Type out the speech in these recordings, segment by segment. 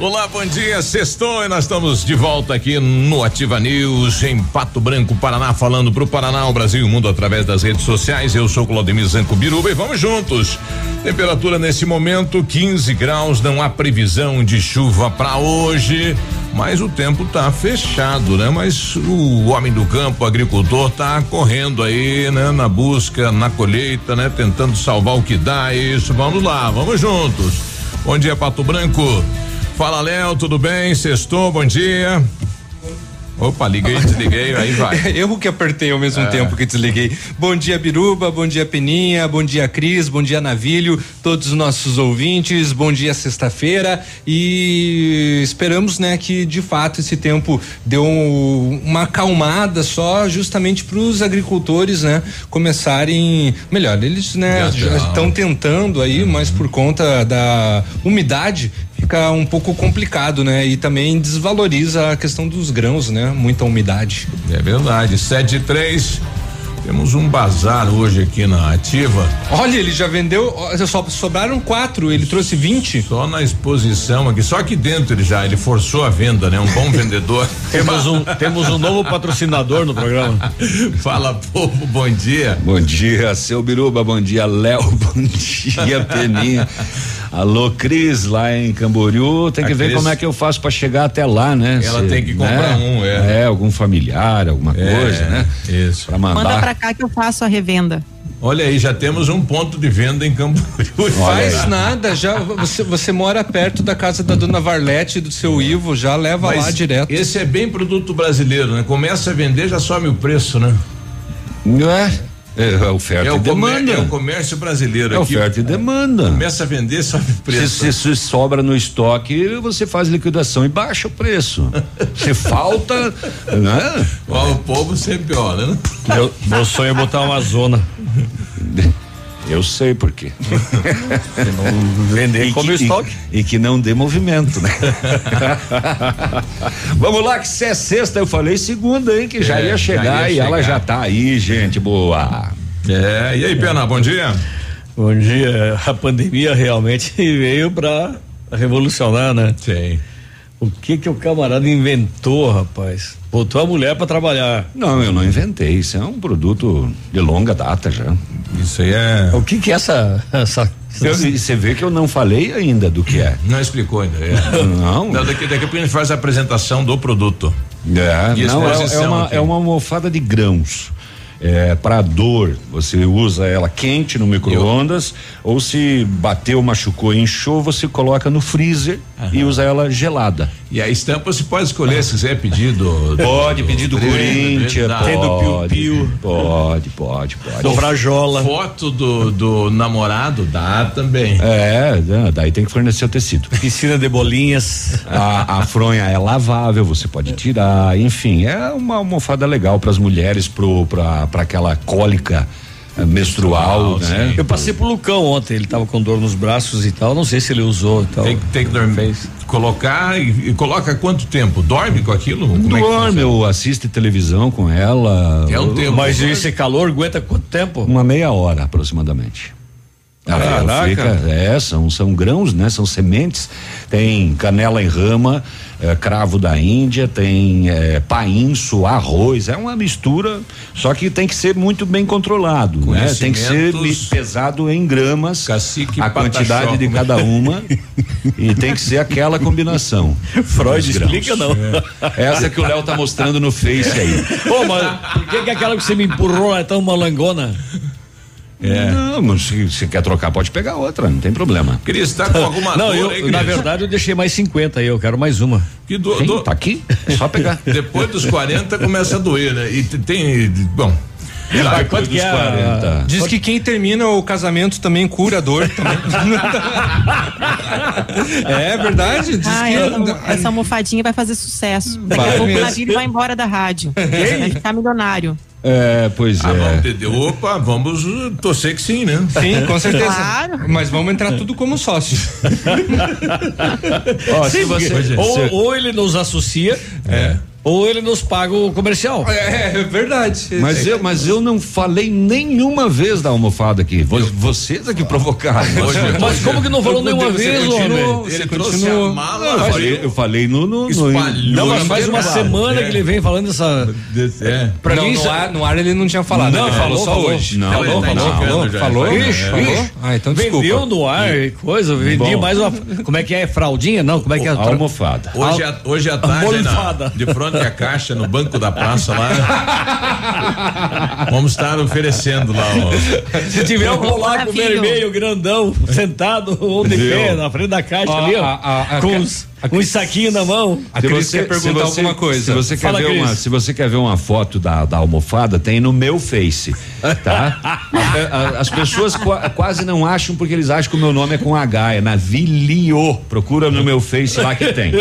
Olá, bom dia, sextou e nós estamos de volta aqui no Ativa News em Pato Branco, Paraná, falando pro Paraná, o Brasil e o mundo através das redes sociais. Eu sou Claudemir Zanco Biruba e vamos juntos. Temperatura nesse momento 15 graus, não há previsão de chuva para hoje, mas o tempo tá fechado, né? Mas o homem do campo, o agricultor tá correndo aí, né, na busca, na colheita, né, tentando salvar o que dá, isso. Vamos lá, vamos juntos. Bom dia, Pato Branco. Fala, Léo, tudo bem? Sextou, bom dia. Opa, liguei, desliguei, aí vai. Eu que apertei ao mesmo é. tempo que desliguei. Bom dia, Biruba, bom dia, Peninha, bom dia, Cris, bom dia, Navilho, todos os nossos ouvintes, bom dia, sexta-feira e esperamos, né, que de fato esse tempo deu um, uma acalmada só justamente para os agricultores, né, começarem, melhor, eles, né, já estão tentando aí, uhum. mas por conta da umidade fica um pouco complicado, né? E também desvaloriza a questão dos grãos, né? Muita umidade. É verdade. Sete e três. Temos um bazar hoje aqui na Ativa. Olha, ele já vendeu, só sobraram quatro, ele trouxe 20. Só na exposição aqui, só aqui dentro ele já, ele forçou a venda, né? Um bom vendedor. temos um, temos um novo patrocinador no programa. Fala, povo, bom dia. Bom dia, seu Biruba, bom dia, Léo, bom dia, Peninha. Alô, Cris, lá em Camboriú, tem que a ver Cris, como é que eu faço para chegar até lá, né? Ela Se, tem que comprar né? um, é. É, algum familiar, alguma é, coisa, né? Isso. Pra mandar. Manda pra cá que eu faço a revenda. Olha aí, já temos um ponto de venda em Camboriú. Faz nada, já você, você mora perto da casa da dona Varlete do seu Ivo, já leva Mas lá direto. Esse é bem produto brasileiro, né? Começa a vender, já some o preço, né? Não é? É, é oferta é e demanda. É o comércio brasileiro. É oferta e demanda. Começa a vender, sobe o preço. Se, se, se, sobra no estoque, você faz liquidação e baixa o preço. se falta, né? Ó, o povo sempre olha, né? Meu, meu sonho é botar uma zona. Eu sei por quê. não vender como que, estoque. E, e, que não dê movimento, né? Vamos lá, que se é sexta, eu falei segunda, hein? Que já é, ia chegar já ia e chegar. ela já tá aí, gente, boa. É, e aí, Pena, bom dia. Bom dia. A pandemia realmente veio para revolucionar, né? Sim. O que que o camarada inventou, rapaz? Botou a mulher para trabalhar. Não, eu não inventei. Isso é um produto de longa data já. Isso aí é. O que que é essa essa você vê que eu não falei ainda do que é. Não explicou ainda. É. Não. não. Daqui, daqui a pouco a gente faz a apresentação do produto. É, não, é, é, uma, é uma almofada de grãos é, para dor, você usa ela quente no micro-ondas, ou se bateu, machucou, inchou, você coloca no freezer uhum. e usa ela gelada. E a estampa você pode escolher se quiser pedir do. Pode pedir do Corinthians, tem do Piu Piu. Pode, pode, pode. Do Frajola. Foto do, do namorado dá também. É, daí tem que fornecer o tecido. Piscina de bolinhas. A, a fronha é lavável, você pode tirar, enfim, é uma almofada legal para as mulheres, pro, pra aquela cólica menstrual, né? Eu passei pro Lucão ontem, ele tava com dor nos braços e tal, não sei se ele usou e tal. Tem, tem que dormir. Fez. Colocar e, e, coloca quanto tempo? Dorme com aquilo? Como é Dorme, é ou assiste televisão com ela. É um tempo. Mas esse calor aguenta quanto tempo? Uma meia hora aproximadamente. Fica, é, são, são grãos, né? São sementes. Tem canela em rama, é, cravo da Índia, tem é, painço, arroz. É uma mistura, só que tem que ser muito bem controlado, né? Tem que ser pesado em gramas, cacique a quantidade de cada uma e tem que ser aquela combinação. Freud explica não. É. Essa que o Léo tá mostrando no Face aí. Ô, mas por que, que aquela que você me empurrou é tão malangona? É. Não, mas se, se, quer trocar, pode pegar outra, não tem problema. Queria estar com alguma Não, eu, aí, na verdade, eu deixei mais 50 aí, eu quero mais uma. Que do, Sim, do... Tá aqui? É só pegar. Depois dos 40 começa a doer, né? E tem. Bom, Lá, quanto que é a... Diz que quem termina o casamento também cura a dor também. é verdade? Diz ah, que... essa, essa almofadinha vai fazer sucesso. Daqui vai a pouco o Navilho vai embora da rádio. Vai ficar milionário. É, pois ah, é. Vamos, opa, vamos torcer que sim, né? Sim, com certeza. Claro. Mas vamos entrar tudo como sócio. Ó, sim, você, ou, ou, ele nos associa. É ou ele nos paga o comercial. É, é verdade. Mas eu, mas eu não falei nenhuma vez da almofada aqui. Vocês é que provocaram. Hoje, mas como que não falou nenhuma vez, homem? Ele trouxe a mala. Eu falei, eu falei no. no, no não, mas faz uma semana é. que ele vem falando essa. É. Pra não, mim, no, ar, no ar ele não tinha falado. Não, ele falou, só falou. hoje. Não, falou, tá falou, falou. Falou? Ixi, falou. Ah, então desculpa. Vendeu no ar e coisa, vendi mais uma. Como é que é? Fraldinha? Não, como é que é? Almofada. Hoje à tarde, de frente a caixa no banco da praça lá. Vamos estar oferecendo lá. Ó. Se tiver um colaco vermelho grandão sentado ou de pé na frente da caixa ali, ó, a, a, com os um saquinho na mão. A se você quer perguntar você, alguma coisa. Se você, quer ver uma, se você quer ver uma foto da, da almofada, tem no meu Face, tá? a, a, as pessoas quase não acham porque eles acham que o meu nome é com H, é Navilio. Procura no meu Face lá que tem.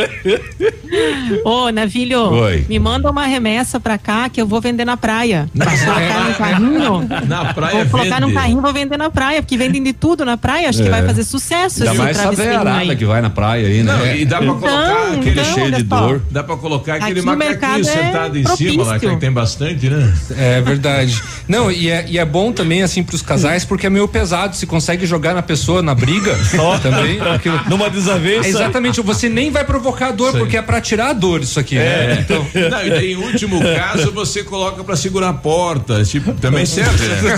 Ô, Navilho, Oi. me manda uma remessa pra cá que eu vou vender na praia. Vou colocar no carrinho. Na praia Vou colocar vende. no carrinho e vou vender na praia, porque vendem de tudo na praia, acho é. que vai fazer sucesso Ainda mais essa arada que vai na praia aí, né? Não, e dá pra então, colocar aquele então, cheio de dor. Dá pra colocar aquele macaquinho sentado é em cima lá, que tem bastante, né? É verdade. Não, e é, e é bom também, assim, pros casais, porque é meio pesado. Se consegue jogar na pessoa na briga também. Porque, Numa desavença. Exatamente, você nem vai provocar dor, Sim. porque é pra tirar a dor isso aqui, né? é. né? Então... Não, e em último caso, você coloca pra segurar a porta. Tipo, também serve, né?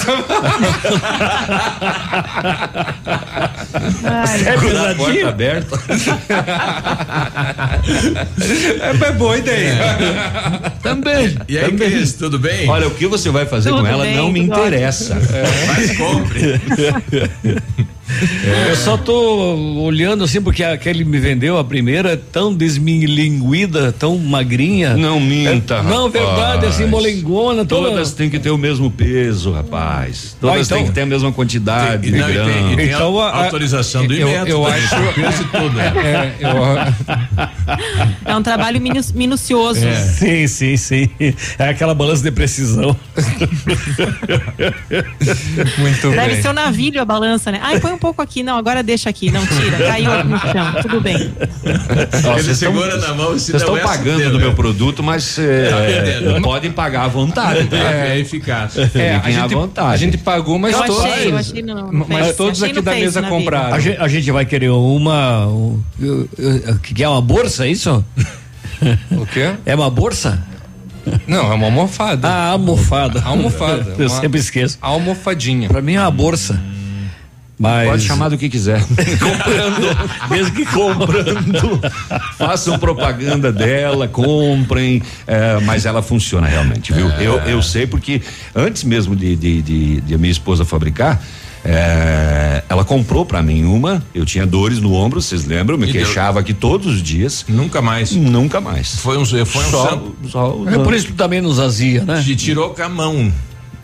Ai, é pesadinho. porta aberta. é, é boa ideia. É. Também. E aí, também. Cris, tudo bem? Olha, o que você vai fazer tudo com ela bem, não me interessa. É. Mas compre. É. Eu só tô olhando assim, porque aquele me vendeu a primeira, tão desmilinguida, tão magrinha. Não minta. É, não, verdade, assim, molengona. Toda... Todas têm que ter o mesmo peso, rapaz. Todas ah, então, têm que ter a mesma quantidade tem, de não. Tem, tem então, a, a autorização do eu, eu né? acho peso tudo. Né? É, eu... é um trabalho minucioso. É. Sim, sim, sim. É aquela balança de precisão. Muito Deve bem. ser o navilho a balança, né? Ai, põe um pouco aqui, não, agora deixa aqui, não tira, caiu aqui no chão, tudo bem. Ele segura na mão Vocês estão pagando do meu produto, mas é, tá podem pagar à vontade. Tá? É, é eficaz. É, a gente, à vontade. A gente pagou, mas eu todos, achei, eu achei no, no mas todos aqui da mesa compraram. A gente, a gente, vai querer uma, um, que é uma bolsa, é isso? O quê? É uma bolsa? Não, é uma almofada. Ah, almofada. Almofada. Eu sempre esqueço. Almofadinha. Pra mim é uma bolsa. Mas... Pode chamar do que quiser. comprando, mesmo que comprando. Façam propaganda dela, comprem, é, mas ela funciona realmente, viu? É. Eu, eu sei porque antes mesmo de, de, de, de a minha esposa fabricar, é, ela comprou para mim uma, eu tinha dores no ombro, vocês lembram? Me e queixava deu... aqui todos os dias. Nunca mais. Nunca mais. Foi um, foi um só, só É por isso que também nos azia, né? Te tirou com a mão.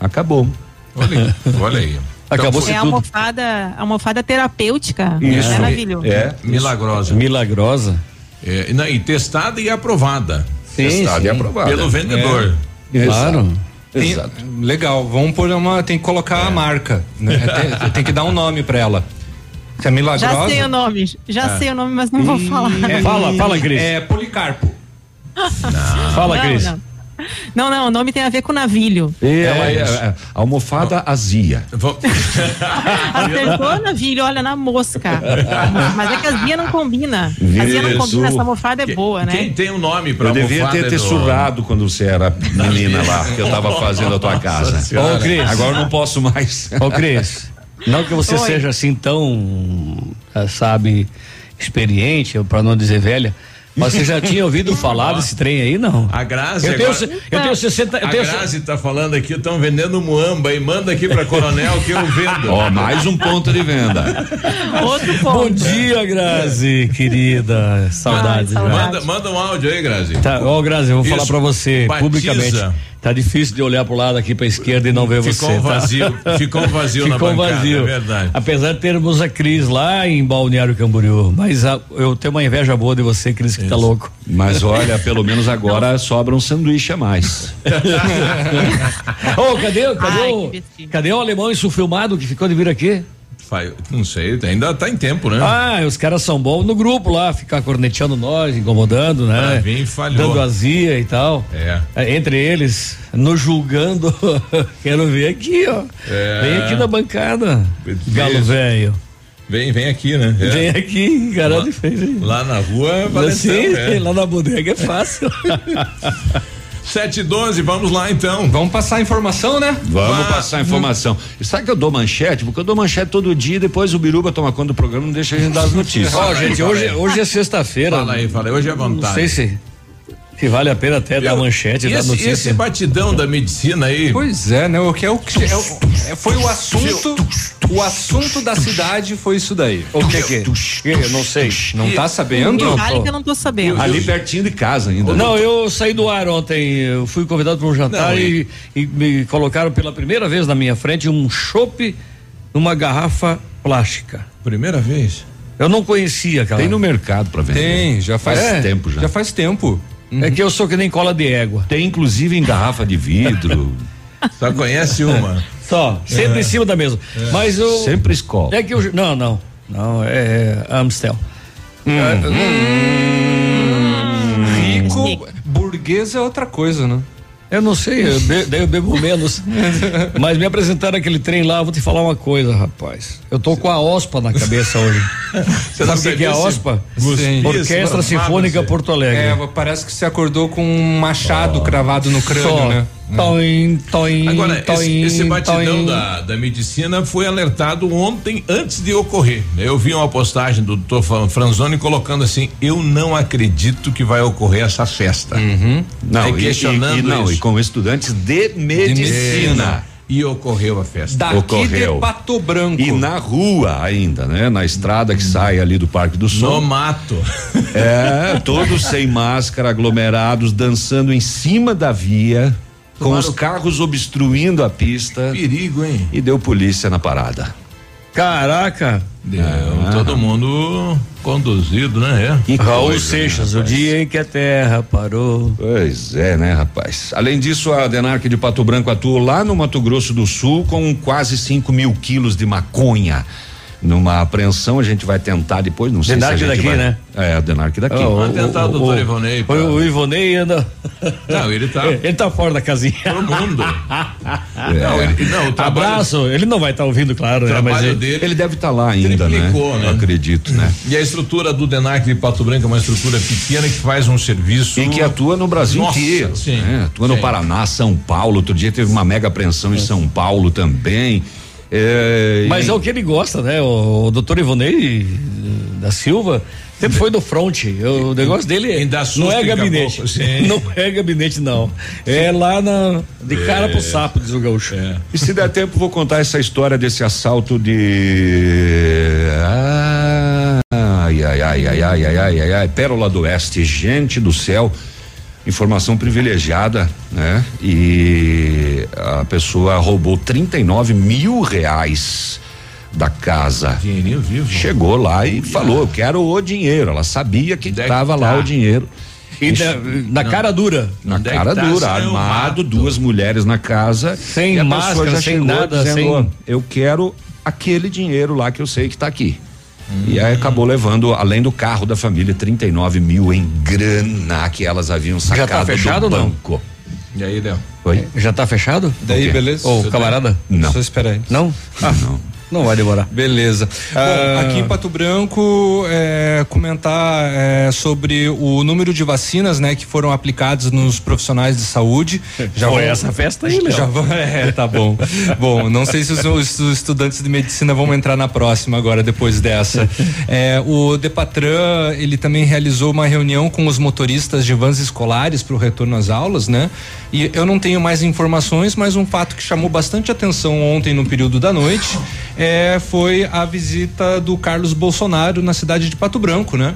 Acabou. Olha aí. Olha aí. Acabou então, é tudo. almofada, almofada terapêutica. Isso. É maravilhoso. É, milagrosa. Milagrosa. É, não, e testada e aprovada. Sim, testada sim. e aprovada. Pelo vendedor. É. Claro. Tem, Exato. Legal, vamos por uma. Tem que colocar é. a marca. Né? tem, tem, que dar um nome para ela. Se é milagrosa. Já sei o nome, já é. sei o nome, mas não vou falar. É, fala, fala, Cris. É Policarpo. Não. Fala, Cris. Não, não. Não, não, o nome tem a ver com navilho. É, é, é, é almofada azia. Acertou navilho, olha, na mosca. Mas é que azia não combina. Azia não combina, essa almofada é boa, né? Quem tem um nome pra Eu devia ter, ter surrado quando você era menina lá, que eu tava fazendo a tua casa. Ô, Cris. Agora eu não posso mais. Ô, Cris. Não que você Oi. seja assim tão, eh, sabe, experiente, para não dizer velha, mas você já tinha ouvido falar desse trem aí, não? A Grazi. Eu tenho, agora, eu tenho 60. Eu a tenho Grazi tá falando aqui, estão vendendo muamba e manda aqui pra Coronel que eu vendo. Ó, oh, mais um ponto de venda. Outro ponto. Bom dia, Grazi, querida. Saudades. Ai, manda, manda um áudio aí, Grazi. Tá, ó, Grazi, eu vou Isso, falar pra você batiza. publicamente. Tá difícil de olhar pro lado aqui pra esquerda e não ver ficou você. Um vazio, tá? Ficou vazio ficou na bancada, vazio. é verdade. Apesar de termos a Cris lá em Balneário Camboriú, mas a, eu tenho uma inveja boa de você, Cris, que tá Isso. tá louco. Mas olha, pelo menos agora sobra um sanduíche a mais. Ô, oh, cadê, cadê, Ai, o, cadê o alemão isso filmado que ficou de vir aqui? Não sei, ainda tá em tempo, né? Ah, os caras são bons no grupo lá, ficar corneteando nós, incomodando, né? Ah, vem falhou. Dando azia e tal. É. é entre eles, nos julgando. Quero ver aqui, ó. É. Vem aqui na bancada. Galo velho. Vem, vem aqui, né? É. Vem aqui, de frente. Lá na rua, Valentão, Sim, é. lá na bodega é fácil. Sete e doze, vamos lá então. Vamos passar a informação, né? Vamos Vá. passar a informação. E sabe que eu dou manchete? Porque eu dou manchete todo dia e depois o Biruba toma conta do programa não deixa a gente dar as notícias. Ó, oh, gente, hoje, hoje é sexta-feira. Fala aí, fala aí, hoje é vontade. Não sei se que vale a pena até eu, dar manchete, dar notícia. Esse batidão da medicina aí. Pois é, né? O que é o que é, é, foi o assunto, o assunto da cidade foi isso daí. O que que? Eu não sei. Não tá sabendo? Não, que eu não tô sabendo. Ali pertinho de casa ainda. Não, eu saí do ar ontem, eu fui convidado para um jantar não, e, e me colocaram pela primeira vez na minha frente um chope numa garrafa plástica. Primeira vez? Eu não conhecia aquela. Tem no mercado para vender. Tem, já faz é, tempo já. Já faz tempo. Uhum. É que eu sou que nem cola de égua. Tem inclusive em garrafa de vidro. Só conhece uma. Só, sempre é. em cima da mesa. É. Mas eu. Sempre escola. É que eu. Não, não. Não, é, é Amstel. Hum. É, hum. Rico, burguês é outra coisa, né? Eu não sei, eu be, daí eu bebo menos. Mas me apresentaram aquele trem lá, vou te falar uma coisa, rapaz. Eu tô com a OSPA na cabeça hoje. Você sabe o que, é a OSPA? Sim. Orquestra Sinfônica Porto Alegre. É, parece que você acordou com um machado oh. cravado no crânio, Só. né? Toim, toim, Agora, toim, esse, esse batidão da, da medicina foi alertado ontem antes de ocorrer. Eu vi uma postagem do doutor Franzoni colocando assim: eu não acredito que vai ocorrer essa festa. Uhum. Não, é questionando e, e, não, e com estudantes de medicina. De medicina e ocorreu a festa. Daqui ocorreu. de Pato Branco. E na rua ainda, né? Na estrada que sai ali do Parque do Sol. No mato. É, todos sem máscara, aglomerados, dançando em cima da via com os carros obstruindo a pista. Perigo, hein? E deu polícia na parada. Caraca! Deu, ah, todo mundo conduzido, né? É. E Raul coisa, Seixas, né, o dia em que a terra parou. Pois é, né, rapaz? Além disso, a Denarque de Pato Branco atuou lá no Mato Grosso do Sul com quase 5 mil quilos de maconha numa apreensão, a gente vai tentar depois, não sei Denarque se daqui, vai, né? É, a Denarque daqui. Oh, Vamos tentar o, o doutor Ivonei. O, o Ivonei anda. Não, ele tá. ele tá fora da casinha. Pro mundo. é. Não, ele, não, trabalho, Abraço, ele não vai estar tá ouvindo, claro, né? Mas ele, dele, ele deve estar tá lá ainda, né? né? acredito, né? E a estrutura do Denarque de Pato Branco é uma estrutura pequena que faz um serviço. E que atua no Brasil Nossa, inteiro. Sim, né? Atua sim. no Paraná, São Paulo. Outro dia teve uma mega apreensão em São Paulo também. É, Mas e... é o que ele gosta, né? O, o doutor Ivonei eh, da Silva sempre foi do front. O negócio dele é, não é gabinete. Não é gabinete, não. É lá na, de cara é. pro sapo, diz o gaúcho. É. E se der tempo, vou contar essa história desse assalto de. Ai, ai, ai, ai, ai, ai, ai, ai, Pérola do Oeste. Gente do céu informação privilegiada, né? E a pessoa roubou 39 mil reais da casa. Dinheirinho vivo. Chegou lá e falou: Eu quero o dinheiro. Ela sabia que estava lá tá? o dinheiro. E na, na cara dura. Na Onde cara tá dura, armado, duas mulheres na casa. Sem máscara, sem nada, dizendo, sem. Eu quero aquele dinheiro lá que eu sei que está aqui. Hum. E aí acabou levando, além do carro da família, 39 mil em grana que elas haviam sacado Já tá fechado do banco. E aí, Léo? Oi. Já tá fechado? Daí, beleza? Ô, camarada? Não. Só espera aí. Não? Ah, não. Não vai demorar. Beleza. Bom, ah. aqui em Pato Branco, é, comentar é, sobre o número de vacinas, né, que foram aplicadas nos profissionais de saúde. Já foi essa festa aí, Léo. Já é, tá bom. bom, não sei se os, os, estudantes de medicina vão entrar na próxima agora, depois dessa. É, o Depatran, ele também realizou uma reunião com os motoristas de vans escolares para o retorno às aulas, né? E eu não tenho mais informações, mas um fato que chamou bastante atenção ontem no período da noite é, foi a visita do Carlos Bolsonaro na cidade de Pato Branco, né?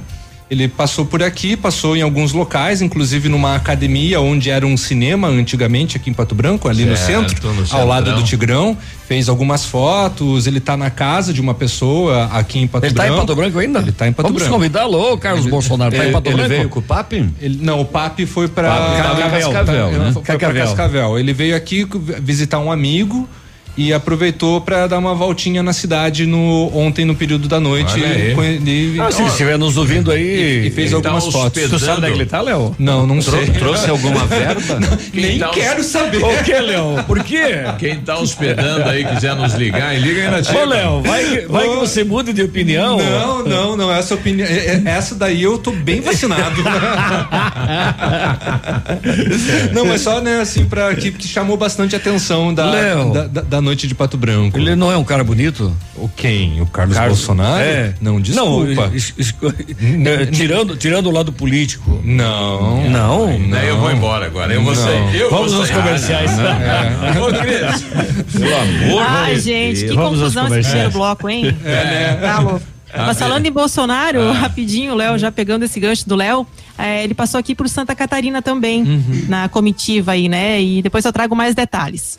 Ele passou por aqui, passou em alguns locais, inclusive numa academia onde era um cinema antigamente aqui em Pato Branco, ali certo, no centro, no ao lado do Tigrão. Fez algumas fotos, ele está na casa de uma pessoa aqui em Pato ele Branco. Ele tá em Pato Branco ainda? Ele está em Pato Vamos Branco. Vamos convidá-lo, Carlos ele, Bolsonaro, tá ele, em Pato ele Branco? Ele veio com o PAP? Ele, não, o PAP foi para Cascavel, Cascavel, né? Cascavel. Ele veio aqui visitar um amigo e aproveitou para dar uma voltinha na cidade no ontem no período da noite. E, e, ah, se ele estiver nos ouvindo aí e, e fez algumas tá fotos. Tu sabe onde é que ele tá, Léo? Não, não sei. Trouxe alguma verba? Não, nem tá quero os... saber. O que, Léo? Por quê? Quem tá hospedando aí quiser nos ligar, liga aí na tia. Ô, Léo, vai, vai que você mude de opinião. Não, não, não, essa opinião, é, é, essa daí eu tô bem vacinado. não, mas só, né, assim, para que, que chamou bastante atenção da, da, da, da noite de Pato Branco. Ele não é um cara bonito? O quem? O Carlos, Carlos Bolsonaro? É. Não, desculpa. Não, es, es, tirando, tirando o lado político. Não. Não? não. Eu vou embora agora. Eu vou sair. Eu Vamos vou aos comerciais. Ah, é. Pelo amor Ai, gente, que Vamos confusão esse primeiro bloco, hein? É, né? Tá louco. Mas falando em Bolsonaro, ah. rapidinho, Léo, já pegando esse gancho do Léo, é, ele passou aqui por Santa Catarina também, uhum. na comitiva aí, né? E depois eu trago mais detalhes.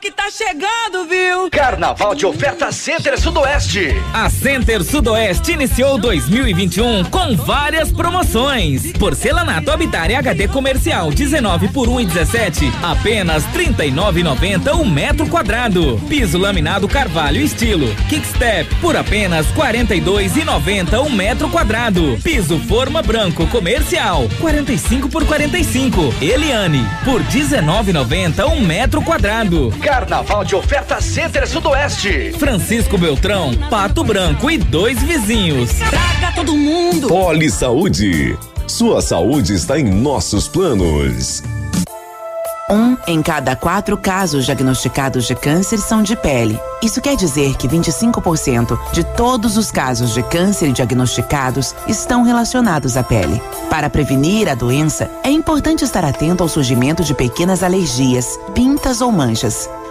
que tá chegando, viu? Carnaval de oferta Center Sudoeste. A Center Sudoeste iniciou 2021 com várias promoções. Porcelanato Habitat HD comercial 19 por 1,17, apenas 39,90 o um metro quadrado. Piso laminado Carvalho estilo Kickstep por apenas 42,90 o um metro quadrado. Piso forma branco comercial 45 por 45. Eliane por 19,90 um metro quadrado. Carnaval de oferta Center Sudoeste. Francisco Beltrão, Pato Branco e dois vizinhos. Traga todo mundo. Poli Saúde. Sua saúde está em nossos planos. Um em cada quatro casos diagnosticados de câncer são de pele. Isso quer dizer que 25% de todos os casos de câncer diagnosticados estão relacionados à pele. Para prevenir a doença, é importante estar atento ao surgimento de pequenas alergias, pintas ou manchas.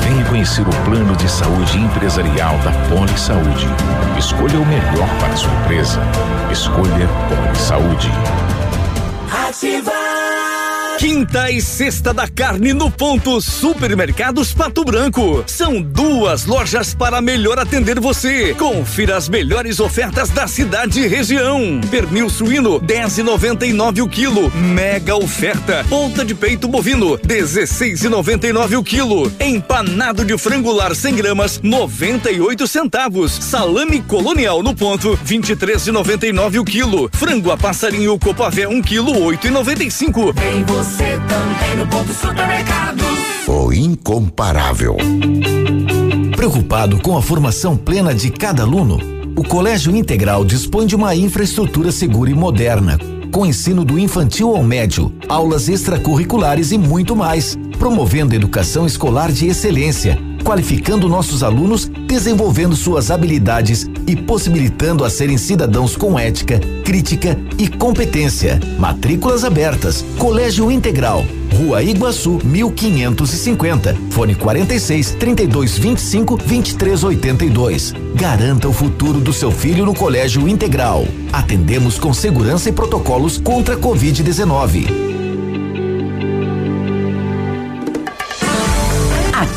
Venha conhecer o plano de saúde empresarial da Poli Saúde. Escolha o melhor para a sua empresa. Escolha Poli Saúde. Ativa! Quinta e sexta da carne no ponto Supermercados Pato Branco. São duas lojas para melhor atender você. Confira as melhores ofertas da cidade e região. Pernil suíno 10,99 o quilo. Mega oferta. Ponta de peito bovino 16,99 o quilo. Empanado de frangular 100 gramas 98 centavos. Salame colonial no ponto 23,99 o quilo. Frango a passarinho copavé 1 quilo 8,95. Você você também no ponto supermercados. O incomparável. Preocupado com a formação plena de cada aluno, o Colégio Integral dispõe de uma infraestrutura segura e moderna, com ensino do infantil ao médio, aulas extracurriculares e muito mais, promovendo educação escolar de excelência, qualificando nossos alunos, desenvolvendo suas habilidades e possibilitando a serem cidadãos com ética, crítica e competência. Matrículas abertas. Colégio Integral. Rua Iguaçu, 1550. Fone 46 32 25 23 82. Garanta o futuro do seu filho no Colégio Integral. Atendemos com segurança e protocolos contra a Covid-19.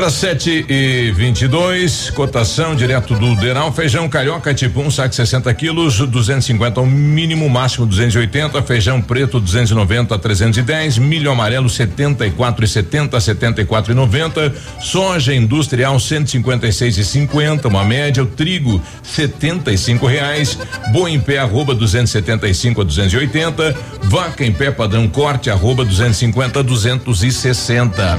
Agora 7 e 22 cotação direto do Deral. Feijão carioca tipo 1, um, saco 60 quilos, 250 ao mínimo, máximo 280. Feijão preto 290 a 310. Milho amarelo 74 e 70, 74 e 90. Soja industrial 156 e 50, uma média. O trigo 75 reais. Boi em pé arroba 275 a 280. Vaca em pé padrão corte arroba 250 a 260.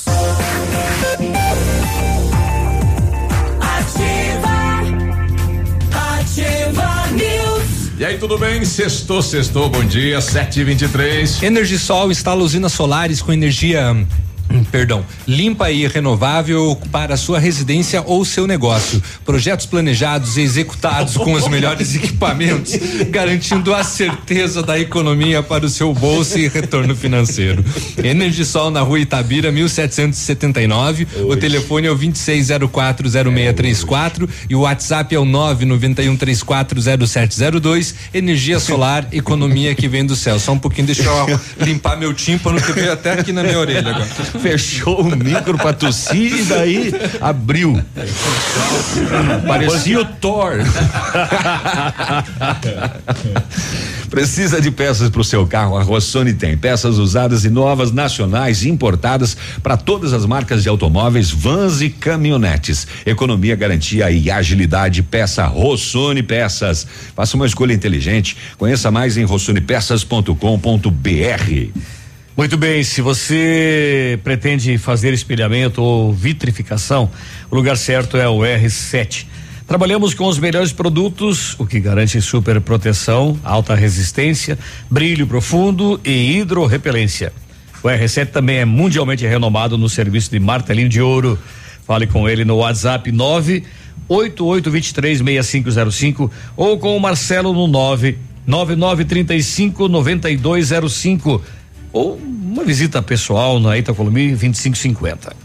News. E aí, tudo bem? Sextou, sextou, bom dia, sete e vinte e três. Energisol instala usinas solares com energia perdão, limpa e renovável para sua residência ou seu negócio. Projetos planejados e executados com os melhores equipamentos, garantindo a certeza da economia para o seu bolso e retorno financeiro. Energisol na rua Itabira, 1779. O telefone é o 26040634 e o WhatsApp é o 991340702. Energia solar, economia que vem do céu. Só um pouquinho, deixa eu limpar meu tímpano que veio até aqui na minha orelha agora fechou o micro pra tossir e daí abriu. Parecia o Thor. Precisa de peças para o seu carro? A Rossoni tem peças usadas e novas, nacionais e importadas para todas as marcas de automóveis, vans e caminhonetes. Economia, garantia e agilidade. Peça Rossoni Peças. Faça uma escolha inteligente. Conheça mais em rossonepeças.com.br. Muito bem, se você pretende fazer espelhamento ou vitrificação, o lugar certo é o R7. Trabalhamos com os melhores produtos, o que garante super proteção, alta resistência, brilho profundo e hidrorrepelência. O R7 também é mundialmente renomado no serviço de martelinho de ouro. Fale com ele no WhatsApp 9 6505 ou com o Marcelo no 9 9935 9205 ou uma visita pessoal na Itacolomi 2550.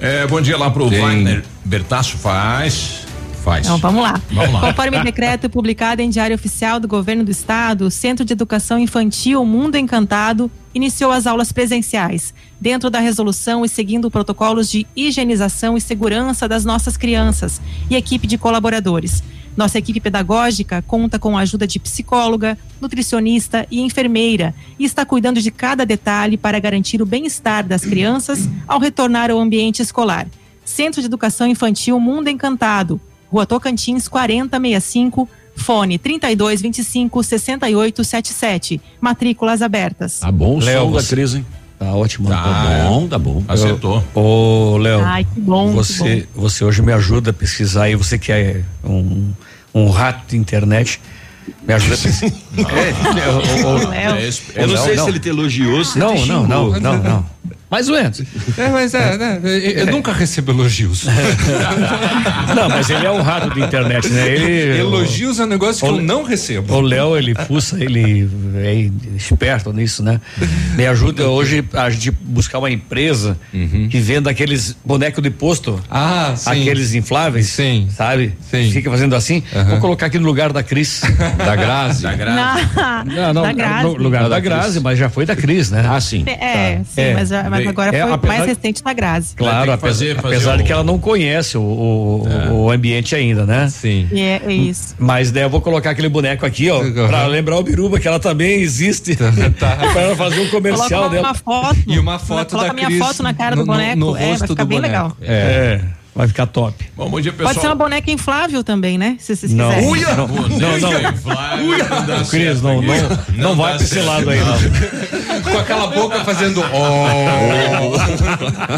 É, bom dia lá pro Sim. Wagner Bertaço faz. Faz. Então vamos lá. Vamos lá. Conforme decreto publicado em Diário Oficial do Governo do Estado, o Centro de Educação Infantil Mundo Encantado iniciou as aulas presenciais, dentro da resolução e seguindo protocolos de higienização e segurança das nossas crianças e equipe de colaboradores. Nossa equipe pedagógica conta com a ajuda de psicóloga, nutricionista e enfermeira e está cuidando de cada detalhe para garantir o bem-estar das crianças ao retornar ao ambiente escolar. Centro de Educação Infantil Mundo Encantado, Rua Tocantins 4065, fone 3225 6877. Matrículas abertas. Tá bom, Léo, da crise, hein? Tá ótimo. Tá, tá bom, tá bom. Acertou. Ô, Léo. Ai, que bom. Você, que bom. você hoje me ajuda a pesquisar aí, você que é um, um rato de internet. Me ajuda a pesquisar. É, o, o, Léo. Eu não, não sei não. se ele te elogiou, se não, te não, não, não, não. Mais ou menos. É, mas é, né? Eu é. nunca recebo elogios. não, mas ele é o rato da internet, né? Ele, elogios é um negócio que o, eu não recebo. O Léo, ele fuça, ele é esperto nisso, né? Me ajuda hoje a gente buscar uma empresa uhum. que venda aqueles bonecos de posto. Ah, sim. Aqueles infláveis. Sim. Sabe? Sim. Fica fazendo assim. Uhum. Vou colocar aqui no lugar da Cris. Da Grazi. Da Grazi. Não, não, da Grazi. no lugar da, da Grazi, mas já foi da Cris, né? Ah, sim. É, tá. sim, é. mas, mas agora é, foi apesar, mais recente da Grazi. Claro, apesar, fazer, fazer apesar o... de que ela não conhece o, o, é. o ambiente ainda, né? Sim. É, é, isso. Mas daí eu vou colocar aquele boneco aqui, ó, uhum. pra lembrar o Biruba que ela também existe. Tá. pra ela fazer um comercial Coloca dela. Uma foto. E uma foto Coloca da minha Cris foto na cara no, do boneco. No, no é, vai ficar bem boneco. legal. É. Vai ficar top. Bom, bom dia, pessoal. Pode ser uma boneca inflável também, né? Se vocês não. quiserem. Uia! Não, não, não. Inflável, Uia! Não Cris, não, não, não, não vai pra esse lado aí, não. Com aquela boca fazendo ó.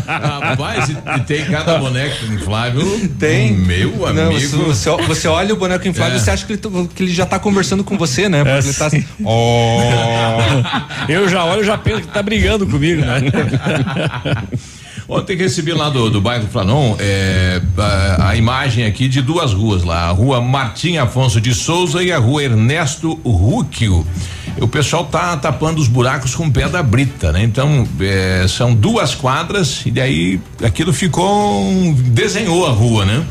Rapaz, e tem cada boneco inflável. Tem. Meu amigo. Não, você, você olha o boneco inflável e é. você acha que ele, que ele já tá conversando com você, né? Porque é, ele tá assim. Ó. Eu já olho e já penso que tá brigando comigo, né? Ontem recebi lá do, do bairro Flanon é, a, a, imagem aqui de duas ruas lá, a rua Martim Afonso de Souza e a rua Ernesto Rúquio. O pessoal tá tapando os buracos com pedra brita, né? Então é, são duas quadras e daí aquilo ficou um, desenhou a rua, né?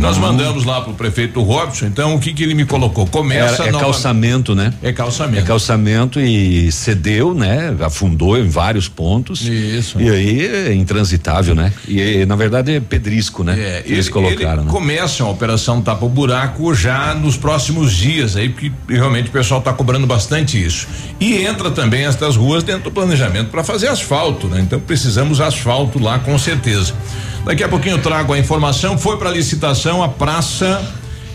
Nós mandamos lá pro prefeito Robson, então o que que ele me colocou? Começa é, é calçamento, né? É calçamento. É calçamento e cedeu, né? Afundou em vários pontos. Isso. E aí é intransitável, né? E na verdade é pedrisco, né? É, eles ele, colocaram. Ele né? Começa a operação tapa o buraco já nos próximos dias aí, porque realmente o pessoal está cobrando bastante isso. E entra também estas ruas dentro do planejamento para fazer asfalto, né? Então precisamos asfalto lá com certeza. Daqui a pouquinho eu trago a informação. Foi para licitação a praça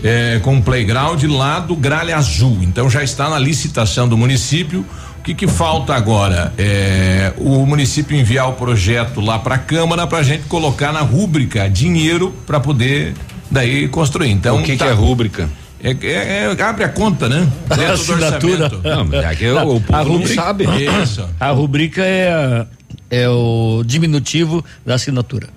é, com playground lá do Gralha Azul. Então já está na licitação do município. O que, que falta agora? É, o município enviar o projeto lá para a Câmara para a gente colocar na rúbrica dinheiro para poder daí construir. Então o que, tá, que é rúbrica? É, é, é, abre a conta, né? A assinatura. Não, mas é que o, o povo a rubrica, não sabe. Isso. A rubrica é, é o diminutivo da assinatura.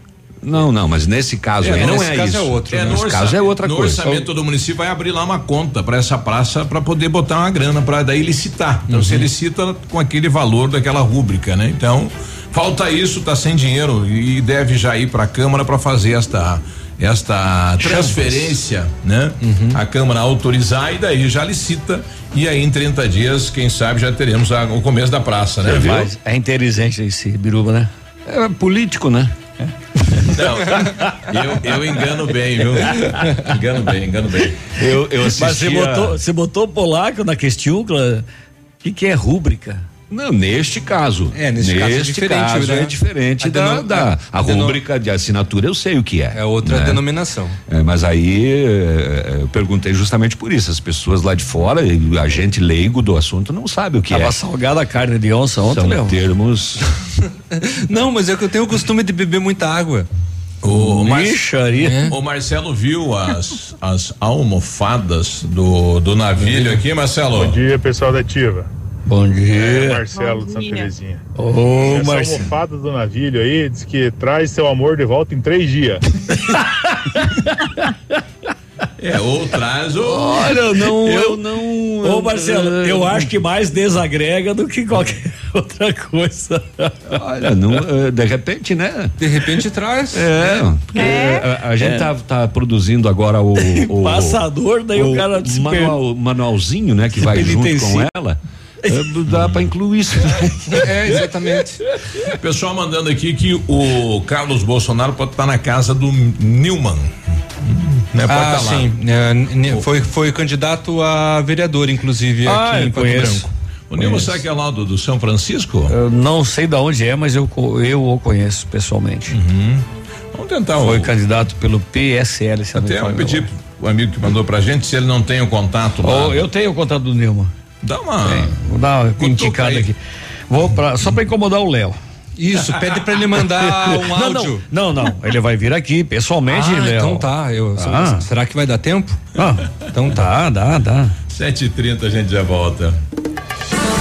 Não, não, mas nesse caso é, aí não é caso isso. É outro, é, né? Nesse caso é outra no coisa. No orçamento do município vai abrir lá uma conta para essa praça para poder botar uma grana para daí licitar. Então uhum. você licita com aquele valor daquela rúbrica, né? Então falta isso, tá sem dinheiro e deve já ir para a câmara para fazer esta esta transferência, né? Uhum. A Câmara autorizar e daí já licita e aí em 30 dias, quem sabe já teremos a, o começo da praça, né? Mas é inteligente esse biruba, né? É político, né? Não, eu, eu engano bem, viu? Engano bem, engano bem. Eu, eu assistia... Mas você botou, você botou polaco na questão, o que, que é rúbrica? Não, neste caso. É, neste, neste caso, é diferente, caso né? é diferente a da, da a, a rúbrica de assinatura eu sei o que é. É outra né? denominação. É, mas aí é, eu perguntei justamente por isso. As pessoas lá de fora, a gente leigo do assunto não sabe o que Tava é. Tava salgada a carne de onça ontem, São termos. não, mas é que eu tenho o costume de beber muita água. O, Mar... é. o Marcelo viu as, as almofadas do, do navio aqui, Marcelo? Bom dia, pessoal da Ativa. Bom dia. É, Marcelo de Santa Terezinha. Ô, Essa Marcelo. almofada do navio aí diz que traz seu amor de volta em três dias. É, ou traz ou. Olha, não, eu, eu não. Ô, Marcelo, eu acho que mais desagrega do que qualquer outra coisa. Olha, não, eh, de repente, né? De repente traz. É. é. A, a, gente é. Tá, tá, produzindo agora o. o Passador, daí o, o cara manual, manualzinho, né? Que vai junto com ela. Eh, dá para incluir isso. É, exatamente. Pessoal mandando aqui que o Carlos Bolsonaro pode estar na casa do Newman. Né, ah, tá sim. É, foi, foi candidato a vereador, inclusive, ah, aqui em Pato conheço. Branco. O Nilma, será que é lá do, do, São Francisco? Eu não sei de onde é, mas eu, eu o conheço pessoalmente. Uhum. Vamos tentar. Foi o... candidato pelo PSL. Se Até eu pedi o amigo que mandou pra gente se ele não tem o contato lá. Oh, eu tenho o contato do Nilma. Dá uma. Tem. Vou dar uma indicada aqui. Vou pra, só para incomodar o Léo. Isso, pede para ele mandar um áudio. Não, não, não, ele vai vir aqui pessoalmente, ah, Léo. Então tá, eu, Ah. será que vai dar tempo? Ah, então tá. Dá, dá, dá. 7h30 a gente já volta.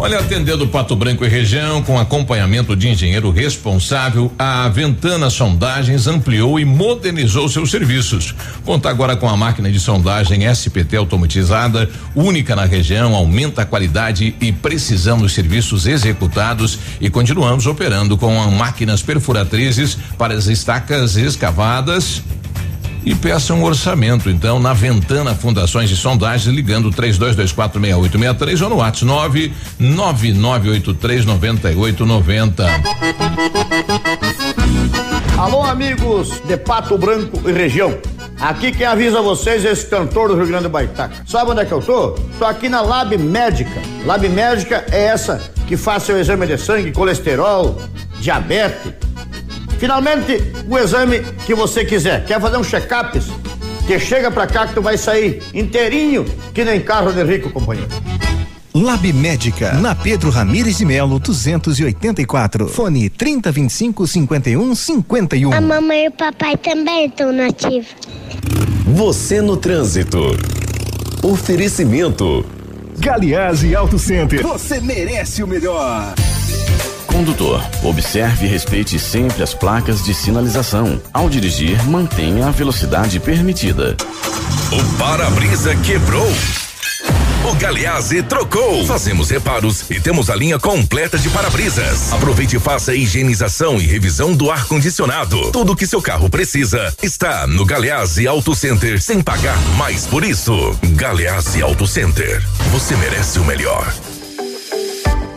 Olha, atendendo Pato Branco e região, com acompanhamento de engenheiro responsável, a Ventana Sondagens ampliou e modernizou seus serviços. Conta agora com a máquina de sondagem SPT automatizada, única na região, aumenta a qualidade e precisão dos serviços executados e continuamos operando com máquinas perfuratrizes para as estacas escavadas e peça um orçamento, então, na Ventana Fundações e Sondagens, ligando 32246863 ou no WhatsApp 999839890. Alô, amigos de Pato Branco e região. Aqui quem avisa vocês é esse cantor do Rio Grande do Baitaca. Sabe onde é que eu tô? Tô aqui na Lab Médica. Lab Médica é essa que faz seu exame de sangue, colesterol, diabetes. Finalmente, o exame que você quiser. Quer fazer um check-up? Que chega pra cá que tu vai sair inteirinho, que nem carro de rico, companheiro. Lab Médica, na Pedro Ramires de Melo, 284. Fone 3025 51 51. A mamãe e o papai também estão nativos. Você no trânsito. Oferecimento. Galiase Auto Center. Você merece o melhor. Condutor, observe e respeite sempre as placas de sinalização. Ao dirigir, mantenha a velocidade permitida. O para-brisa quebrou. O Galeazzi trocou. Fazemos reparos e temos a linha completa de para-brisas. Aproveite e faça a higienização e revisão do ar-condicionado. Tudo que seu carro precisa está no Galeazzi Auto Center sem pagar mais por isso. Galeazzi Auto Center. Você merece o melhor.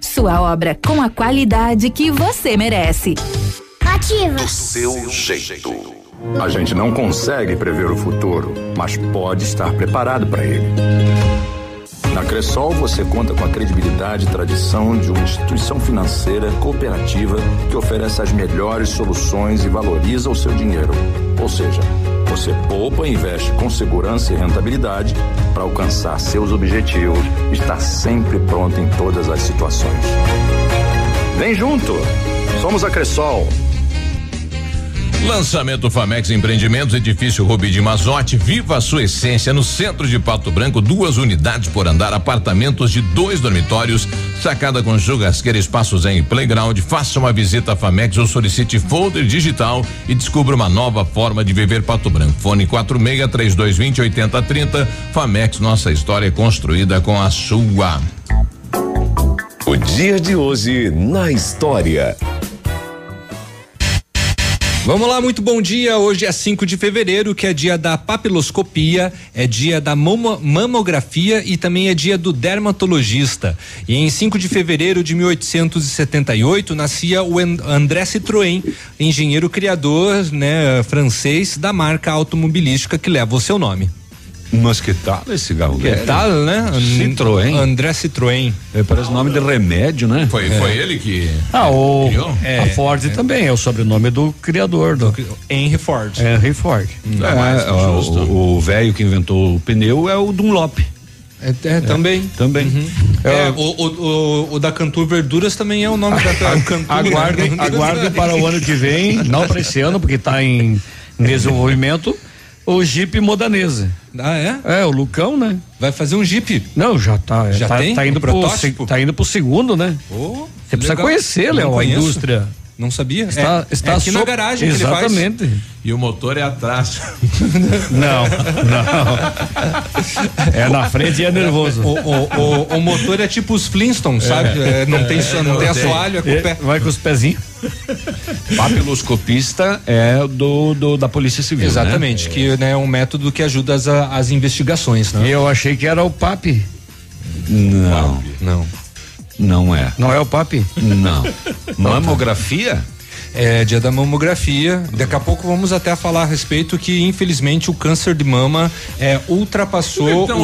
Sua obra com a qualidade que você merece. Ativa. Do seu jeito. A gente não consegue prever o futuro, mas pode estar preparado para ele. Na Cressol você conta com a credibilidade e tradição de uma instituição financeira cooperativa que oferece as melhores soluções e valoriza o seu dinheiro. Ou seja, você poupa e investe com segurança e rentabilidade para alcançar seus objetivos e estar sempre pronto em todas as situações. Vem junto! Somos a Cressol. Lançamento Famex Empreendimentos, edifício Rubi de Mazote, viva a sua essência no centro de Pato Branco, duas unidades por andar, apartamentos de dois dormitórios, sacada com churrasqueira, espaços em playground. Faça uma visita à Famex ou solicite folder digital e descubra uma nova forma de viver Pato Branco. Fone 46 3220 8030. Famex, nossa história é construída com a sua. O dia de hoje na história. Vamos lá, muito bom dia. Hoje é 5 de fevereiro, que é dia da papiloscopia, é dia da mamografia e também é dia do dermatologista. E em 5 de fevereiro de 1878 nascia o André Citroën, engenheiro criador, né, francês da marca automobilística que leva o seu nome. Mas que tal esse cigarro? Que tal, né? Citroën. André Citroën. É, parece nome de remédio, né? Foi, É. foi ele que. Ah, o, criou? a Ford também é o sobrenome do criador do. Henry Ford. Henry Ford. É, ó, o o velho que inventou o pneu é o Dunlop. É, é, também. Também. É, o, o, o, o da Cantu Verduras também é o nome da Cantu. Aguardem, né? aguardem para o ano que vem, não para esse ano, porque está em desenvolvimento, o Jeep Modanese. Ah, é? É, o Lucão, né? Vai fazer um Jeep? Não, já tá. Já tá, tem? Tá indo, O pro, protótipo? tá indo pro segundo, né? Oh, Você precisa conhecer, Léo, a indústria. Não sabia? Está, é, está é aqui so... na garagem Exatamente. que ele faz. E o motor é atrás. Não, não. É na frente e é nervoso. O, o, o, o motor é tipo os Flintstones, sabe? É, não tem, só- não tem assoalho, é com o pé. Vai com os pezinhos. Papiloscopista é do, do da Polícia Civil. Exatamente, né? que né, é um método que ajuda as, as investigações, né? E eu achei que era o PAP. Não. Não. Não é. Não é o PAP? Não. Mamografia? É dia da mamografia. Daqui a pouco vamos até falar a respeito que, infelizmente, o câncer de mama é, ultrapassou tão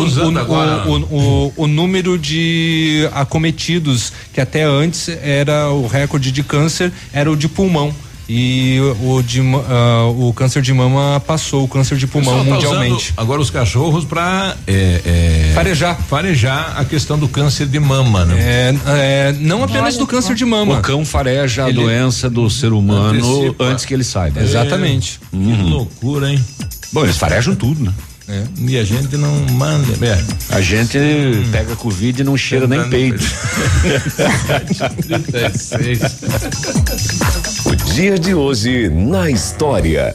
o, o- o- o número de acometidos, que até antes era o recorde de câncer, era o de pulmão. E o, de, ah, o câncer de mama passou o câncer de pulmão Pessoal tá mundialmente. agora os cachorros para é, é, Farejar. farejar a questão do câncer de mama, né? É, é, não apenas do câncer de mama. O cão fareja a Ele- doença do ser humano Antecipa. antes que ele saiba. Exatamente. Que loucura, hein? Bom, eles farejam tudo, né? É. E a gente não manda. É. A gente pega Covid e não cheira nem peito. 36. Dia de hoje na história.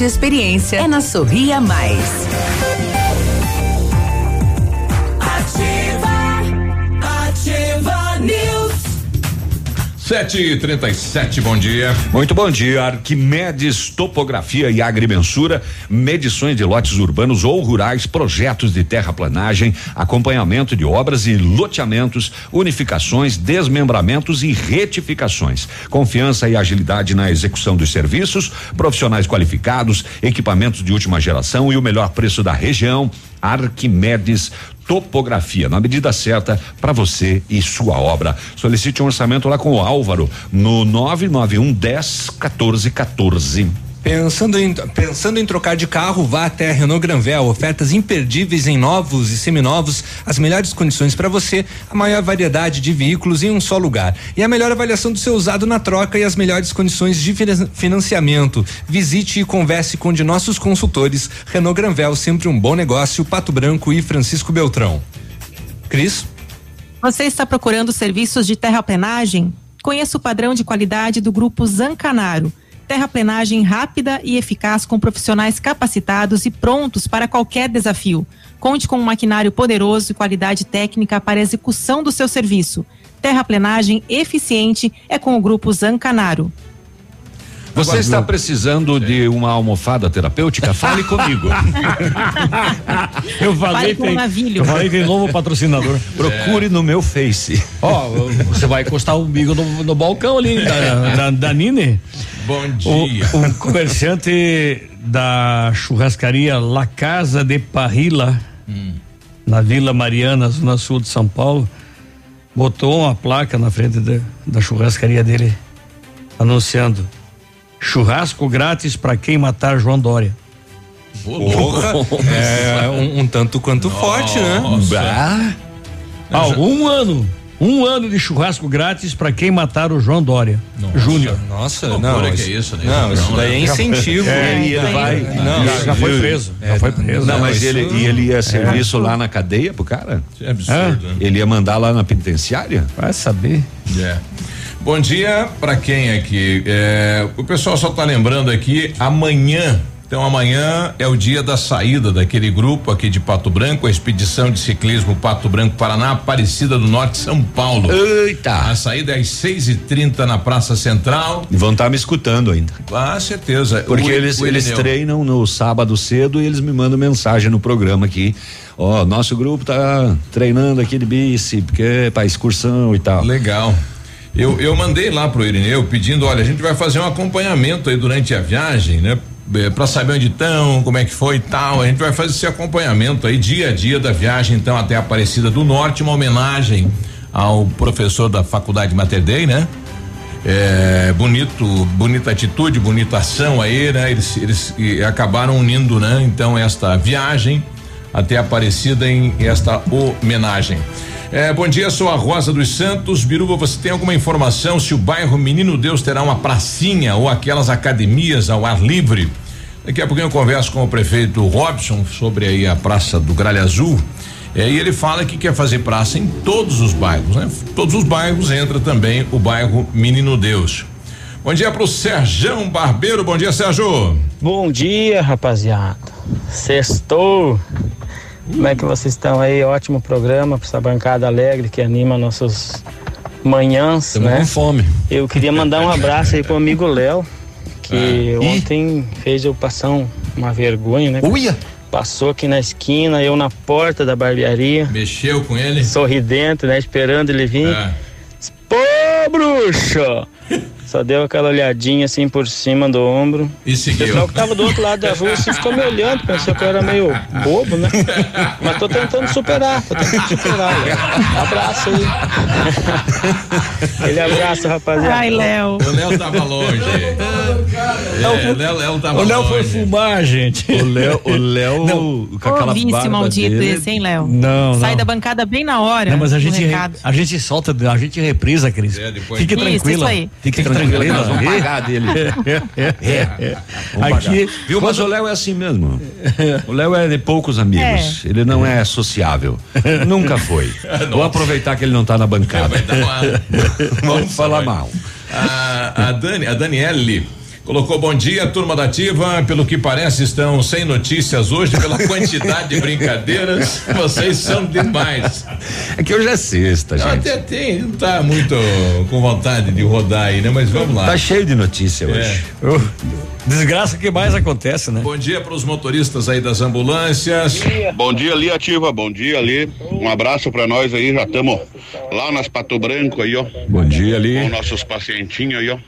e experiência. É na Sorria Mais. Sete e trinta e sete, bom dia. Muito bom dia. Arquimedes Topografia e Agrimensura, medições de lotes urbanos ou rurais, projetos de terraplanagem, acompanhamento de obras e loteamentos, unificações, desmembramentos e retificações. Confiança e agilidade na execução dos serviços, profissionais qualificados, equipamentos de última geração e o melhor preço da região. Arquimedes Topografia, na medida certa para você e sua obra. Solicite um orçamento lá com o Álvaro no 991 10 14 14. Pensando em, pensando em trocar de carro, vá até Renault Granvel. Ofertas imperdíveis em novos e seminovos, as melhores condições para você, a maior variedade de veículos em um só lugar. E a melhor avaliação do seu usado na troca e as melhores condições de finan- financiamento. Visite e converse com um de nossos consultores. Renault Granvel, sempre um bom negócio. Pato Branco e Francisco Beltrão. Cris? Você está procurando serviços de terraplenagem? Conheça o padrão de qualidade do grupo Zancanaro. Terraplenagem rápida e eficaz com profissionais capacitados e prontos para qualquer desafio. Conte com um maquinário poderoso e qualidade técnica para a execução do seu serviço. Terraplenagem eficiente é com o grupo Zancanaro. Você está precisando de uma almofada terapêutica? Fale comigo. Eu Fale falei, com o tem, navilho. eu falei tem novo patrocinador. Procure no meu Face. Ó, você vai encostar o umbigo no, no balcão ali da, da, da Nine. Bom dia. o comerciante da churrascaria La Casa de Parrilla, na Vila Mariana, zona sul de São Paulo, botou uma placa na frente da, da churrascaria dele, anunciando churrasco grátis para quem matar João Dória. Porra, é um, um tanto quanto forte, né? Bah. Ah, um ano, um ano de churrasco grátis para quem matar o João Dória Júnior. Nossa, loucura não. que é isso, né? Não, isso daí é incentivo. É, ele vai. Não, já, já foi preso, já foi preso. Não, mas isso- ele, e ele ia serviço lá na cadeia pro cara? É absurdo, né? Ele ia mandar lá na penitenciária? Vai saber. É. Bom dia para quem aqui? É, o pessoal só tá lembrando aqui amanhã. Então amanhã é o dia da saída daquele grupo aqui de Pato Branco, a expedição de ciclismo Pato Branco Paraná, Aparecida do Norte, São Paulo. Eita! A saída é às seis e trinta na Praça Central. Vão estar me escutando ainda. Ah, certeza. Porque O- eles, o eles treinam no sábado cedo e eles me mandam mensagem no programa aqui. Ó, nosso grupo tá treinando aqui de bici, porque é pra excursão e tal. Legal. Eu, eu mandei lá pro Irineu pedindo, olha, a gente vai fazer um acompanhamento aí durante a viagem, né? Para saber onde estão, como é que foi e tal. A gente vai fazer esse acompanhamento aí dia a dia da viagem, então, até Aparecida do Norte, uma homenagem ao professor da Faculdade Mater Dei, né? É, bonito, bonita atitude, bonita ação aí, né? Eles, eles acabaram unindo, né? Então esta viagem até Aparecida em esta homenagem. É, bom dia, sou a Rosa dos Santos. Biruba, você tem alguma informação se o bairro Menino Deus terá uma pracinha ou aquelas academias ao ar livre? Daqui a pouquinho eu converso com o prefeito Robson sobre aí a Praça do Gralha Azul. É, e ele fala que quer fazer praça em todos os bairros, né? Todos os bairros entra também o bairro Menino Deus. Bom dia pro Serjão Barbeiro. Bom dia, Sérgio. Bom dia, rapaziada. Sextou. Como é que vocês estão aí? Ótimo programa para essa bancada alegre que anima nossos manhãs, Tamo né? com fome. Eu queria mandar um abraço aí pro amigo Léo, que ah. ontem fez eu passar um, uma vergonha, né? Uia! Passou aqui na esquina, eu na porta da barbearia. Mexeu com ele? Sorridente, né? Esperando ele vir. É. Pô, bruxo! Só deu aquela olhadinha assim por cima do ombro. E seguiu. O pessoal que tava do outro lado da rua assim ficou me olhando, pensou que eu era meio bobo, né? Mas tô tentando superar, tô tentando superar. Né? Abraço aí. Ele abraça, rapaziada. Ai, Léo. O Léo tava longe. É, o Léo, Léo tava O Léo foi fumar, gente. O Léo, o Léo com aquela Ô, maldito dele. esse, hein, Léo? Não, Sai da bancada bem na hora. Não, mas a gente, a gente solta, a gente reprisa, Cris. É, Fique tranquila. Fique tranquila Nós vamos pagar dele. É. é. Aqui, Viu, mas o Léo é assim mesmo. O Léo é de poucos amigos. É. Ele não é sociável. Nunca foi. Vou aproveitar que ele não está na bancada. Vamos falar mal. A, a Dani, a Daniele Colocou bom dia, turma da Ativa. Pelo que parece, estão sem notícias hoje pela quantidade de brincadeiras. Vocês são demais. É que hoje é sexta, gente. Até tem, não tá muito com vontade de rodar aí, né? Mas vamos lá. Tá cheio de notícia hoje. É. Desgraça que mais acontece, né? Bom dia para os motoristas aí das ambulâncias. Bom dia ali, Ativa. Bom dia ali. Um abraço para nós aí. Já estamos lá nas Pato Branco aí, ó. Bom dia ali. Com nossos pacientinhos aí, ó.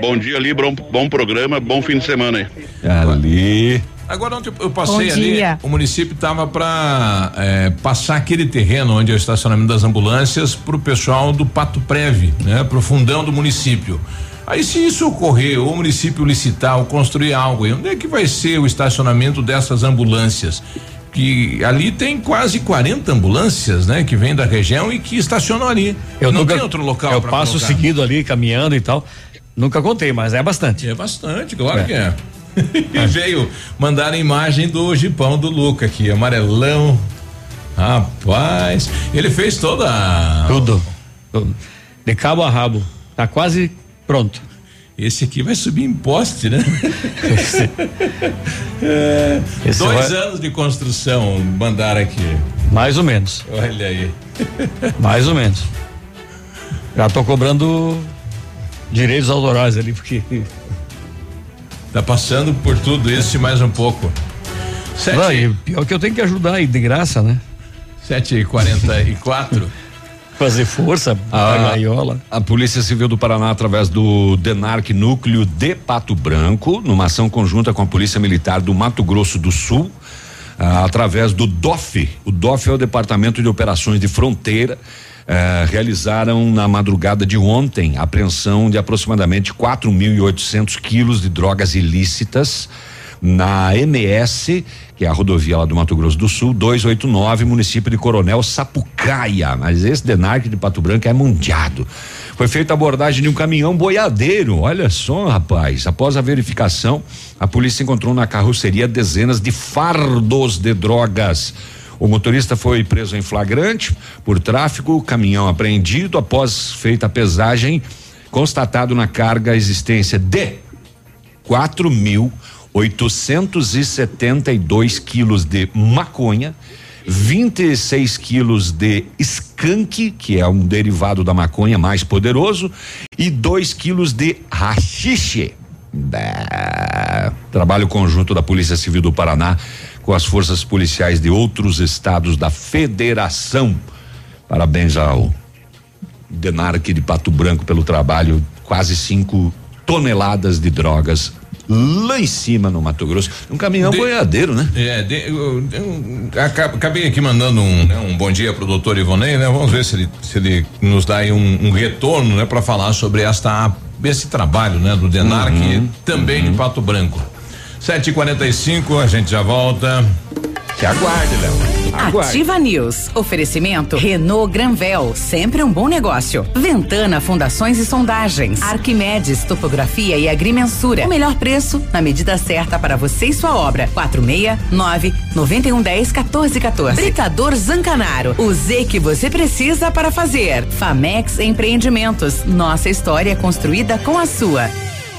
Bom dia ali, bom, bom programa, bom fim de semana aí. Ali. Agora ontem eu passei ali, o município estava para é, passar aquele terreno onde é o estacionamento das ambulâncias para o pessoal do Pato Preve, né? Pro fundão do município. Aí se isso ocorrer, o município licitar ou construir algo, onde é que vai ser o estacionamento dessas ambulâncias? que ali tem quase 40 ambulâncias, né, que vêm da região e que estacionam ali. Eu não nunca, tem outro local. Eu passo colocar. seguido ali caminhando e tal. Nunca contei, mas é bastante. É bastante, claro é. que é. e veio mandar a imagem do jipão do Luca aqui, amarelão. Rapaz, ele fez toda. Tudo. Tudo. De cabo a rabo. Tá quase pronto. Esse aqui vai subir em poste, né? Esse, é, Esse dois vai... anos de construção mandaram aqui. Mais ou menos. Olha aí. Mais ou menos. Já tô cobrando direitos autorais ali, porque. Tá passando por tudo isso e mais um pouco. Sete... Não, e pior que eu tenho que ajudar aí, de graça, né? Sete e quarenta e quatro. Fazer força, a gaiola. A Polícia Civil do Paraná, através do DENARC Núcleo de Pato Branco, numa ação conjunta com a Polícia Militar do Mato Grosso do Sul, ah, através do DOF. O DOF é o Departamento de Operações de Fronteira eh, realizaram na madrugada de ontem apreensão de aproximadamente 4.800 quilos de drogas ilícitas na MS, que é a rodovia lá do Mato Grosso do Sul, 289, município de Coronel Sapucaia. Mas esse Denarque de Pato Branco é mundiado. Foi feita a abordagem de um caminhão boiadeiro. Olha só, rapaz. Após a verificação, a polícia encontrou na carroceria dezenas de fardos de drogas o motorista foi preso em flagrante por tráfico, caminhão apreendido após feita a pesagem, constatado na carga a existência de quatro mil oitocentos e setenta e dois quilos de maconha, 26 quilos de skunk, que é um derivado da maconha mais poderoso, e 2 quilos de rachixe. Trabalho conjunto da Polícia Civil do Paraná com as forças policiais de outros estados da federação. Parabéns ao Denarque de Pato Branco pelo trabalho, quase cinco toneladas de drogas lá em cima no Mato Grosso. Um caminhão de, boiadeiro, né? É, de, eu, eu, acabei aqui mandando um, né, um bom dia pro doutor Ivonei, né? Vamos ver se ele, se ele nos dá aí um, um retorno, né? para falar sobre esta, esse trabalho, né? Do Denarc uhum, também uhum. de Pato Branco. Sete e quarenta e cinco, a gente já volta. Que aguarde, Léo. Ativa News. Oferecimento Renault Granvel, sempre um bom negócio. Ventana Fundações e Sondagens. Arquimedes Topografia e Agrimensura. O melhor preço na medida certa para você e sua obra. Quatro meia nove noventa e um dez 14. Britador Zancanaro. O Z que você precisa para fazer. Famex Empreendimentos. Nossa história construída com a sua.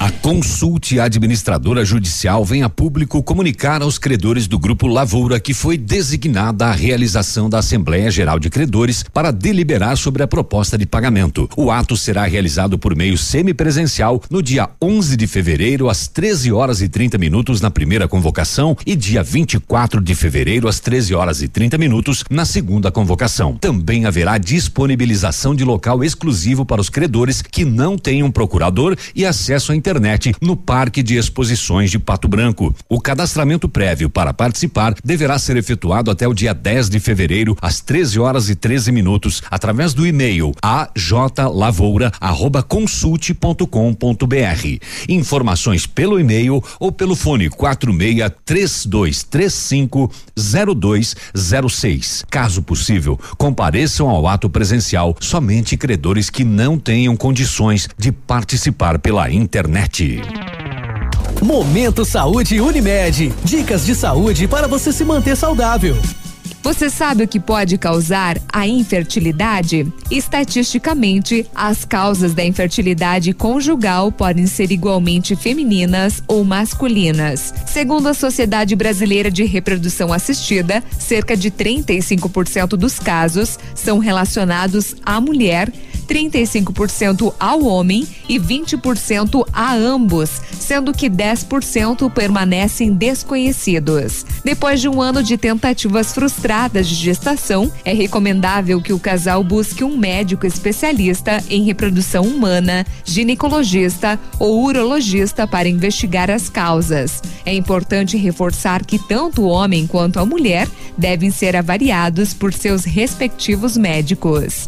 A Consulte Administradora Judicial vem a público comunicar aos credores do Grupo Lavoura que foi designada a realização da Assembleia Geral de Credores para deliberar sobre a proposta de pagamento. O ato será realizado por meio semipresencial no dia 11 de fevereiro, às 13 horas e 30 minutos, na primeira convocação, e dia 24 de fevereiro, às 13 horas e 30 minutos, na segunda convocação. Também haverá disponibilização de local exclusivo para os credores que não tenham procurador e acesso à internet internet no Parque de Exposições de Pato Branco. O cadastramento prévio para participar deverá ser efetuado até o dia 10 de fevereiro, às 13 horas e 13 minutos, através do e-mail ajlavoura@consulte.com.br. Informações pelo e-mail ou pelo fone 46 3235 0206. Caso possível, compareçam ao ato presencial somente credores que não tenham condições de participar pela internet Momento Saúde Unimed. Dicas de saúde para você se manter saudável. Você sabe o que pode causar a infertilidade? Estatisticamente, as causas da infertilidade conjugal podem ser igualmente femininas ou masculinas. Segundo a Sociedade Brasileira de Reprodução Assistida, cerca de 35% dos casos são relacionados à mulher 35% ao homem e 20% a ambos, sendo que 10% permanecem desconhecidos. Depois de um ano de tentativas frustradas de gestação, é recomendável que o casal busque um médico especialista em reprodução humana, ginecologista ou urologista para investigar as causas. É importante reforçar que tanto o homem quanto a mulher devem ser avaliados por seus respectivos médicos.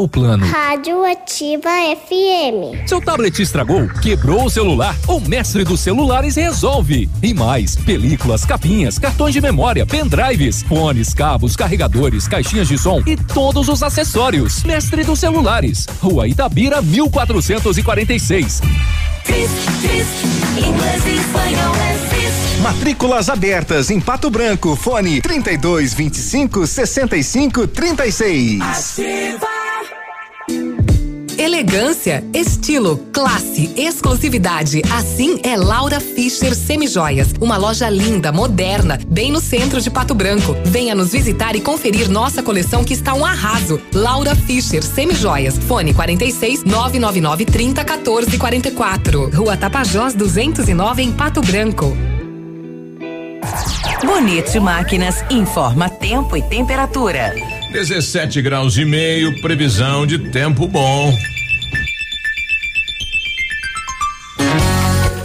o plano. Rádio Ativa FM. Seu tablet estragou? Quebrou o celular? O mestre dos celulares resolve. E mais, películas, capinhas, cartões de memória, pendrives, fones, cabos, carregadores, caixinhas de som e todos os acessórios. Mestre dos celulares. Rua Itabira, 1446. Inglês e espanhol é Matrículas abertas em Pato Branco. Fone 32 25 65 36. Ativa. Elegância, estilo, classe, exclusividade. Assim é Laura Fischer Semijoias. Uma loja linda, moderna, bem no centro de Pato Branco. Venha nos visitar e conferir nossa coleção que está um arraso. Laura Fischer Semijoias. Fone 46 999 30 14 44. Rua Tapajós 209 em Pato Branco. Bonito Máquinas informa tempo e temperatura. 17 graus e meio, previsão de tempo bom.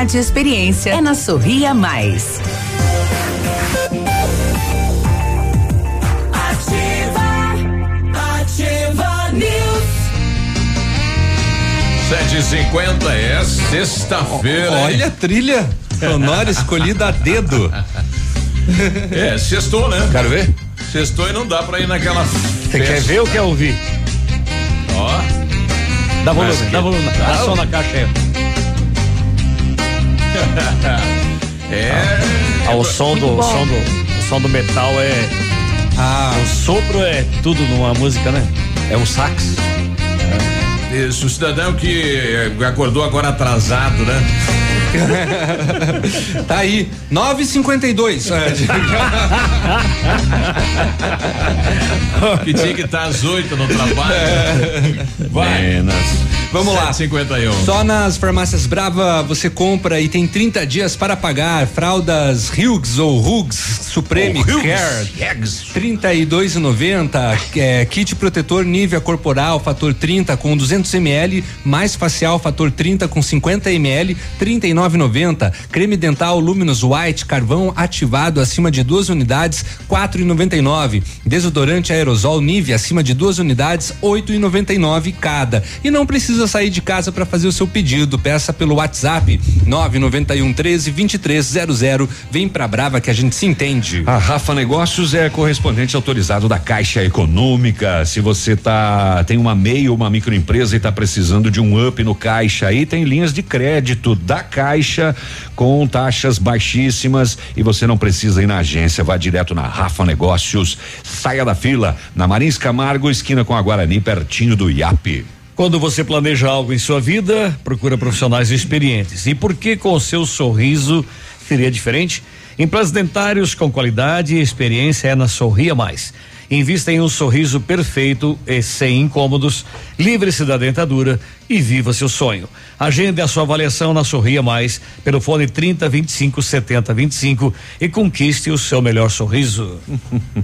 e experiência é na Sorria Mais. Ativa, ativa news. Sete e cinquenta é sexta-feira. Olha a trilha sonora escolhida a dedo. É, sextou, né? Quero ver? Sextou e não dá pra ir naquela. Você quer ver ou quer ouvir? Ó. Dá volume, dá volume, dá Dá. som na caixa aí. É. Ah, o som do, o som do, o som do metal é. Ah. O sopro é tudo numa música, né? É um sax. Isso, o cidadão que eh, acordou agora atrasado, né? tá aí, 9h52. que tinha que estar às oito no trabalho. Vai. Vamos lá. 51. Só nas farmácias Brava você compra e tem 30 dias para pagar. Fraldas Hughes ou Hugs Supreme Oh, Hughes. Care. 32,90. É, kit protetor Nivea corporal fator 30 com 200 ml, mais facial fator 30 com 50 ml, 39,90. Creme dental Luminous White carvão ativado acima de duas unidades, 4,99. Desodorante aerosol Nivea acima de duas unidades, 8,99 cada. E não precisa sair de casa para fazer o seu pedido. Peça pelo WhatsApp 991 13 2300. Vem pra Brava que a gente se entende. A Rafa Negócios é correspondente autorizado da Caixa Econômica. Se você tá tem uma MEI ou uma microempresa e está precisando de um up no Caixa, aí tem linhas de crédito da Caixa com taxas baixíssimas e você não precisa ir na agência, vá direto na Rafa Negócios. Saia da fila na Marins Camargo, esquina com a Guarani, pertinho do IAP. Quando você planeja algo em sua vida, procura profissionais experientes. E por que com o seu sorriso seria diferente? Implantes dentários com qualidade e experiência é na Sorria Mais. Invista em um sorriso perfeito e sem incômodos, livre-se da dentadura e viva seu sonho. Agende a sua avaliação na Sorria Mais pelo fone 30 25 70 25 e conquiste o seu melhor sorriso.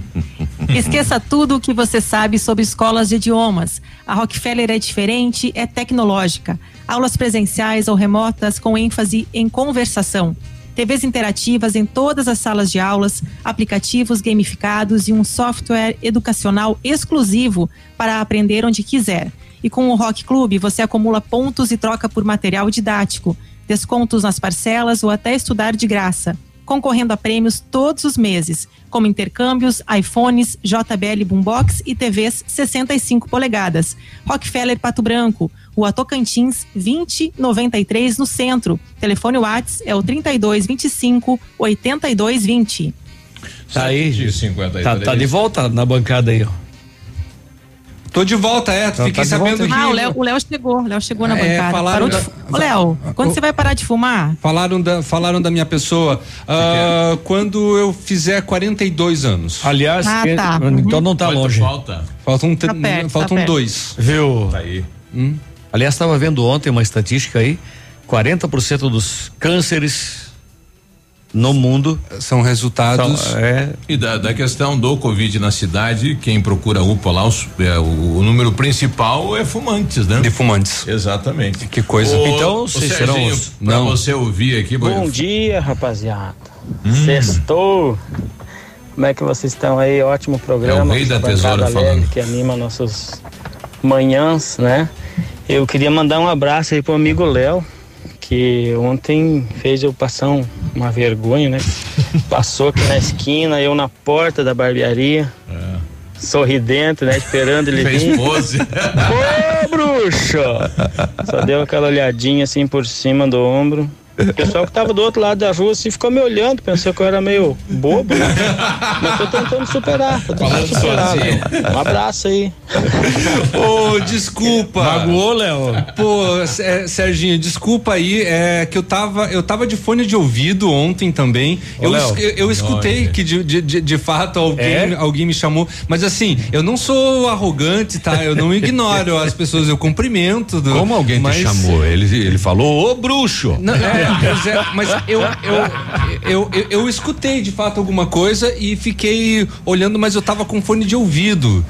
Esqueça tudo o que você sabe sobre escolas de idiomas. A Rockefeller é diferente, é tecnológica. Aulas presenciais ou remotas com ênfase em conversação. TVs interativas em todas as salas de aulas, aplicativos gamificados e um software educacional exclusivo para aprender onde quiser. E com o Rock Club você acumula pontos e troca por material didático, descontos nas parcelas ou até estudar de graça concorrendo a prêmios todos os meses, como intercâmbios, iPhones, JBL Boombox e TVs 65 polegadas. Rockefeller Pato Branco, Rua Tocantins 2093 no centro. Telefone Whats é o 3225 8220. Tá aí. De 53. Tá, tá de volta na bancada aí, ó. Tô de volta, é. Tá- Fiquei tá sabendo volta, que. Ah, o Léo, o Léo chegou, o Léo chegou na É, bancada. falaram Parou de Léo, quando você vai parar de fumar? Falaram da, falaram da minha pessoa. Ah, quando eu fizer 42 anos. Aliás, Ah, tá. então não tá Quanto longe. falta? Faltam, Tá perto, faltam tá dois. Viu? Tá aí. Aliás, estava vendo ontem uma estatística aí: 40% dos cânceres no mundo São resultados. são, é, E da, da questão do Covid na cidade, quem procura UPA lá, os- é, o, o número principal é fumantes, né? De fumantes. Exatamente. Que coisa. Ô, Então, vocês serão os- pra Não. você ouvir aqui, Bom boi- dia, rapaziada. Sextou. Como é que vocês estão aí? Ótimo programa. É o rei da tesoura alegre falando. Que anima nossas manhãs, né? Eu queria mandar um abraço aí pro amigo Léo, que ontem fez eu passar um- uma vergonha, né? Passou aqui na esquina, eu na porta da barbearia. Sorridente, né? Esperando ele fez vir. pose. Ô, bruxo! Só deu aquela olhadinha assim por cima do ombro. O pessoal que tava do outro lado da rua assim ficou me olhando, pensou que eu era meio bobo, né? Mas tô tentando superar, tô tentando superar. Um abraço aí. Ô, desculpa. Magoou, Léo? Pô, Serginho, desculpa aí, é que eu tava, eu tava de fone de ouvido ontem também. Ô, eu, Léo. es- eu escutei Olha. que de, de, de- de fato alguém, É? alguém me chamou, mas assim, eu não sou arrogante, tá? Eu não ignoro as pessoas, eu cumprimento. do- Como alguém mas- te chamou? Ele, ele falou, ô bruxo. Não, é, é, mas eu, eu, eu, eu, escutei de fato alguma coisa e fiquei olhando, mas eu tava com fone de ouvido.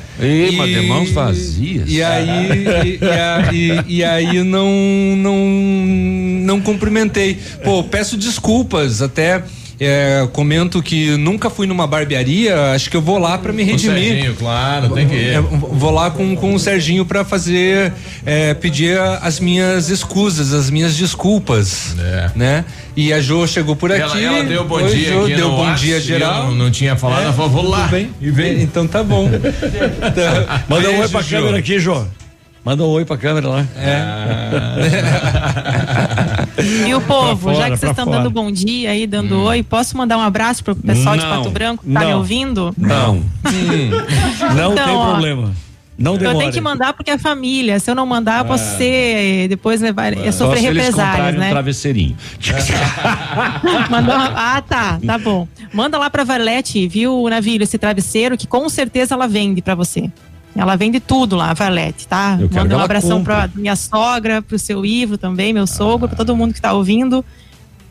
Mas de mãos vazias. E aí, e, e e- e aí não, não, não cumprimentei. Pô, peço desculpas, até é, comento que nunca fui numa barbearia, acho que eu vou lá pra me Com o redimir. Serginho, claro, tem que ir. É, Vou lá com, com o Serginho pra fazer, é, pedir as minhas escusas, as minhas desculpas, né? E a Jo chegou por aqui. Ela, ela deu bom Oi, dia Jo, aqui deu no bom dia eu geral. Não, não tinha falado, É, ela falou, vou lá. tudo bem. E vem. Então tá bom. Manda um oi pra Jo. câmera aqui, Jô. Manda um oi pra câmera lá. Viu, povo? Pra Já fora, que vocês estão fora. dando bom dia aí, dando oi, posso mandar um abraço pro pessoal de Não, Pato Branco que tá me não. ouvindo? Não. Não Então, tem ó, problema. Não Eu demora. tenho que mandar porque é família. Se eu não mandar, eu posso Ah. ser, depois levar, é Só sofrer represálias, comprarem um né? travesseirinho. Mandou Ah, tá, tá bom. Manda lá pra Varlete, viu, Navilho, esse travesseiro que com certeza ela vende pra você. Ela vende tudo lá, a Varlete, tá? Eu Manda um abração compre. pra minha sogra, pro seu Ivo também, meu sogro, pra todo mundo que tá ouvindo.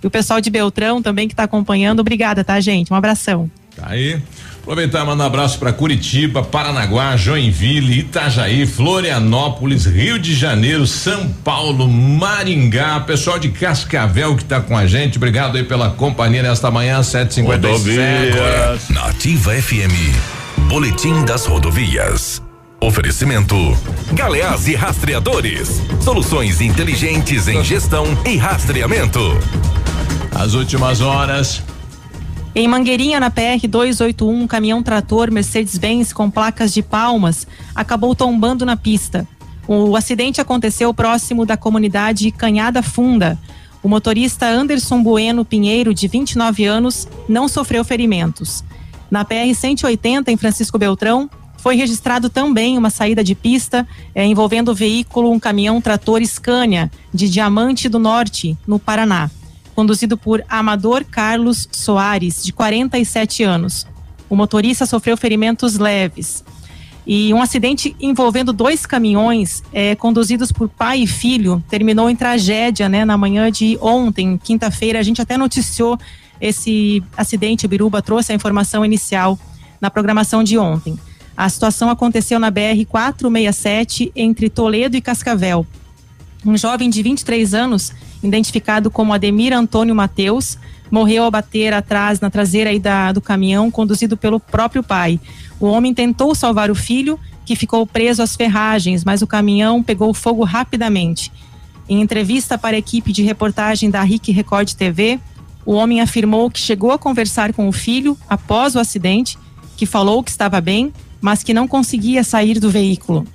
E o pessoal de Beltrão também que tá acompanhando. Obrigada, tá, gente? Um abração. Tá aí. Aproveitar e mandar um abraço para Curitiba, Paranaguá, Joinville, Itajaí, Florianópolis, Rio de Janeiro, São Paulo, Maringá, pessoal de Cascavel que tá com a gente. Obrigado aí pela companhia nesta manhã, 7h57. Na Ativa FM, Boletim das Rodovias. Oferecimento: Galeás e Rastreadores. Soluções inteligentes em gestão e rastreamento. As últimas horas. Em Mangueirinha, na PR 281, um caminhão trator Mercedes-Benz com placas de palmas acabou tombando na pista. O acidente aconteceu próximo da comunidade Canhada Funda. O motorista Anderson Bueno Pinheiro, de 29 anos, não sofreu ferimentos. Na PR 180, em Francisco Beltrão, foi registrado também uma saída de pista eh, envolvendo o veículo, um caminhão trator Scania, de Diamante do Norte, no Paraná conduzido por Amador Carlos Soares, de 47 anos. O motorista sofreu ferimentos leves. E um acidente envolvendo dois caminhões, eh, conduzidos por pai e filho, terminou em tragédia, né? Na manhã de ontem, quinta-feira, a gente até noticiou esse acidente. O Biruba trouxe a informação inicial na programação de ontem. A situação aconteceu na BR 467 entre Toledo e Cascavel. Um jovem de 23 anos, identificado como Ademir Antônio Mateus, morreu ao bater atrás na traseira da, do caminhão conduzido pelo próprio pai. O homem tentou salvar o filho, que ficou preso às ferragens, mas o caminhão pegou fogo rapidamente. Em entrevista para a equipe de reportagem da RIC Record TV, o homem afirmou que chegou a conversar com o filho após o acidente, que falou que estava bem, mas que não conseguia sair do veículo.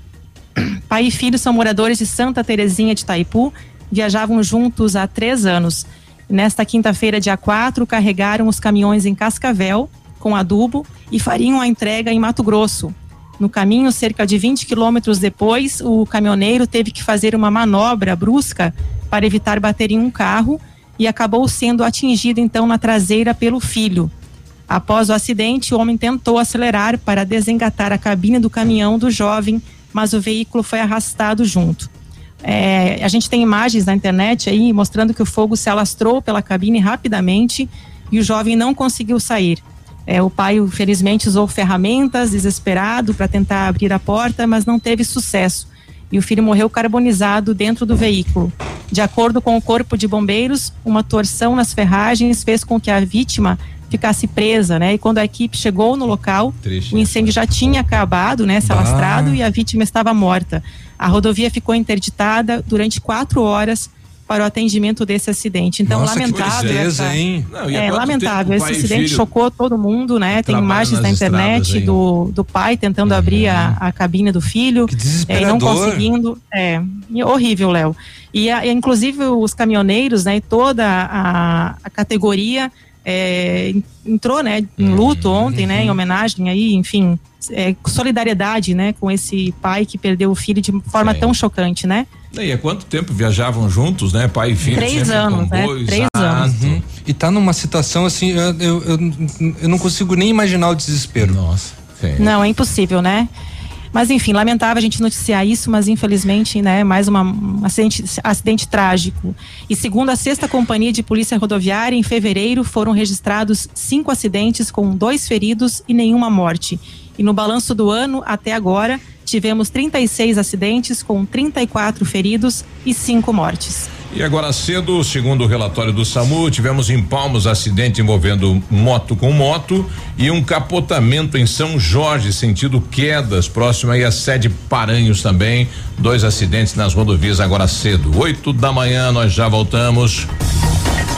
Pai e filho são moradores de Santa Terezinha de Itaipu, viajavam juntos há três anos. Nesta quinta-feira, dia 4, carregaram os caminhões em Cascavel, com adubo, e fariam a entrega em Mato Grosso. No caminho, cerca de 20 quilômetros depois, o caminhoneiro teve que fazer uma manobra brusca para evitar bater em um carro e acabou sendo atingido então na traseira pelo filho. Após o acidente, o homem tentou acelerar para desengatar a cabine do caminhão do jovem, mas o veículo foi arrastado junto. É, a gente tem imagens na internet aí mostrando que o fogo se alastrou pela cabine rapidamente e o jovem não conseguiu sair. É, o pai, felizmente, usou ferramentas, desesperado, para tentar abrir a porta, mas não teve sucesso. E o filho morreu carbonizado dentro do veículo. De acordo com o corpo de bombeiros, uma torção nas ferragens fez com que a vítima ficasse presa, né? E quando a equipe chegou no local, Triste, o incêndio já tinha acabado, né? Se alastrado e a vítima estava morta. A rodovia ficou interditada durante quatro horas para o atendimento desse acidente. Então, Nossa, lamentável. Que essa, hein? Não, é lamentável. Esse acidente chocou todo mundo, né? Tem imagens na internet do, do pai tentando uhum. abrir a, a cabine do filho é, e não conseguindo. É horrível, Léo. E a, inclusive os caminhoneiros, né? E toda a, a categoria é, entrou, né? Em uhum. luto ontem, né? Em homenagem aí, enfim, é, solidariedade, né? Com esse pai que perdeu o filho de forma tão chocante, né? E há quanto tempo viajavam juntos, né? Pai e filho? Três anos, né? Três anos. Uhum. E tá numa situação assim, eu, eu, eu, eu, não consigo nem imaginar o desespero. Nossa. Sim. Não, é impossível, né? Mas enfim, lamentável a gente noticiar isso, mas infelizmente, né, mais uma, um acidente, acidente trágico. E segundo a sexta companhia de polícia rodoviária, em fevereiro foram registrados cinco acidentes com dois feridos e nenhuma morte. E no balanço do ano, até agora, tivemos 36 acidentes com 34 feridos e cinco mortes. E agora cedo, segundo o relatório do SAMU, tivemos em Palmos acidente envolvendo moto com moto e um capotamento em São Jorge, sentido quedas, próximo aí a sede Paranhos também. Dois acidentes nas rodovias agora cedo. Oito da manhã, nós já voltamos.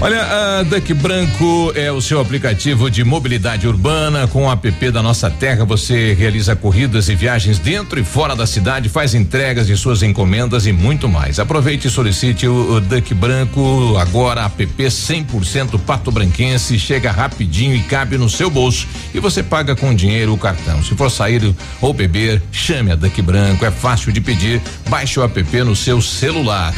Olha, a Duck Branco é o seu aplicativo de mobilidade urbana. Com o app da Nossa Terra, você realiza corridas e viagens dentro e fora da cidade, faz entregas de suas encomendas e muito mais. Aproveite e solicite o, o Duck Branco agora, app 100% pato branquense, chega rapidinho e cabe no seu bolso. E você paga com dinheiro o cartão. Se for sair ou beber, chame a Duck Branco. É fácil de pedir. Baixe o app no seu celular.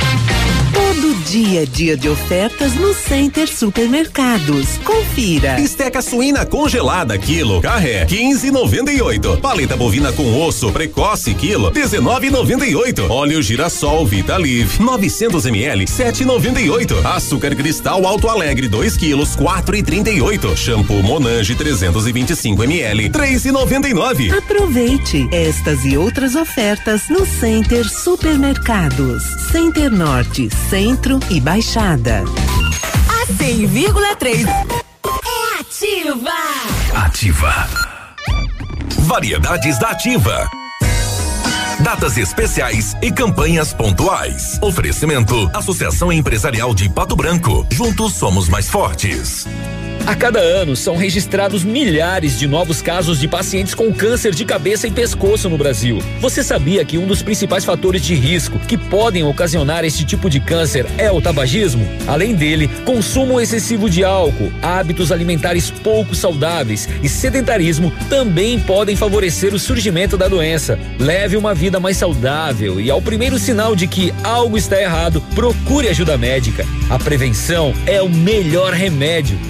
Todo dia, dia de ofertas no Center Supermercados. Confira. Esteca suína congelada quilo, carré 15,98. Paleta bovina com osso precoce quilo 19,98. Óleo girassol Vita Live 900 ml 7,98. Açúcar cristal Alto Alegre 2 quilos 4,38. Shampoo Monange 325 ml 3,99. Aproveite estas e outras ofertas no Center Supermercados. Center Norte, Centro e Baixada. 100,3. É ativa. Ativa. Variedades da Ativa. Datas especiais e campanhas pontuais. Oferecimento: Associação Empresarial de Pato Branco. Juntos somos mais fortes. A cada ano são registrados milhares de novos casos de pacientes com câncer de cabeça e pescoço no Brasil. Você sabia que um dos principais fatores de risco que podem ocasionar este tipo de câncer é o tabagismo? Além dele, consumo excessivo de álcool, hábitos alimentares pouco saudáveis e sedentarismo também podem favorecer o surgimento da doença. Leve uma vida mais saudável e ao primeiro sinal de que algo está errado, procure ajuda médica. A prevenção é o melhor remédio.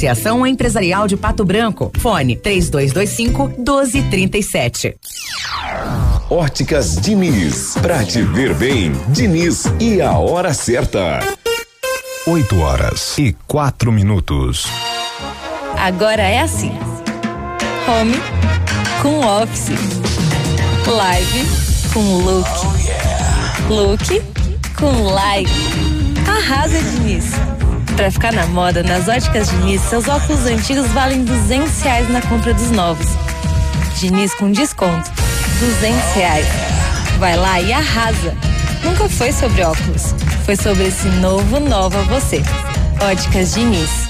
Associação Empresarial de Pato Branco. Fone 3225 1237. Óticas Diniz. Pra te ver bem, Diniz e a hora certa. 8 horas e quatro minutos. Agora é assim: home com office, live com look, look com live. Arrasa, Diniz. Pra ficar na moda, nas óticas Diniz, seus óculos antigos valem 200 reais na compra dos novos. Diniz com desconto, 200 reais. Vai lá e arrasa. Nunca foi sobre óculos, foi sobre esse novo nova você. Óticas Diniz.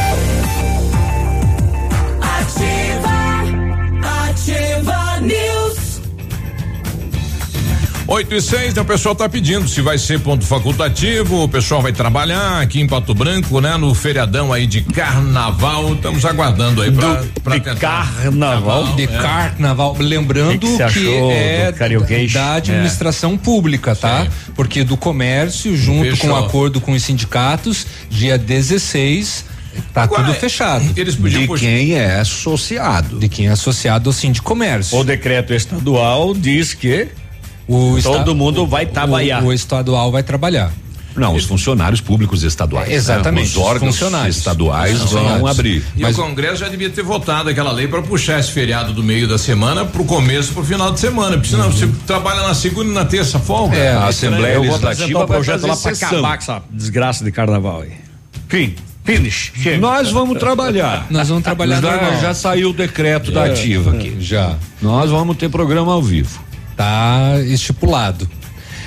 8 e 6, né, o pessoal tá pedindo se vai ser ponto facultativo, o pessoal vai trabalhar aqui em Pato Branco, né? No feriadão aí de carnaval, estamos aguardando aí pra, Do- pra de tentar. carnaval, de é. carnaval. Lembrando Que que é da administração pública, tá? Porque do comércio, junto Fechou. com o acordo com os sindicatos, dia 16, tá tudo fechado. Eles podiam de puxar- quem é associado. De quem é associado ao Sindicomércio. O decreto estadual diz que o todo mundo vai trabalhar. O, o estadual vai trabalhar. Não, os funcionários públicos estaduais. É, exatamente, né? Os órgãos os funcionários. estaduais vão Funcionários. abrir. E o Congresso já devia ter votado aquela lei para puxar esse feriado do meio da semana pro começo, pro final de semana. Porque senão você trabalha na segunda e na terça folga. É, É a estranho. Assembleia Legislativa um projeto lá pra fazer acabar com essa desgraça de carnaval aí. Fim, finish. chega. Nós vamos trabalhar. Nós vamos trabalhar já, já saiu o decreto da É, ativa aqui. Já. Nós vamos ter programa ao vivo. Tá estipulado.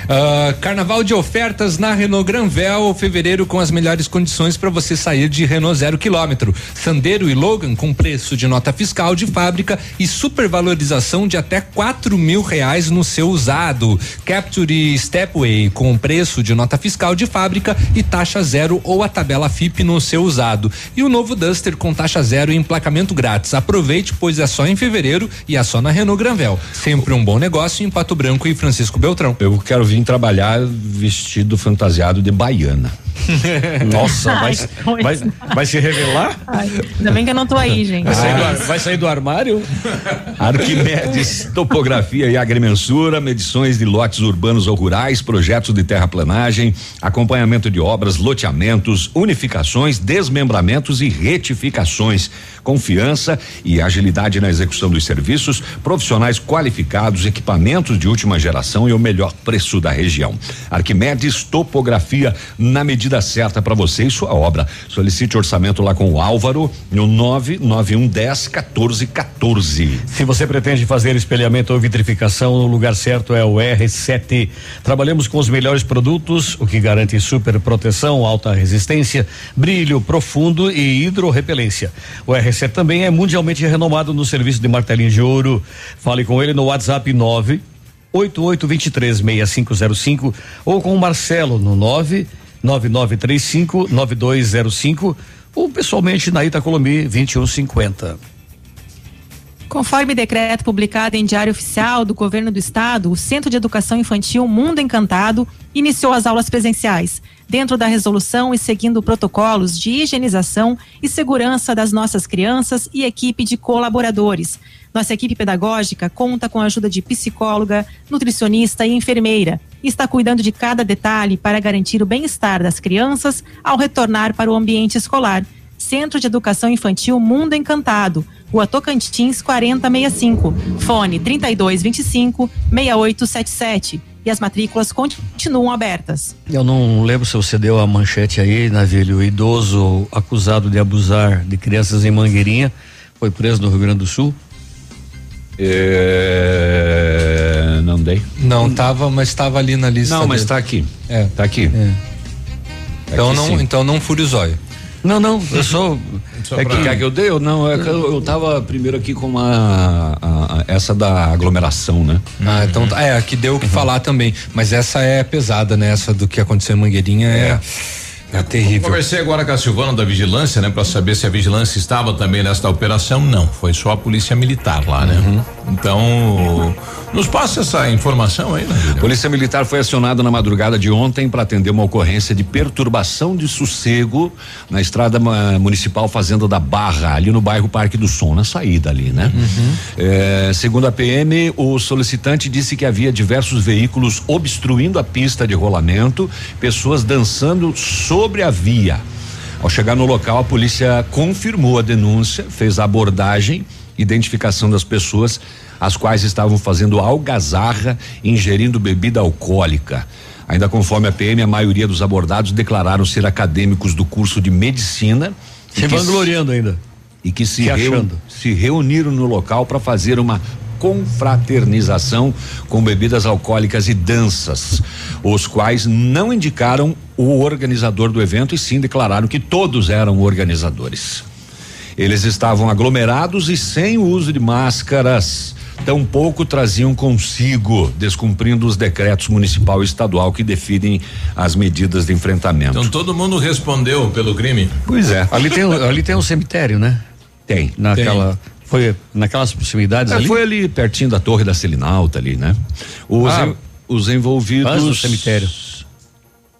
Ah, carnaval de ofertas na Renault Granvel, fevereiro com as melhores condições para você sair de Renault zero quilômetro. Sandero e Logan com preço de nota fiscal de fábrica e supervalorização de até quatro mil reais no seu usado. Capture e Stepway com preço de nota fiscal de fábrica e taxa zero ou a tabela FIP no seu usado. E o novo Duster com taxa zero e emplacamento grátis. Aproveite, pois é só em fevereiro e é só na Renault Granvel. Sempre um bom negócio em Pato Branco e Francisco Beltrão. Eu quero vir trabalhar vestido fantasiado de baiana. Nossa, vai, Ai, que coisa. vai, se revelar? Ai, ainda bem que eu não tô aí, gente. Vai sair, do, vai sair do armário? Arquimedes, topografia e agrimensura, medições de lotes urbanos ou rurais, projetos de terraplanagem, acompanhamento de obras, loteamentos, unificações, desmembramentos e retificações. Confiança e agilidade na execução dos serviços, profissionais qualificados, equipamentos de última geração e o melhor preço da região. Arquimedes, topografia na medida certa para você e sua obra. Solicite orçamento lá com o Álvaro no 99110 1414. Se você pretende fazer espelhamento ou vitrificação, o lugar certo é o R7. Trabalhamos com os melhores produtos, o que garante super proteção, alta resistência, brilho profundo e hidrorrepelência. O R7 também é mundialmente renomado no serviço de martelinho de ouro. Fale com ele no WhatsApp 9 88236505 ou com o Marcelo no 9 9935 9205 ou pessoalmente na Itacolomi 2150. Conforme decreto publicado em Diário Oficial do Governo do Estado, o Centro de Educação Infantil Mundo Encantado iniciou as aulas presenciais, dentro da resolução e seguindo protocolos de higienização e segurança das nossas crianças e equipe de colaboradores. Nossa equipe pedagógica conta com a ajuda de psicóloga, nutricionista e enfermeira e está cuidando de cada detalhe para garantir o bem-estar das crianças ao retornar para o ambiente escolar. Centro de Educação Infantil Mundo Encantado, Rua Tocantins 4065, fone 3225 6877 e as matrículas continuam abertas. Eu não lembro se você deu a manchete aí, Navilho. O idoso acusado de abusar de crianças em Mangueirinha foi preso no Rio Grande do Sul. É, não dei. Não tava, mas estava ali na lista. Não, mas dele. tá aqui. É. Tá aqui. Então não, então não fure o zóio. Não, não, eu sou. Só é que quer que eu dei? Não, é que eu, eu tava primeiro aqui com uma, a, a, essa da aglomeração, né? Ah, então tá, é, que deu o que uhum. falar também, mas essa é pesada, né? Essa do que aconteceu em Mangueirinha é, é é terrível. Conversei agora com a Silvana da Vigilância, né, para saber se a vigilância estava também nesta operação. Não, foi só a polícia militar lá, né? Uhum. Então, nos passa essa informação aí, né? Polícia Militar foi acionada na madrugada de ontem para atender uma ocorrência de perturbação de sossego na estrada municipal Fazenda da Barra, ali no bairro Parque do Som, na saída ali, né? Uhum. É, segundo a PM, o solicitante disse que havia diversos veículos obstruindo a pista de rolamento, pessoas dançando sobre sobre a via. Ao chegar no local, a polícia confirmou a denúncia, fez a abordagem, identificação das pessoas, as quais estavam fazendo algazarra, ingerindo bebida alcoólica. Ainda conforme a PM, a maioria dos abordados declararam ser acadêmicos do curso de medicina. Se vangloriando ainda. E que se, reu, se reuniram no local para fazer uma confraternização com bebidas alcoólicas e danças, os quais não indicaram o organizador do evento e sim declararam que todos eram organizadores. Eles estavam aglomerados e sem o uso de máscaras. Tampouco traziam consigo, descumprindo os decretos municipal e estadual que definem as medidas de enfrentamento. Então todo mundo respondeu pelo crime? Pois é. Ali tem, ali tem um cemitério, né? Tem. Naquela. Tem. Foi naquelas proximidades é, ali? Foi ali pertinho da torre da Selinalta ali, né? Os, ah, en, os envolvidos. do cemitério.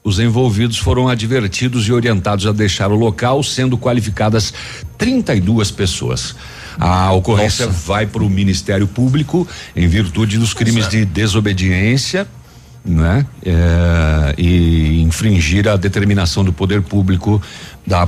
Os envolvidos foram advertidos e orientados a deixar o local, sendo qualificadas 32 pessoas. A ocorrência Nossa. vai para o Ministério Público em virtude dos crimes de desobediência, né? É, e infringir a determinação do poder público da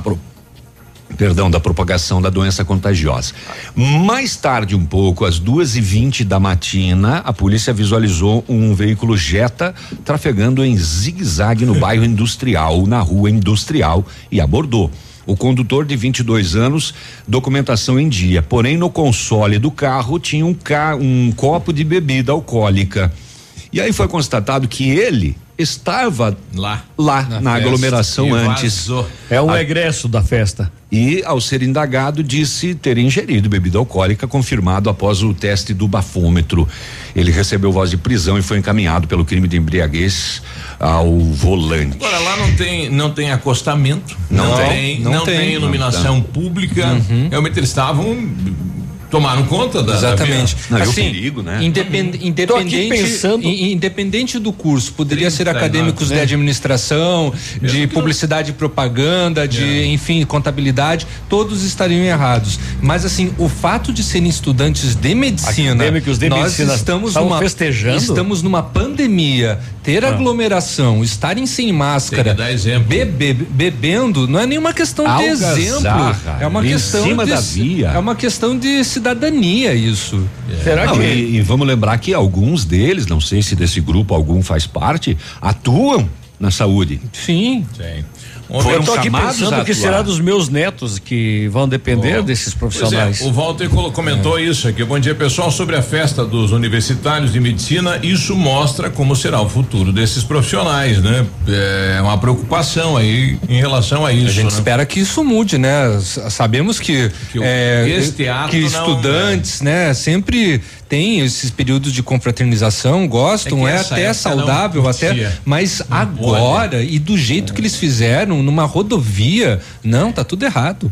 perdão, da propagação da doença contagiosa. Mais tarde um pouco, às duas e vinte da matina, a polícia visualizou um veículo Jetta trafegando em zigue-zague no bairro industrial, na rua industrial, e abordou. O condutor de 22 anos, documentação em dia. Porém, no console do carro tinha um, ca um copo de bebida alcoólica. E aí foi constatado que ele estava lá, lá na, na aglomeração antes. É o egresso da festa. E, ao ser indagado, disse ter ingerido bebida alcoólica, confirmado após o teste do bafômetro. Ele recebeu voz de prisão e foi encaminhado pelo crime de embriaguez ao volante. Agora lá não tem não tem acostamento, não, não tem, não, não tem, tem, iluminação não pública. Uhum. Realmente eles estavam tomaram conta da exatamente da Não, assim, é o perigo, né? Independ, independente pensando... independente do curso poderia ser acadêmicos né? de administração de publicidade e propaganda de é. enfim contabilidade todos estariam errados mas assim o fato de serem estudantes de medicina acadêmicos de nós medicina estamos numa festejando estamos numa pandemia ter ah. aglomeração estarem sem máscara bebe, bebendo não é nenhuma questão Algazarra, de exemplo é uma questão de, da via. é uma questão de cidadania isso. É. Será não, que e, e vamos lembrar que alguns deles, não sei se desse grupo algum faz parte, atuam na saúde. Sim. Sim. Foram eu tô aqui pensando o que será dos meus netos que vão depender oh. desses é, profissionais. É, o Walter comentou é. isso aqui. Bom dia, pessoal. Sobre a festa dos universitários de medicina, isso mostra como será o futuro desses profissionais, né? É uma preocupação aí em relação a isso. A gente né? espera que isso mude, né? Sabemos que, que, é, que estudantes, não, né? Sempre tem esses períodos de confraternização, gostam, é, é até saudável, até, mas não agora pode. e do jeito é. que eles fizeram numa rodovia, não, tá tudo errado.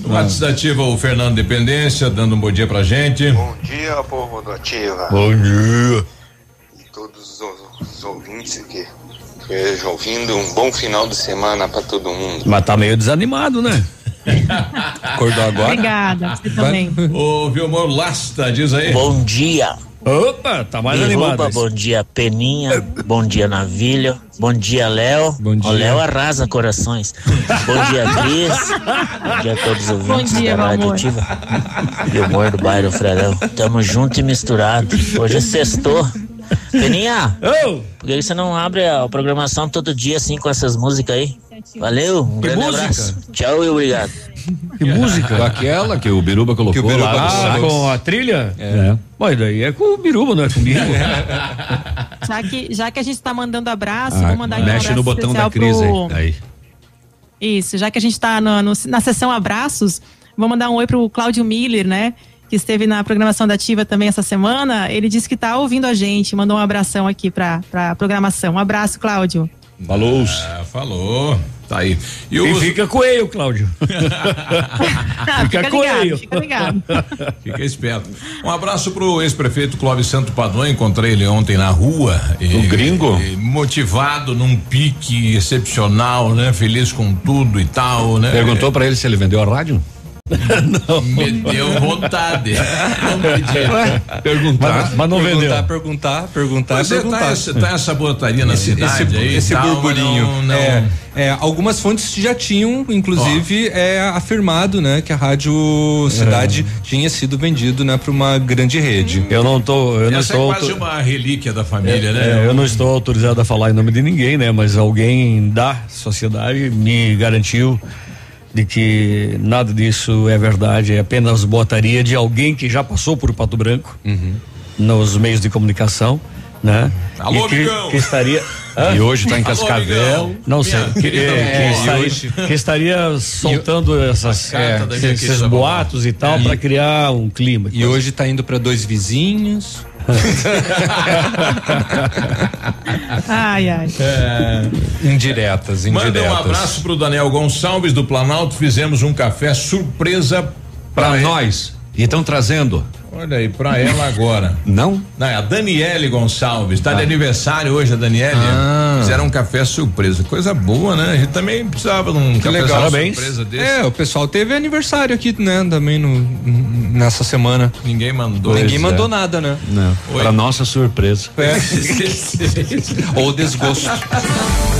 No WhatsApp Ativa, o Fernando Dependência, dando um bom dia pra gente. Bom dia, povo do Ativa. Bom dia. E todos os, os ouvintes aqui estejam ouvindo, um bom final de semana pra todo mundo. Mas tá meio desanimado, né? Acordou agora? Obrigada, você também. Ô, Vilmor Lasta, diz aí. Bom dia. Opa, tá mais Biruba, animado. Bom dia, Peninha. bom dia, Navilho. Bom dia, Léo. Bom dia. O Léo arrasa corações. bom dia, Cris. bom dia a todos os ouvintes bom dia, da Rádio Ativa. Vilmor do bairro Frelão. Tamo junto e misturado. Hoje é sextou. Peninha, oh. por que você não abre a programação todo dia assim com essas músicas aí? Valeu, um que grande música? abraço. Tchau e obrigado. Que música? Aquela que o Biruba colocou que o Biruba lá. Ah, com a trilha? É. Bom, daí é com o Biruba, não é comigo. já, que, já que a gente está mandando abraço, ah, vou mandar Mexe um no botão da crise pro, aí. Isso, já que a gente está na sessão abraços, vou mandar um oi pro Cláudio Miller, né? Que esteve na programação da Ativa também essa semana. Ele disse que está ouvindo a gente, mandou um abração aqui para a programação. Um abraço, Cláudio. Falou. É, falou. Tá aí. E, e fica com ele, Cláudio. fica, fica com ele. Fica ligado. fica esperto. Um abraço pro ex-prefeito Clóvis Santo Padrão. Encontrei ele ontem na rua. O gringo? E, motivado num pique excepcional, né? Feliz com tudo e tal, né? Perguntou para ele se ele vendeu a rádio? não. Me deu vontade. Não perguntar, mas, mas não vendeu. Perguntar, perguntar, perguntar, mas perguntar. Tá essa, tá essa botaria na esse, cidade esse, aí, esse tal, burburinho. Não, não. É, é, algumas fontes já tinham, inclusive, é, afirmado, né, que a rádio Cidade é. tinha sido vendido, né, para uma grande rede. Eu não tô, eu Essa não estou é quase uma relíquia da família, é, né? É, eu não estou autorizado a falar em nome de ninguém, né, mas alguém da sociedade me garantiu de que nada disso é verdade, é apenas botaria de alguém que já passou por Pato Branco uhum. nos meios de comunicação, né? Alô, e que, que estaria? E hoje está em Cascavel. Alô, não sei. Que, é, que, estaria, que, estaria, soltando essas, é, esses boatos e tal para criar um clima. E hoje está indo para dois vizinhos. ai, ai. É, indiretas, indiretas. Manda um abraço pro Daniel Gonçalves do Planalto. Fizemos um café surpresa para nós. E estão trazendo Olha aí, pra ela agora. Não? Não, é a Daniele Gonçalves. Tá ah. de aniversário hoje, a Daniele. Ah. Fizeram um café surpresa. Coisa boa, né? A gente também precisava de um que café legal. surpresa desse. É, o pessoal teve aniversário aqui, né? Também no, nessa semana. Ninguém mandou. Ninguém é. mandou nada, né? Não. Oi. Pra nossa surpresa. É. Ou desgosto.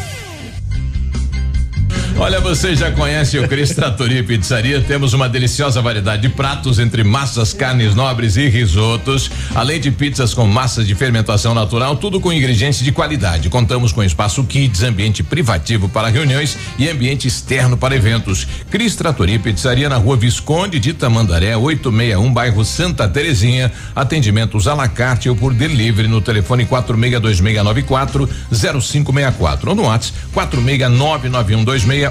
Olha, você já conhece o Cris Trattoria Pizzaria? Temos uma deliciosa variedade de pratos entre massas, carnes nobres e risotos, além de pizzas com massas de fermentação natural, tudo com ingredientes de qualidade. Contamos com espaço kids, ambiente privativo para reuniões e ambiente externo para eventos. Cris Trattoria Pizzaria na Rua Visconde de Tamandaré, 861, bairro Santa Terezinha. Atendimentos à la carte ou por delivery no telefone 462694 0564 ou no WhatsApp 4699126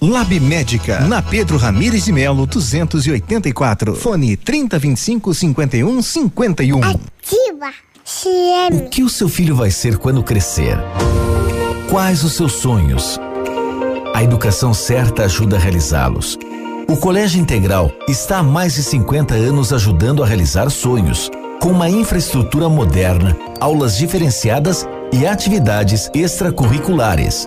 Lab Médica, na Pedro Ramires de Melo, 284. Fone 3025 51 51. Ativa CM. O que o seu filho vai ser quando crescer? Quais os seus sonhos? A educação certa ajuda a realizá-los. O Colégio Integral está há mais de 50 anos ajudando a realizar sonhos, com uma infraestrutura moderna, aulas diferenciadas e atividades extracurriculares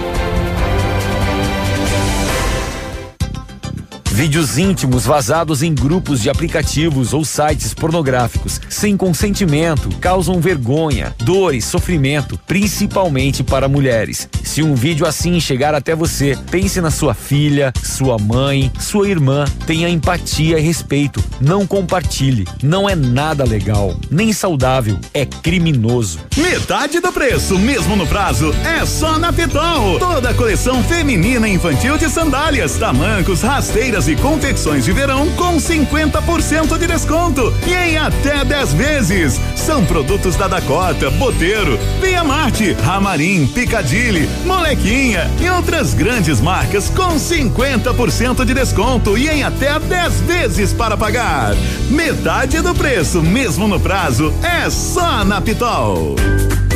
Vídeos íntimos vazados em grupos de aplicativos ou sites pornográficos sem consentimento causam vergonha, dor e sofrimento, principalmente para mulheres. Se um vídeo assim chegar até você, pense na sua filha, sua mãe, sua irmã. Tenha empatia e respeito. Não compartilhe. Não é nada legal, nem saudável. É criminoso. Metade do preço, mesmo no prazo, é só na Pitol. Toda a coleção feminina e infantil de sandálias, tamancos, rasteiras e confecções de verão com 50% de desconto e em até 10 vezes. São produtos da Dakota, Boteiro, Via Marte, Ramarim, Picadilly, Molequinha e outras grandes marcas com 50% de desconto e em até 10 vezes para pagar. Metade do preço, mesmo no prazo, é só na Pitol.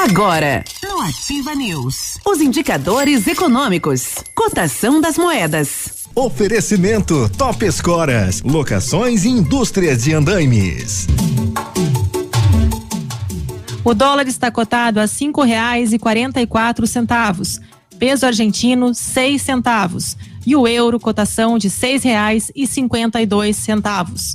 Agora, no Ativa News, os indicadores econômicos, cotação das moedas. Oferecimento Top Escoras, locações e indústrias de andaimes. O dólar está cotado a cinco reais e quarenta e quatro centavos, peso argentino seis centavos e o euro cotação de seis reais e cinquenta e dois centavos.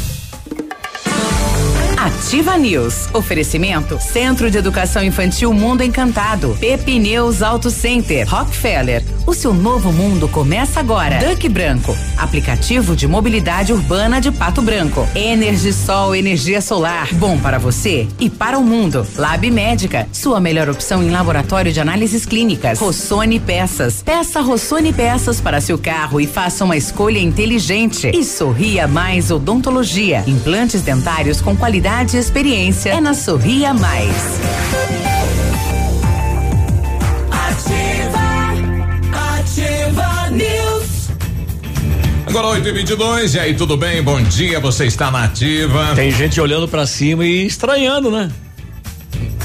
Ativa News. Oferecimento Centro de Educação Infantil Mundo Encantado. Pepineus Auto Center. Rockefeller. O seu novo mundo começa agora. Duck Branco. Aplicativo de mobilidade urbana de Pato Branco. Energisol energia solar. Bom para você e para o mundo. Lab Médica. Sua melhor opção em laboratório de análises clínicas. Rossoni Peças. Peça Rossoni Peças para seu carro e faça uma escolha inteligente. E Sorria Mais Odontologia. Implantes dentários com qualidade e experiência é na Sorria Mais. Agora 8 e 22 e aí, tudo bem? Bom dia, você está na ativa. Tem gente olhando pra cima e estranhando, né?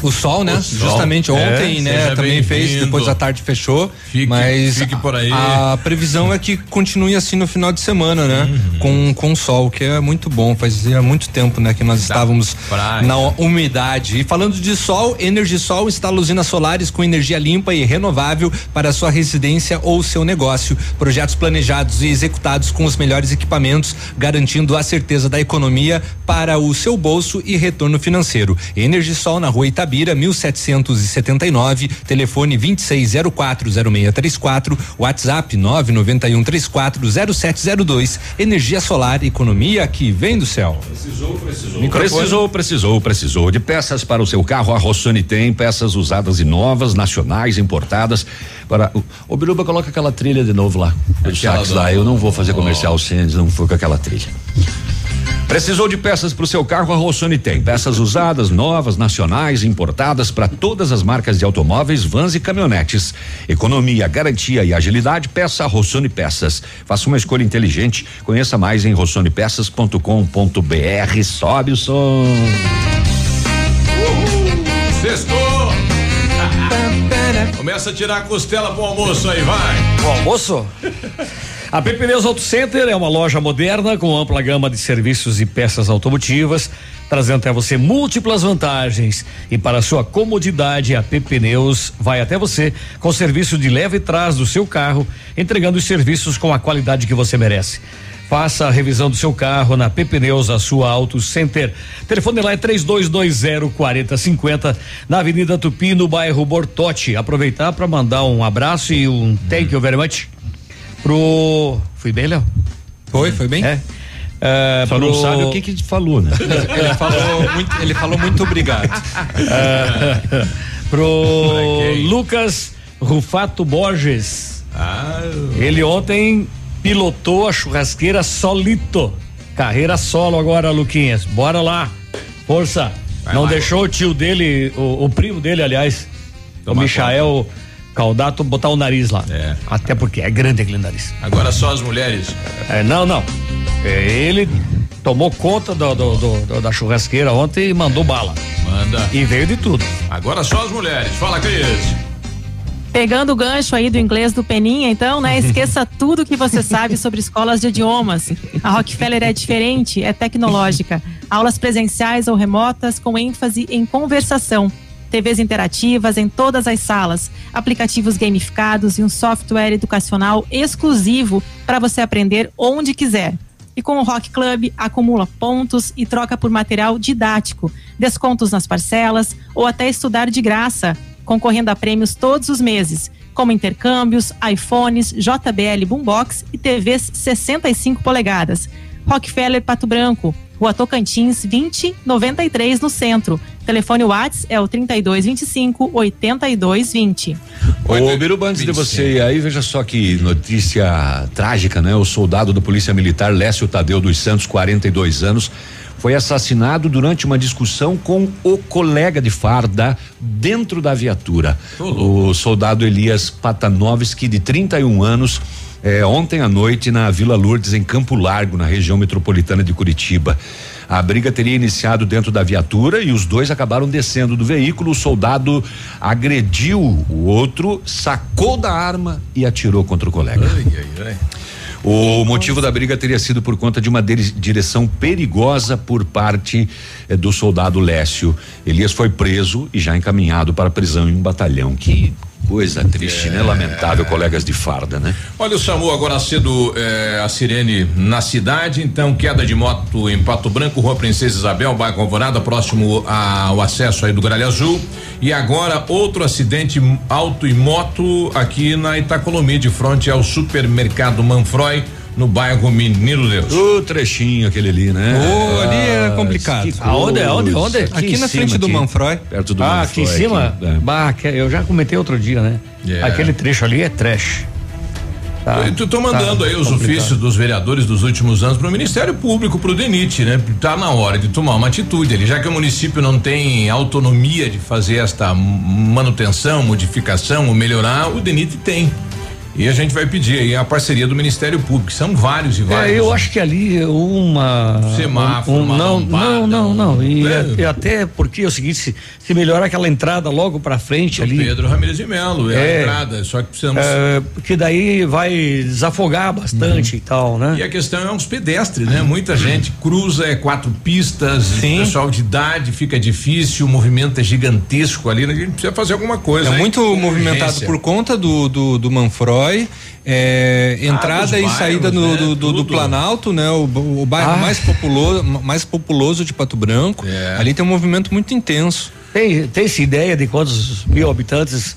O sol, né? O sol. Justamente ontem, É, né? Também fez, depois da tarde fechou. Fique- mas fique por aí. A previsão é que continue assim no final de semana, né? Uhum. Com, com sol, que é muito bom. Fazia muito tempo, né? Que nós estávamos praia. na umidade. E falando de sol, Energisol instala usinas solares com energia limpa e renovável para sua residência ou seu negócio. Projetos planejados e executados com os melhores equipamentos, garantindo a certeza da economia para o seu bolso e retorno financeiro. Energisol na rua Itabira, 1779, telefone 26040634, WhatsApp 991340702. Energia solar, economia que vem do céu. Precisou, precisou. Microfone. Precisou, precisou, precisou. De peças para o seu carro, a Rossoni tem peças usadas e novas, nacionais, importadas. Para. o- Ô, Biruba, coloca aquela trilha de novo lá. Do Aquela sax do- lá. Eu não vou fazer comercial sem, não for com aquela trilha. Precisou de peças para o seu carro? A Rossoni tem. Peças usadas, novas, nacionais, importadas para todas as marcas de automóveis, vans e caminhonetes. Economia, garantia e agilidade, peça a Rossoni Peças. Faça uma escolha inteligente. Conheça mais em rossonepeças.com.br. Sobe o som. Sextou! Começa a tirar a costela pro almoço aí, vai. O almoço? A Pepineus Auto Center é uma loja moderna com ampla gama de serviços e peças automotivas, trazendo até você múltiplas vantagens. E para sua comodidade, a Pepineus vai até você com serviço de leve trás do seu carro, entregando os serviços com a qualidade que você merece. Faça a revisão do seu carro na Pepineus, a sua Auto Center. Telefone lá é 3220 4050 na Avenida Tupi, no bairro Bortote. Aproveitar para mandar um abraço e um thank you very much pro. Fui bem, Léo? Foi, foi bem? É. É, Só pro... não sabe o que que falou, né? ele, falou muito, ele falou muito obrigado. É, pro Lucas Rufato Borges. Ah, Ele ontem pilotou a churrasqueira solito. Carreira solo agora, Luquinhas. Bora lá. Força. Vai Não lá, deixou o tio dele, o, o primo dele, aliás, o Michael Caldato, botar o nariz lá. É. Até porque é grande aquele nariz. Agora só as mulheres. É, não, não. É, ele tomou conta do, do- do- do- da churrasqueira ontem e mandou bala. Manda. E veio de tudo. Agora só as mulheres. Fala, Cris. Pegando o gancho aí do inglês do Peninha, então, né? Esqueça tudo que você sabe sobre escolas de idiomas. A Rockefeller é diferente, é tecnológica. Aulas presenciais ou remotas com ênfase em conversação. TVs interativas em todas as salas, aplicativos gamificados e um software educacional exclusivo para você aprender onde quiser. E com o Rock Club, acumula pontos e troca por material didático, descontos nas parcelas ou até estudar de graça, concorrendo a prêmios todos os meses, como intercâmbios, iPhones, JBL Boombox e TVs 65 polegadas. Rockefeller Pato Branco, Rua Tocantins 2093 no centro. Telefone Whats é o 3225 8220. Ô, Biruba, antes de você ir aí, veja só que notícia trágica, né? O soldado da Polícia Militar Lécio Tadeu dos Santos, 42 anos, foi assassinado durante uma discussão com o colega de farda dentro da viatura. O soldado Elias Patanovski, de 31 anos, eh, ontem à noite na Vila Lourdes, em Campo Largo, na região metropolitana de Curitiba. A briga teria iniciado dentro da viatura e os dois acabaram descendo do veículo. O soldado agrediu o outro, sacou da arma e atirou contra o colega. O motivo da briga teria sido por conta de uma direção perigosa por parte eh, do soldado Lécio. Elias foi preso e já encaminhado para a prisão em um batalhão. Que coisa triste, né? Lamentável, colegas de farda, né? Olha o SAMU agora cedo, eh, a sirene na cidade, então queda de moto em Pato Branco, Rua Princesa Isabel, bairro Alvorada, próximo ao acesso aí do Gralha Azul. E agora outro acidente auto e moto aqui na Itacolomi, de frente ao supermercado Manfroy, no bairro Menino Deus. O trechinho aquele ali, né? Ô, ali é Ah, complicado. Aonde, coisa. aonde, aonde? Aqui em na cima, frente do aqui, Manfroy. Perto do ah, aqui em Manfroy, cima? aqui, é. Bah, que- eu já comentei outro dia, né? É. Aquele trecho ali é trash. Tá, Eu tô- tô mandando tá aí os complicado. ofícios dos vereadores dos últimos anos para o Ministério Público, para o DENIT, né? Tá na hora de tomar uma atitude ali, já que o município não tem autonomia de fazer esta manutenção, modificação ou melhorar, o DENIT tem. E a gente vai pedir aí a parceria do Ministério Público, são vários e vários. É, eu acho que ali uma. Semáforo, um- uma não, lombada, não, não, não. E, É. e até porque é o seguinte, se, se melhorar aquela entrada logo pra frente ali. Pedro Ramirez de Melo, é, a entrada, só que precisamos. É, porque daí vai desafogar bastante e tal, né? E a questão é uns pedestres, né? Muita gente cruza, é quatro pistas, Sim. pessoal de idade fica difícil, o movimento é gigantesco ali, né? a gente precisa fazer alguma coisa. É hein? muito Com movimentado urgência. por conta do, do, do Manfroy. é, entrada dos e saída bairros, no- né? do, do, do. Planalto, né? O, o bairro Ah. mais, populoso, mais populoso de Pato Branco. É. Ali tem um movimento muito intenso. Tem, tem essa ideia de quantos mil habitantes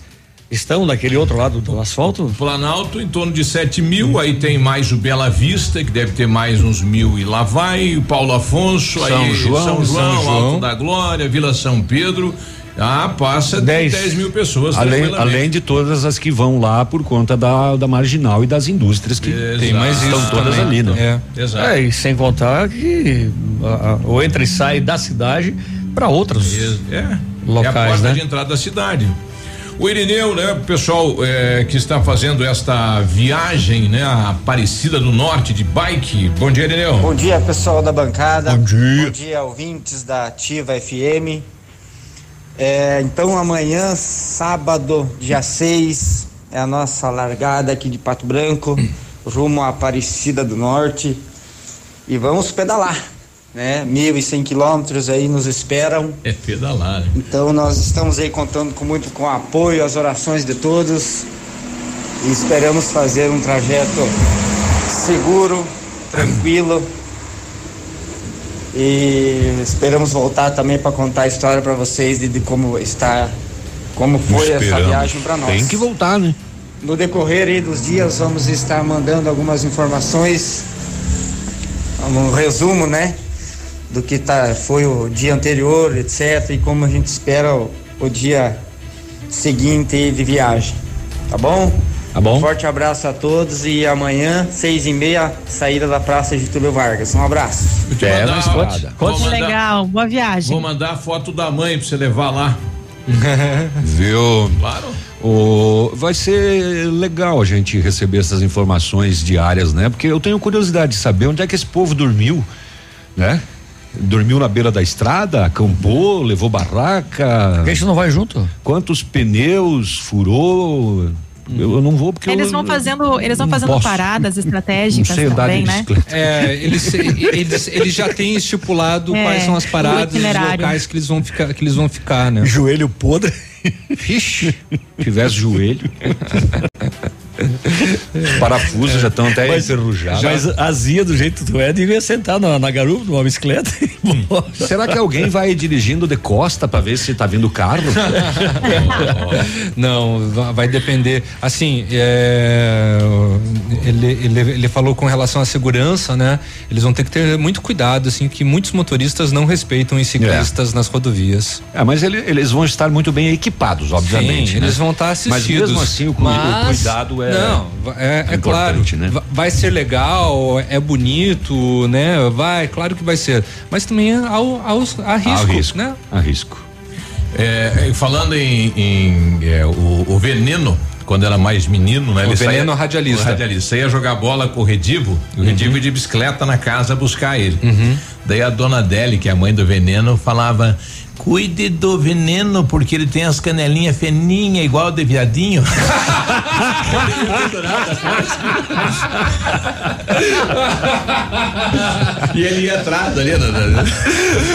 estão daquele outro lado do asfalto? Planalto em torno de 7 mil, aí tem mais o Bela Vista, que deve ter mais uns mil e lá vai, o Paulo Afonso, São aí João, São João, São João. Alto da Glória, Vila São Pedro. Ah, passa de Dez. 10 mil pessoas. Além, além de todas as que vão lá por conta da, da marginal e das indústrias que Tem mais estão isso todas também. ali, né? É. Exato. É, e sem contar que ah, ah, o entra e sai da cidade para outros. É, é a Locais, porta né? de entrada da cidade. O Irineu, né, pessoal eh, que está fazendo esta viagem, né, a Aparecida do Norte de bike. Bom dia, Irineu. Bom dia, pessoal da bancada. Bom dia. Bom dia, ouvintes da Ativa FM. É, então, amanhã, sábado, dia 6, é a nossa largada aqui de Pato Branco, rumo à Aparecida do Norte. E vamos pedalar, né? 1.100 quilômetros aí nos esperam. É pedalar. né? Então, nós estamos aí contando com muito com o apoio, as orações de todos. E esperamos fazer um trajeto seguro, tranquilo. E esperamos voltar também para contar a história para vocês de, de como está, como foi essa viagem para nós. Tem que voltar, né? No decorrer aí dos dias vamos estar mandando algumas informações um resumo, né? Do que tá, foi o dia anterior, etc. E como a gente espera o, o dia seguinte de viagem. Tá bom? Tá bom. Um forte abraço a todos e amanhã, seis e meia, saída da Praça Getúlio Vargas. Um abraço. É, não esconde. Que legal, boa viagem. Vou mandar a foto da mãe pra você levar lá. Viu? Claro. O, vai ser legal a gente receber essas informações diárias, né? Porque eu tenho curiosidade de saber onde é que esse povo dormiu, né? Dormiu na beira da estrada, acampou, levou barraca. Por que a gente não vai junto? Quantos pneus furou? Eu, eu não vou porque Eles eu, vão fazendo, eles vão fazendo posso. paradas estratégicas Não sei andar também, né? É, eles, eles, eles já têm estipulado É, quais são as paradas e os locais que eles vão ficar, que eles vão ficar, né? Joelho podre. Vixe, tivesse joelho. Os parafusos já estão até Mas- enferrujados. Mas azia do jeito que tu é, devia sentar na, na garupa, numa bicicleta. e. Será que alguém vai dirigindo de costa para ver se tá vindo o carro? Não, va- vai depender. Assim, é, ele, ele, ele falou com relação à segurança, né? Eles vão ter que ter muito cuidado, assim, que muitos motoristas não respeitam os ciclistas nas rodovias. É, mas ele- eles vão estar muito bem equipados, obviamente. Sim, né? eles vão estar assistidos. Mas mesmo assim, o, cu- o Mas- cuidado é. Não, va- é, é claro. né? va- Vai ser legal, é bonito, né? Vai, claro que vai ser. Mas também há, o- há os- há risco, Há risco, né? Há risco. É, e falando em, em, é, o, o veneno, quando era mais menino, né? O ele veneno saía, radialista. O radialista ia jogar bola com o Redivo, o Redivo ia de bicicleta na casa buscar ele. Uhum. Daí a dona Deli, que é a mãe do veneno, falava: Cuide do veneno, porque ele tem as canelinhas fininhas, igual de viadinho. e ele ia atrás ali, né?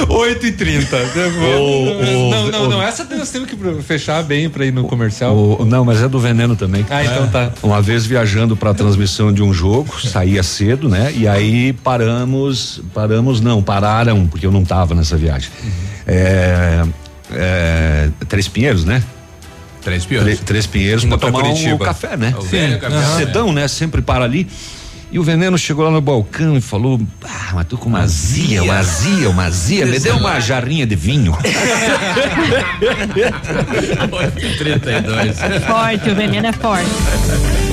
8 e 30 O- Não, não, o- não. Essa nós temos que fechar bem pra ir no comercial. O- não, mas é do veneno também. Ah, então tá. Uma vez viajando para a transmissão de um jogo, saía cedo, né? E aí paramos, paramos não, pararam porque eu não tava nessa viagem. É, é, Três Pinheiros, né? Três Pinheiros. Três Pinheiros para pra tomar um, Curitiba. café, né? O velho café. Aham. Cedão, né? Sempre para ali. E o veneno chegou lá no balcão e falou: Ah, mas tô com uma azia, uma azia, uma azia. Me deu uma jarrinha de vinho. 32. Forte, o veneno é forte.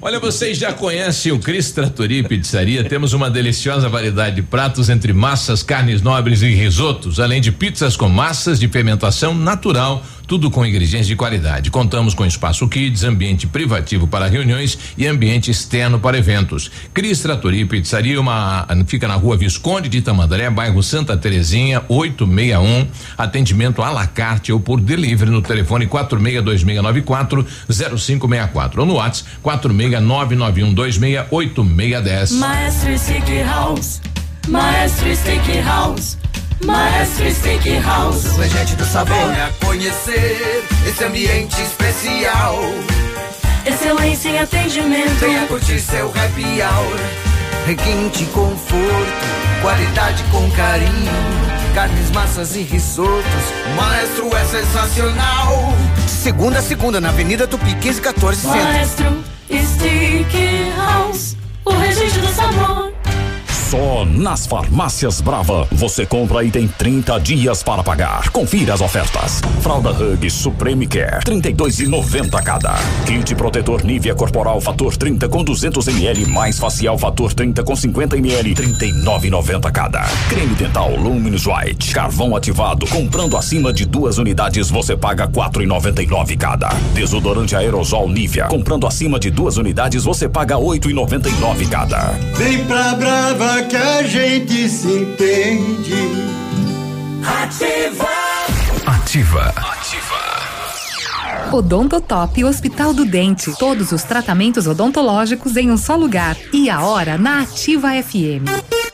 Olha, vocês já conhecem o Cris Trattori Pizzaria? Temos uma deliciosa variedade de pratos entre massas, carnes nobres e risotos, além de pizzas com massas de fermentação natural, tudo com ingredientes de qualidade. Contamos com espaço kids, ambiente privativo para reuniões e ambiente externo para eventos. Cris Trattori Pizzaria, uma fica na Rua Visconde de Tamandaré, bairro Santa Terezinha, 861. Atendimento à la carte ou por delivery no telefone 462694 0564 ou no WhatsApp 46991268610. Maestro Steakhouse, Maestro Steakhouse, Maestro Steakhouse. O regente do sabor. Venha conhecer esse ambiente especial. Excelência em atendimento. Venha curtir seu happy hour. Requinte, conforto, qualidade com carinho. Carnes, massas e risotos. O maestro é sensacional. De segunda a segunda, na Avenida Tupi 1514 Centro. Maestro Steakhouse, o regente do sabor. Só nas farmácias Brava você compra e tem 30 dias para pagar. Confira as ofertas. Fralda Hug Supreme Care, 32,90 cada. Kit protetor Nivea Corporal Fator 30 com 200 ml mais facial Fator 30 com 50 ml, 39,90 cada. Creme dental Luminous White, carvão ativado. Comprando acima de duas unidades você paga 4,99 cada. Desodorante aerosol Nivea, comprando acima de duas unidades você paga 8,99 cada. Vem pra Brava que a gente se entende. Ativa. Ativa. Odontotop Hospital do Dente. Todos os tratamentos odontológicos em um só lugar. E a hora na Ativa FM.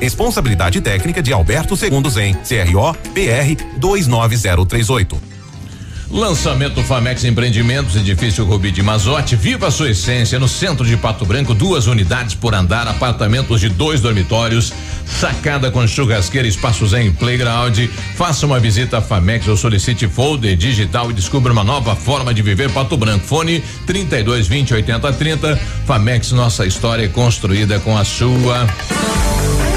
Responsabilidade técnica de Alberto Segundos em CRO PR 29038. Lançamento Famex Empreendimentos, edifício Rubi de Mazote. Viva a sua essência no centro de Pato Branco, duas unidades por andar, apartamentos de dois dormitórios, sacada com churrasqueira, espaços em playground. Faça uma visita à Famex ou solicite folder digital e descubra uma nova forma de viver Pato Branco. Fone 32 20 80 30. Famex, nossa história é construída com a sua.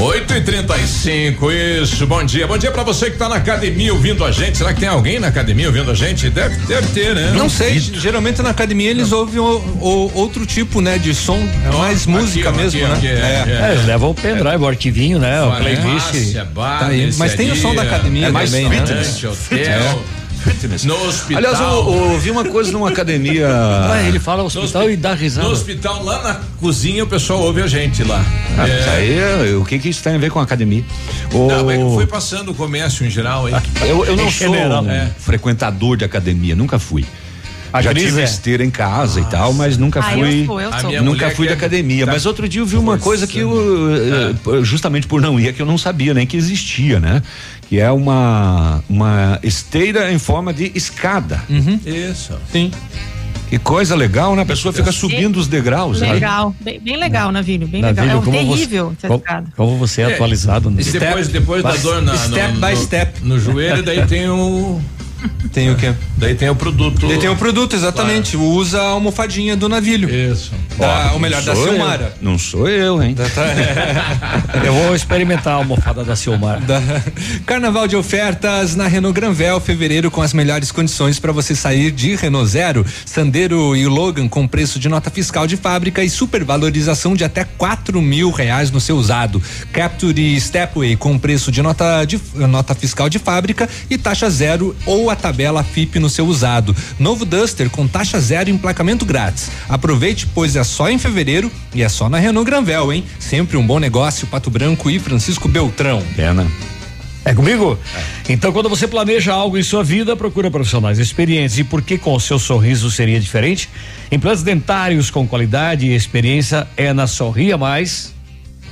8 e 35 isso. Bom dia. Bom dia pra você que tá na academia ouvindo a gente. Será que tem alguém na academia ouvindo a gente? Deve, deve ter, né? Não sei, geralmente na academia eles ouvem o, o- outro tipo, né, de som, é mais aqui, música ó, mesmo, aqui, né? aqui, é, É, eles levam o pendrive, o arquivinho, né? O playlist. Tá aí. Mas tem o som da academia é mais também, né? Fitness. No hospital. Aliás, eu, eu ouvi uma coisa numa academia. Ué, ele fala hospital e dá risada. No hospital, lá na cozinha, o pessoal ouve a gente lá. Ah, É. mas aí, é, o que que isso tem a ver com a academia? Não, é O- foi passando o comércio em geral aí. Eu, eu não Em sou general. um É. frequentador de academia, nunca fui. A Já Cris tive é. esteira em casa e tal, mas nunca Ah, eu fui. sou, eu sou. Nunca fui da é- academia, tá mas outro dia eu vi uma coisa que eu, eh, justamente por não ir, é que eu não sabia nem que existia, né? Que é uma, uma esteira em forma de escada. Isso. Sim. Que coisa legal, né? A pessoa fica subindo os degraus. né? Legal, bem, bem legal, Navilho, bem legal. É um como terrível você, como, como você é, atualizado, né? E depois, depois da by- dor na, step no, by no- step. no joelho, daí tem o. Tem o quê? Daí tem o produto. Ele tem o produto, exatamente. Usa a almofadinha do navilho. Isso. Da, Ó, ou melhor, da Silmara. eu. Não sou eu, hein? Eu vou experimentar a almofada da Silmar. Da- Carnaval de ofertas na Renault Granvel, fevereiro com as melhores condições para você sair de Renault Zero, Sandero e Logan com preço de nota fiscal de fábrica e supervalorização de até quatro mil reais no seu usado. Capture e Stepway com preço de nota de nota fiscal de fábrica e taxa zero ou a tabela FIP no seu usado. Novo Duster com taxa zero e emplacamento grátis. Aproveite, pois é só em fevereiro e é só na Renault Granvel, hein? Sempre um bom negócio, Pato Branco e Francisco Beltrão. Pena. É comigo? Então, quando você planeja algo em sua vida, procura profissionais experientes. E por que com o seu sorriso seria diferente? Implantes dentários com qualidade e experiência é na Sorria Mais.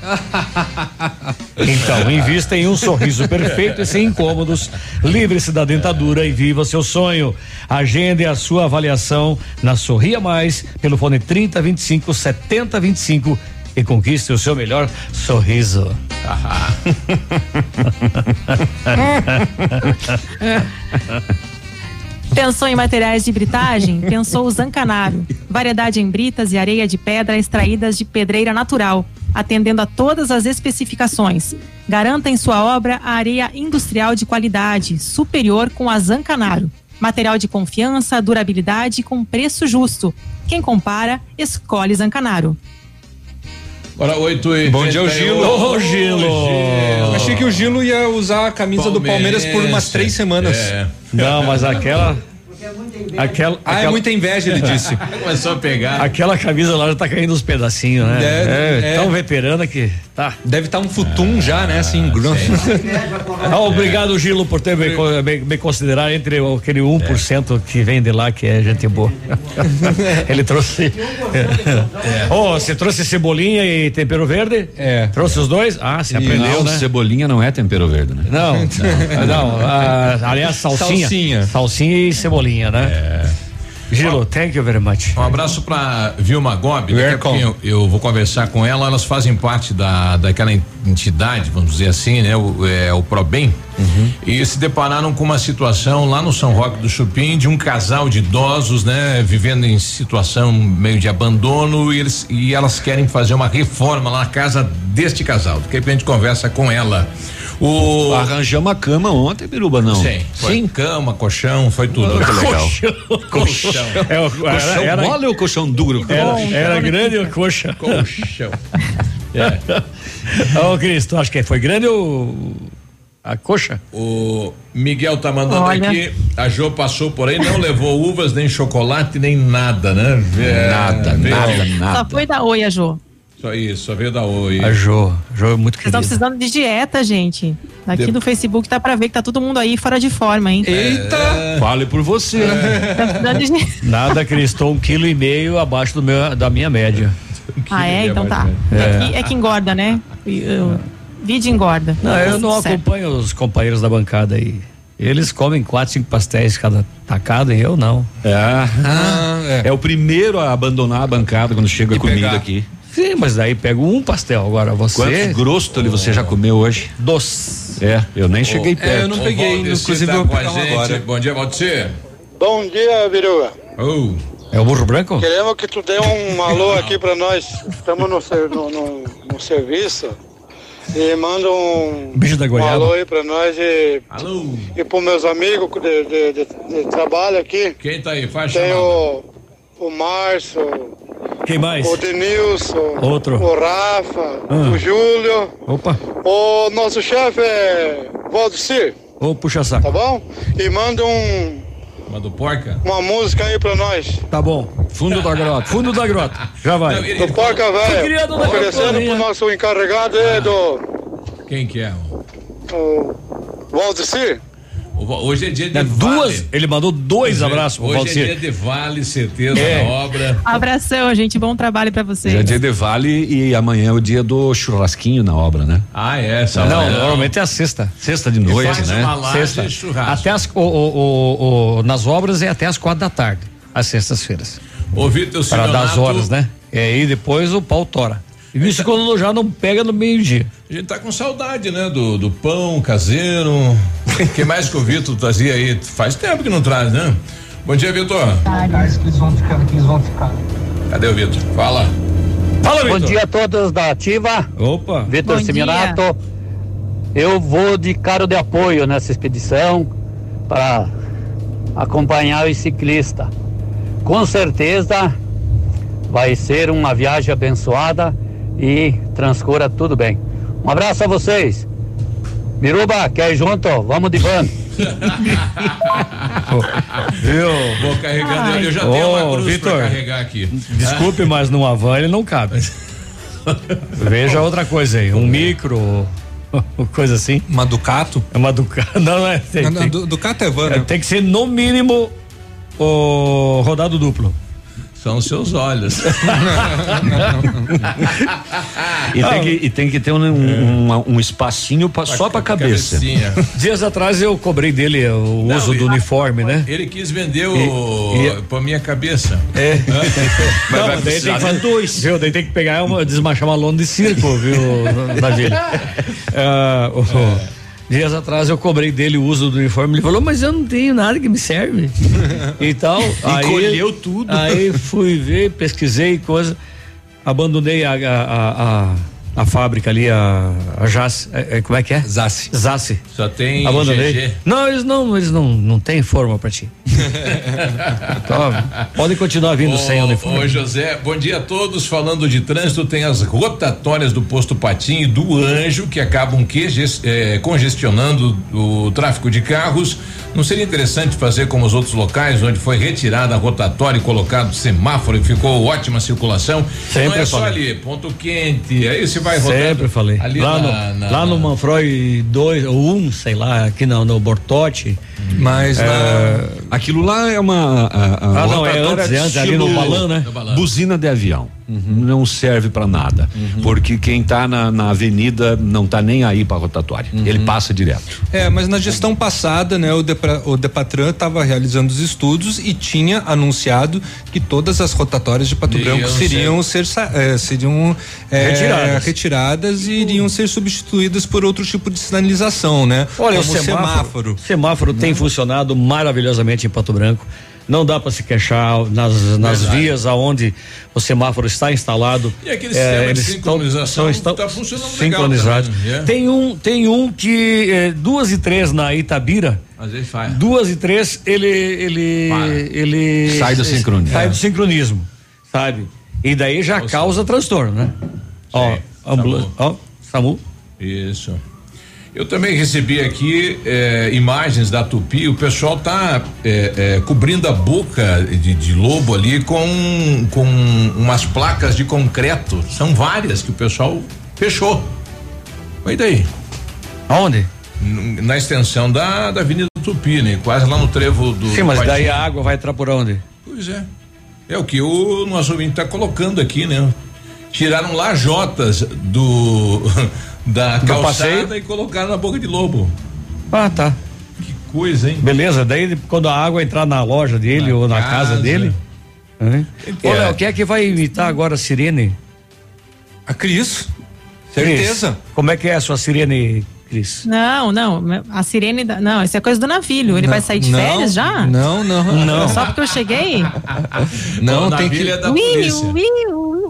Então, invista em um sorriso perfeito e sem incômodos. Livre-se da dentadura e viva seu sonho. Agende a sua avaliação na Sorria Mais pelo fone 30 25 70 25 e conquiste o seu melhor sorriso. Pensou em materiais de britagem? Pensou o Zancanaro. Variedade em britas e areia de pedra extraídas de pedreira natural, atendendo a todas as especificações. Garanta em sua obra a areia industrial de qualidade, superior com a Zancanaro. Material de confiança, durabilidade com preço justo. Quem compara, escolhe Zancanaro. Agora 8 e. Bom dia, o Gilo. Ô, Gilo. Achei que o Gilo ia usar a camisa do Palmeiras por umas três semanas. É. Não, mas aquela. Aquela, ah, é aquela... é muita inveja, ele disse. Começou a pegar. Aquela camisa lá já tá caindo uns pedacinhos, né? Deve, é, é, tão veterana que tá. Deve estar tá um futum já, né? Assim, grosso. ah, obrigado, Gilo, por ter me, me, me considerar entre aquele 1% que vem de lá, que é gente boa. ele trouxe. É. Oh, você trouxe cebolinha e tempero verde? É. Trouxe os dois? Ah, você aprendeu, não, né? Cebolinha não é tempero verde, né? Não, não. não a, aliás, salsinha. Salsinha. Salsinha e cebolinha, né? É. Gilo, thank you very much. Um abraço para Vilma Gobi. Eu, eu vou conversar com ela. Elas fazem parte da daquela entidade, vamos dizer assim, né? O, é, o Probem. Uhum. E se depararam com uma situação lá no São Roque do Chupim de um casal de idosos, né? Vivendo em situação meio de abandono e eles e elas querem fazer uma reforma lá na casa deste casal. De repente conversa com ela. O... Arranjamos a cama ontem, Biruba, não? Sim. Sim, cama, colchão, foi tudo. Muito legal. Colchão. colchão. É o, colchão era, era, mole ou colchão duro? Era, era grande ou coxa? Colchão. é. Ô, Cristo, acho que foi grande ou a coxa? O Miguel tá mandando Olha. aqui, a Jo passou por aí, não levou uvas, nem chocolate, nem nada, né? É, nada, nada, nada. Só foi da oi a Jo. Só isso, só veio da Oi. A Jo, Jo é muito querida. Vocês estão precisando de dieta, gente. Aqui de... no Facebook tá pra ver que tá todo mundo aí fora de forma, hein? Eita! É. Fale por você. É. Tá precisando de... Nada, Cris, estou um quilo e meio abaixo do meu, da minha média. ah, é? Então tá. É. É, que, é que engorda, né? Eu, vídeo engorda. Não, eu não certo. acompanho os companheiros da bancada aí. Eles comem quatro, cinco pastéis cada tacada e eu não. É. Ah, é. é. o primeiro a abandonar a bancada quando chega a comida pegar. aqui. Sim, mas daí pega um pastel. Agora você. Quantos grosso ali você já comeu hoje? Dois. É, eu nem cheguei perto. É, eu não peguei, inclusive tá eu pegar agora. Bom dia, Valdir. Bom dia, Biruga. Oh. É o burro branco? Queremos que tu dê um alô aqui pra nós. Estamos no, no, no, no serviço. E manda um, Bicho da um alô aí pra nós e, alô. e pros meus amigos de, de, de, de trabalho aqui. Quem tá aí? Faz Tem o, o Márcio, quem mais? O Denilson. Outro. O Rafa. Ah. O Júlio. Opa. O nosso chefe é Valdecir. Ô, puxa saco. Tá bom? E manda um. Manda porca? Uma música aí pra nós. Tá bom. Fundo da grota. Fundo da grota. Já vai. Não, do porca, velho. Oferecendo pro nosso encarregado é do. Quem que é? O Valdecir. Hoje é dia de Duas, vale. ele mandou dois hoje, é- abraços pro Hoje é dia de vale, certeza é. da obra. Abração, gente, bom trabalho para vocês. Hoje é dia de vale e amanhã é o dia do churrasquinho na obra, né? Ah, é, Não, não, normalmente é a sexta, sexta de noite, né? sexta. Churrasco. Até as, o, o, o, nas obras é até as quatro da tarde, às sextas-feiras. Ô, Vitor, Para das horas, né? E aí depois o pau tora. Isso quando já não pega no meio-dia. A gente tá com saudade, né? Do, do pão caseiro. O que mais que o Vitor trazia aí? Faz tempo que não traz, né? Bom dia, Vitor. que eles vão ficar, que eles vão ficar. Cadê o Vitor? Fala. Fala, Vitor. Bom dia a todos da Ativa. Opa. Vitor Seminato. Eu vou de carro de apoio nessa expedição para acompanhar os ciclistas. Com certeza vai ser uma viagem abençoada e transcura tudo bem. Um abraço a vocês. Miruba, quer ir junto? Vamos de van. Viu? Vou carregando. Eu, eu já tenho uma cruz Victor, pra carregar aqui. Desculpe, ah. mas numa van ele não cabe. Veja outra coisa aí, um micro, coisa assim. Uma Ducato? É uma Ducato. Não, é. Tem, não, tem, Ducato é van. É, né? Tem que ser no mínimo o rodado duplo. São seus olhos. e, tem que, e, tem que, ter um, um, um espacinho pra, só pra cabeça. Cabecinha. Dias atrás eu cobrei dele o Não, uso ele, do uniforme, né? Ele quis vender o, e, pra minha cabeça. É. Mas Não, vai daí tem que dois. Viu? Daí tem que pegar uma, desmanchar uma lona de circo, viu, Davi? uh, é. Dias atrás eu cobrei dele o uso do uniforme. Ele falou, mas eu não tenho nada que me serve. então, aí. Colheu tudo. Aí fui ver, pesquisei coisa. Abandonei a, a, a, a fábrica ali, a, a Jace, é, é, como é que é? Zace. Zace. Só tem Abandonei. GG. Não, eles não, eles não, não têm forma pra ti. então, podem continuar vindo Ô, sem uniforme. Ô José, bom dia a todos. Falando de trânsito, tem as rotatórias do posto Patim e do Anjo que acabam que, eh, congestionando o tráfego de carros. Não seria interessante fazer como os outros locais, onde foi retirada a rotatória e colocado semáforo e ficou ótima circulação? Sempre Não é só ali, ponto quente. Aí você vai rodando. Sempre falei. Ali lá, na- no, na- lá no Manfroy 2 ou 1, um, sei lá, aqui no, no Bortote. Mas é, Aquilo lá é uma. A, a Ah, não, é antes, é antes, ali no Balan, né? Buzina de avião. Não serve pra nada. Porque quem tá na, na avenida não tá nem aí pra rotatória. Ele passa direto. É, mas na gestão passada, né, o, Depra, o Depatran estava realizando os estudos e tinha anunciado que todas as rotatórias de Pato Branco seriam ser, sa- eh, seriam eh, Retiradas. retiradas e iriam ser substituídas por outro tipo de sinalização, né? Olha, Como o semáforo. O semáforo tem funcionado maravilhosamente em Pato Branco. Não dá para se queixar nas, nas Verdade. vias aonde o semáforo está instalado. E aquele É, sistema de eles sincronização estão- tá funcionando legal sincronizados. também, né? Tem um, tem um que é, duas e três na Itabira. Às vezes faz. Duas e três ele ele ele Sai do sincronismo. Sai É. do sincronismo, sabe? E daí já causa transtorno, né? Ó, ambulância, ó, SAMU. Isso. Eu também recebi aqui eh, imagens da Tupi. O pessoal tá eh, eh, cobrindo a boca de, de lobo ali com, com umas placas de concreto. São várias que o pessoal fechou. E daí? Aonde? Na extensão da, da Avenida Tupi, né? Quase lá no trevo do. Sim, mas daí a água vai entrar por onde? Pois é. É o que o nosso ouvinte está colocando aqui, né? Tiraram lajotas do da calçada passeio? e colocaram na boca de lobo. Ah, tá. Que coisa, hein? Beleza, daí quando a água entrar na loja dele ou na casa, casa. dele. Que Ô, é? Léo, quem é que vai imitar agora a sirene? A Cris. Cris, Certeza. Como é que é a sua sirene, Cris? Não, não. A sirene. Da, não, isso é coisa do navilho. Ele vai sair de Não, férias já? Não, não. Não. Só porque eu cheguei? Não, tem que. é da ui, ui.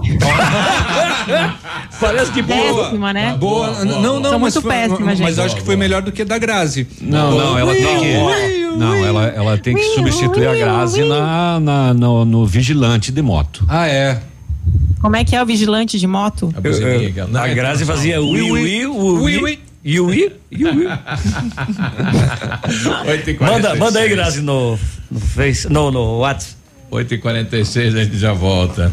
Parece que Péssima, né? Boa, Boa, não, não, São mas muito mas gente. eu acho que foi melhor do que da Grazi. Não, não, ela tem que. Não, ela, ela tem que substituir a Grazi na, na- no, no vigilante de moto. Ah, é. Como é que é o vigilante de moto? A buzininha aquela. Não, A é Grazi fazia ui, ui, ui, Ui, ui, ui. ui, ui, ui. Oito e Manda, 46. manda aí, Grazi, no, no Face, no, no WhatsApp. 8 e 46 a gente já volta.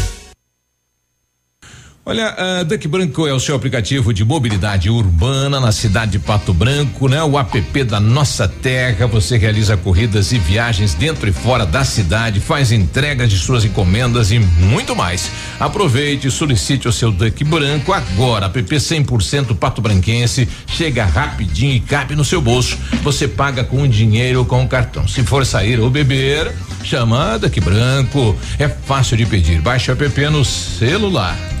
Olha, a Duck Branco é o seu aplicativo de mobilidade urbana na cidade de Pato Branco, né? O app da nossa terra. Você realiza corridas e viagens dentro e fora da cidade, faz entregas de suas encomendas e muito mais. Aproveite e solicite o seu Duck Branco agora. App 100% pato branquense. Chega rapidinho e cabe no seu bolso. Você paga com dinheiro ou com cartão. Se for sair ou beber, chama Duck Branco. É fácil de pedir. Baixe o app no celular.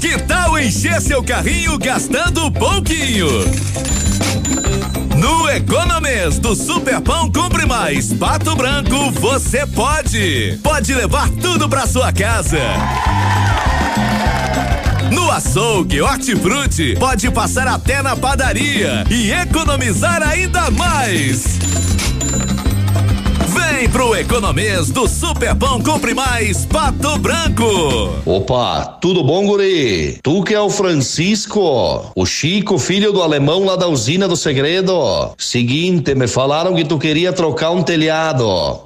Que tal encher seu carrinho gastando pouquinho? No Economês do Superpão Compre Mais Pato Branco, você pode! Pode levar tudo pra sua casa. No açougue Hortifruti, pode passar até na padaria e economizar ainda mais. Vem pro Economês do Superpão Compre Mais Pato Branco. Opa, tudo bom, guri? Tu que é o Francisco, o Chico, filho do alemão lá da usina do segredo. Seguinte, me falaram que tu queria trocar um telhado,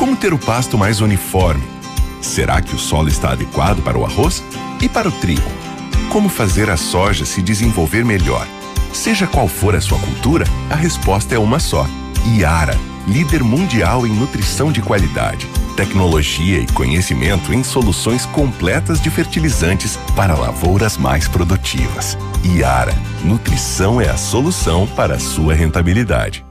Como ter o pasto mais uniforme? Será que o solo está adequado para o arroz? E para o trigo? Como fazer a soja se desenvolver melhor? Seja qual for a sua cultura, a resposta é uma só: Iara, líder mundial em nutrição de qualidade tecnologia e conhecimento em soluções completas de fertilizantes para lavouras mais produtivas. Iara, nutrição é a solução para a sua rentabilidade.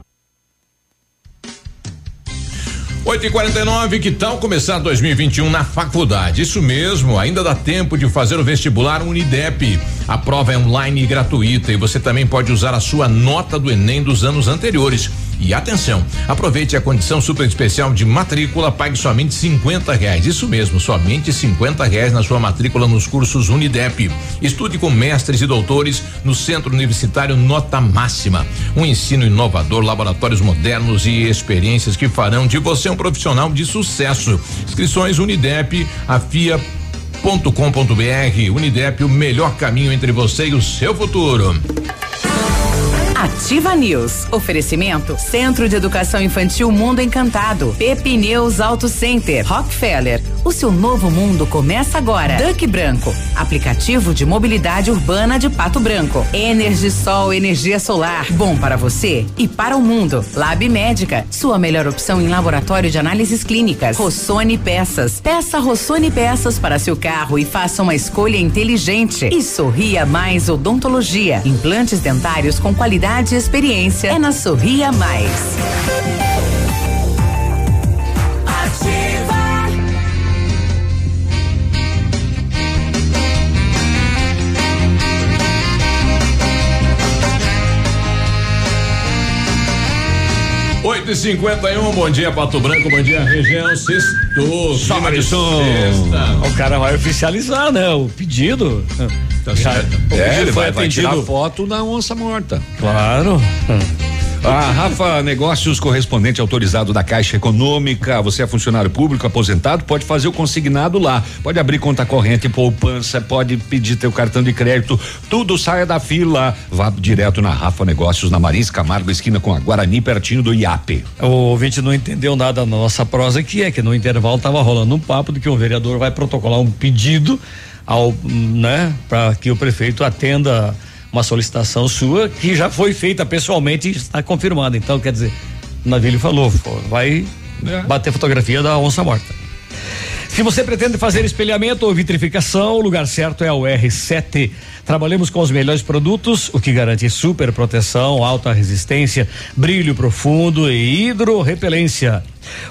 8 e 49 que tal começar 2021 na faculdade? Isso mesmo, ainda dá tempo de fazer o vestibular Unidep. A prova é online e gratuita e você também pode usar a sua nota do Enem dos anos anteriores. E atenção, aproveite a condição super especial de matrícula, pague somente 50 reais. Isso mesmo, somente 50 reais na sua matrícula nos cursos Unidep. Estude com mestres e doutores no Centro Universitário Nota Máxima. Um ensino inovador, laboratórios modernos e experiências que farão de você um profissional de sucesso. Inscrições Unidep, a .com.br Unidep, o melhor caminho entre você e o seu futuro. Ativa News. Oferecimento Centro de Educação Infantil Mundo Encantado. Pepineus Auto Center. Rockefeller. O seu novo mundo começa agora. Duck Branco. Aplicativo de mobilidade urbana de Pato Branco. Energisol energia solar. Bom para você e para o mundo. Lab Médica. Sua melhor opção em laboratório de análises clínicas. Rossoni Peças. Peça Rossoni Peças para seu carro e faça uma escolha inteligente. E Sorria Mais Odontologia. Implantes dentários com qualidade e experiência é na Sorria Mais. 751, bom dia, Pato Branco, bom dia, região. Sexto, Sobe de som. Sexta. O cara vai oficializar, né? O pedido. Tá certo. O é, pedido ele foi vai, atendido. Vai tirar foto da onça morta. Claro. É. A Rafa Negócios, correspondente autorizado da Caixa Econômica. Você é funcionário público aposentado, pode fazer o consignado lá. Pode abrir conta corrente, poupança, pode pedir teu cartão de crédito. Tudo saia da fila. Vá direto na Rafa Negócios, na Marins Camargo, esquina com a Guarani, pertinho do IAP. O ouvinte não entendeu nada da nossa prosa, que é que no intervalo tava rolando um papo de que o vereador vai protocolar um pedido ao, né, para que o prefeito atenda uma solicitação sua que já foi feita pessoalmente e está confirmada. Então, quer dizer, o Navilho falou, vai é. bater fotografia da onça morta. Se você pretende fazer espelhamento ou vitrificação, o lugar certo é o R7. Trabalhamos com os melhores produtos, o que garante super proteção, alta resistência, brilho profundo e hidrorrepelência.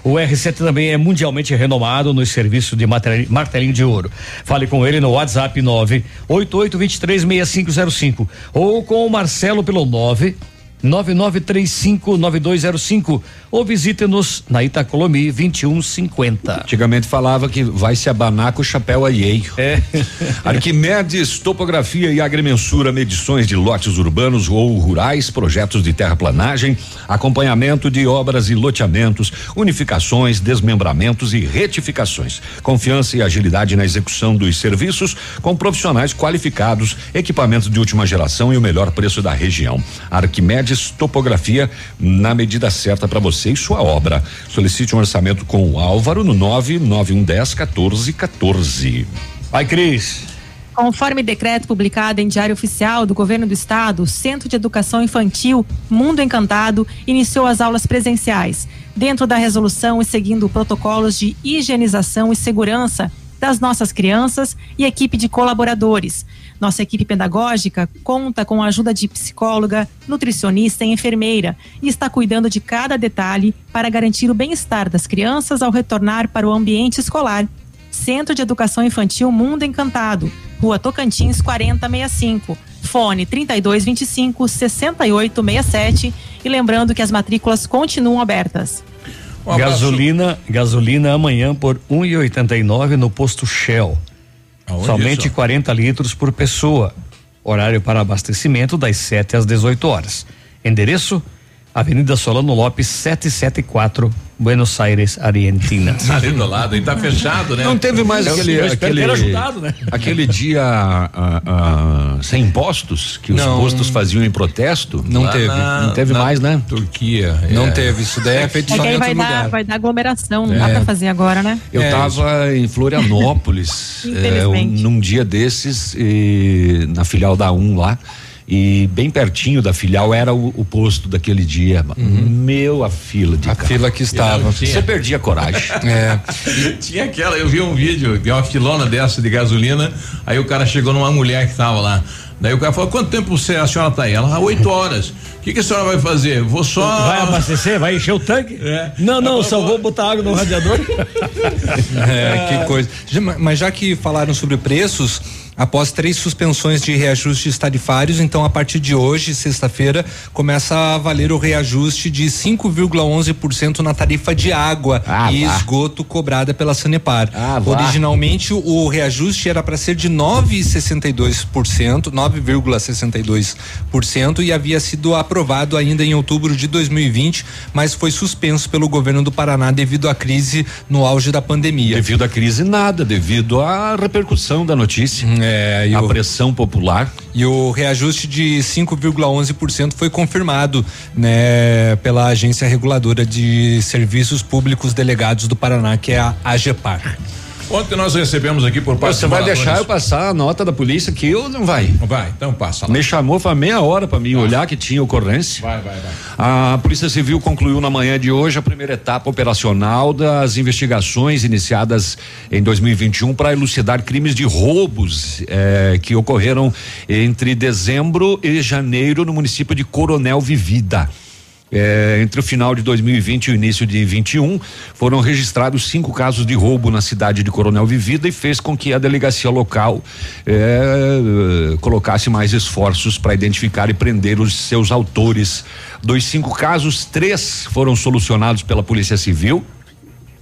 O R7 também é mundialmente renomado nos serviços de martelinho de ouro. Fale com ele no WhatsApp 988236505 ou com o Marcelo pelo 9 99359205 ou visite-nos na Itacolomi 2150. Antigamente falava que vai se abanar com o chapéu alheio. É. Arquimedes, topografia e agrimensura, medições de lotes urbanos ou rurais, projetos de terraplanagem, acompanhamento de obras e loteamentos, unificações, desmembramentos e retificações. Confiança e agilidade na execução dos serviços com profissionais qualificados, equipamentos de última geração e o melhor preço da região. Arquimedes Topografia na medida certa para você você e sua obra. Solicite um orçamento com o Álvaro no 99110 1414. Vai, Cris. Conforme decreto publicado em Diário Oficial do Governo do Estado, o Centro de Educação Infantil Mundo Encantado iniciou as aulas presenciais. Dentro da resolução e seguindo protocolos de higienização e segurança, das nossas crianças e equipe de colaboradores. Nossa equipe pedagógica conta com a ajuda de psicóloga, nutricionista e enfermeira e está cuidando de cada detalhe para garantir o bem-estar das crianças ao retornar para o ambiente escolar. Centro de Educação Infantil Mundo Encantado, Rua Tocantins 4065, fone 3225 6867 e lembrando que as matrículas continuam abertas. Um gasolina, gasolina amanhã por 1,89 no posto Shell. Aonde Somente isso? 40 litros por pessoa. Horário para abastecimento das 7 às 18 horas. Endereço: Avenida Solano Lopes 774, Buenos Aires, Argentina. Ali do lado, e tá fechado, né? Não teve mais eu, aquele. Aquele, ajudado, né? Aquele dia a, a, sem impostos que não, os postos faziam em protesto. Não teve. Na, não teve mais, né? Turquia. Não é. teve. Isso daí é feito é só em outro vai lugar. Dar, vai dar aglomeração, não é. dá pra fazer agora, né? Eu é, tava em Florianópolis é, num dia desses, e, na filial da Um lá. E bem pertinho da filial era o, o posto daquele dia. Uhum. Meu, a fila de A carro. fila que estava. Você perdia a coragem. é. Tinha aquela, eu vi um vídeo de uma filona dessa de gasolina, aí o cara chegou numa mulher que estava lá. Daí o cara falou: quanto tempo você, a senhora tá aí? Ela, ah, oito horas. O que, que, a senhora vai fazer? Vou só. Vai abastecer? Vai encher o tanque? É. Não, não, só vou botar água no radiador. é, que coisa. Mas já que falaram sobre preços, após três suspensões de reajustes tarifários. Então, a partir de hoje, sexta-feira, começa a valer o reajuste de 5,11% na tarifa de água ah, e esgoto cobrada pela Sanepar. Ah, Originalmente, o reajuste era para ser de 9,62%, 9,62% e havia sido aprovado ainda em outubro de 2020, mas foi suspenso pelo governo do Paraná devido à crise no auge da pandemia. Devido à crise, nada, devido à repercussão da notícia. Hum, é, a o, pressão popular. E o reajuste de 5,11% foi confirmado, né, pela agência reguladora de serviços públicos delegados do Paraná, que é a AGEPAR. Ontem nós recebemos aqui por parte Você vai deixar eu passar a nota da polícia aqui ou não vai? Vai, então passa lá. Me chamou faz meia hora para mim olhar que tinha ocorrência. Vai, vai, vai. A Polícia Civil concluiu na manhã de hoje a primeira etapa operacional das investigações iniciadas em 2021 para elucidar crimes de roubos eh, que ocorreram entre dezembro e janeiro no município de Coronel Vivida. É, entre o final de 2020 e o início de 21, foram registrados cinco casos de roubo na cidade de Coronel Vivida e fez com que a delegacia local é, colocasse mais esforços para identificar e prender os seus autores. Dos cinco casos, três foram solucionados pela Polícia Civil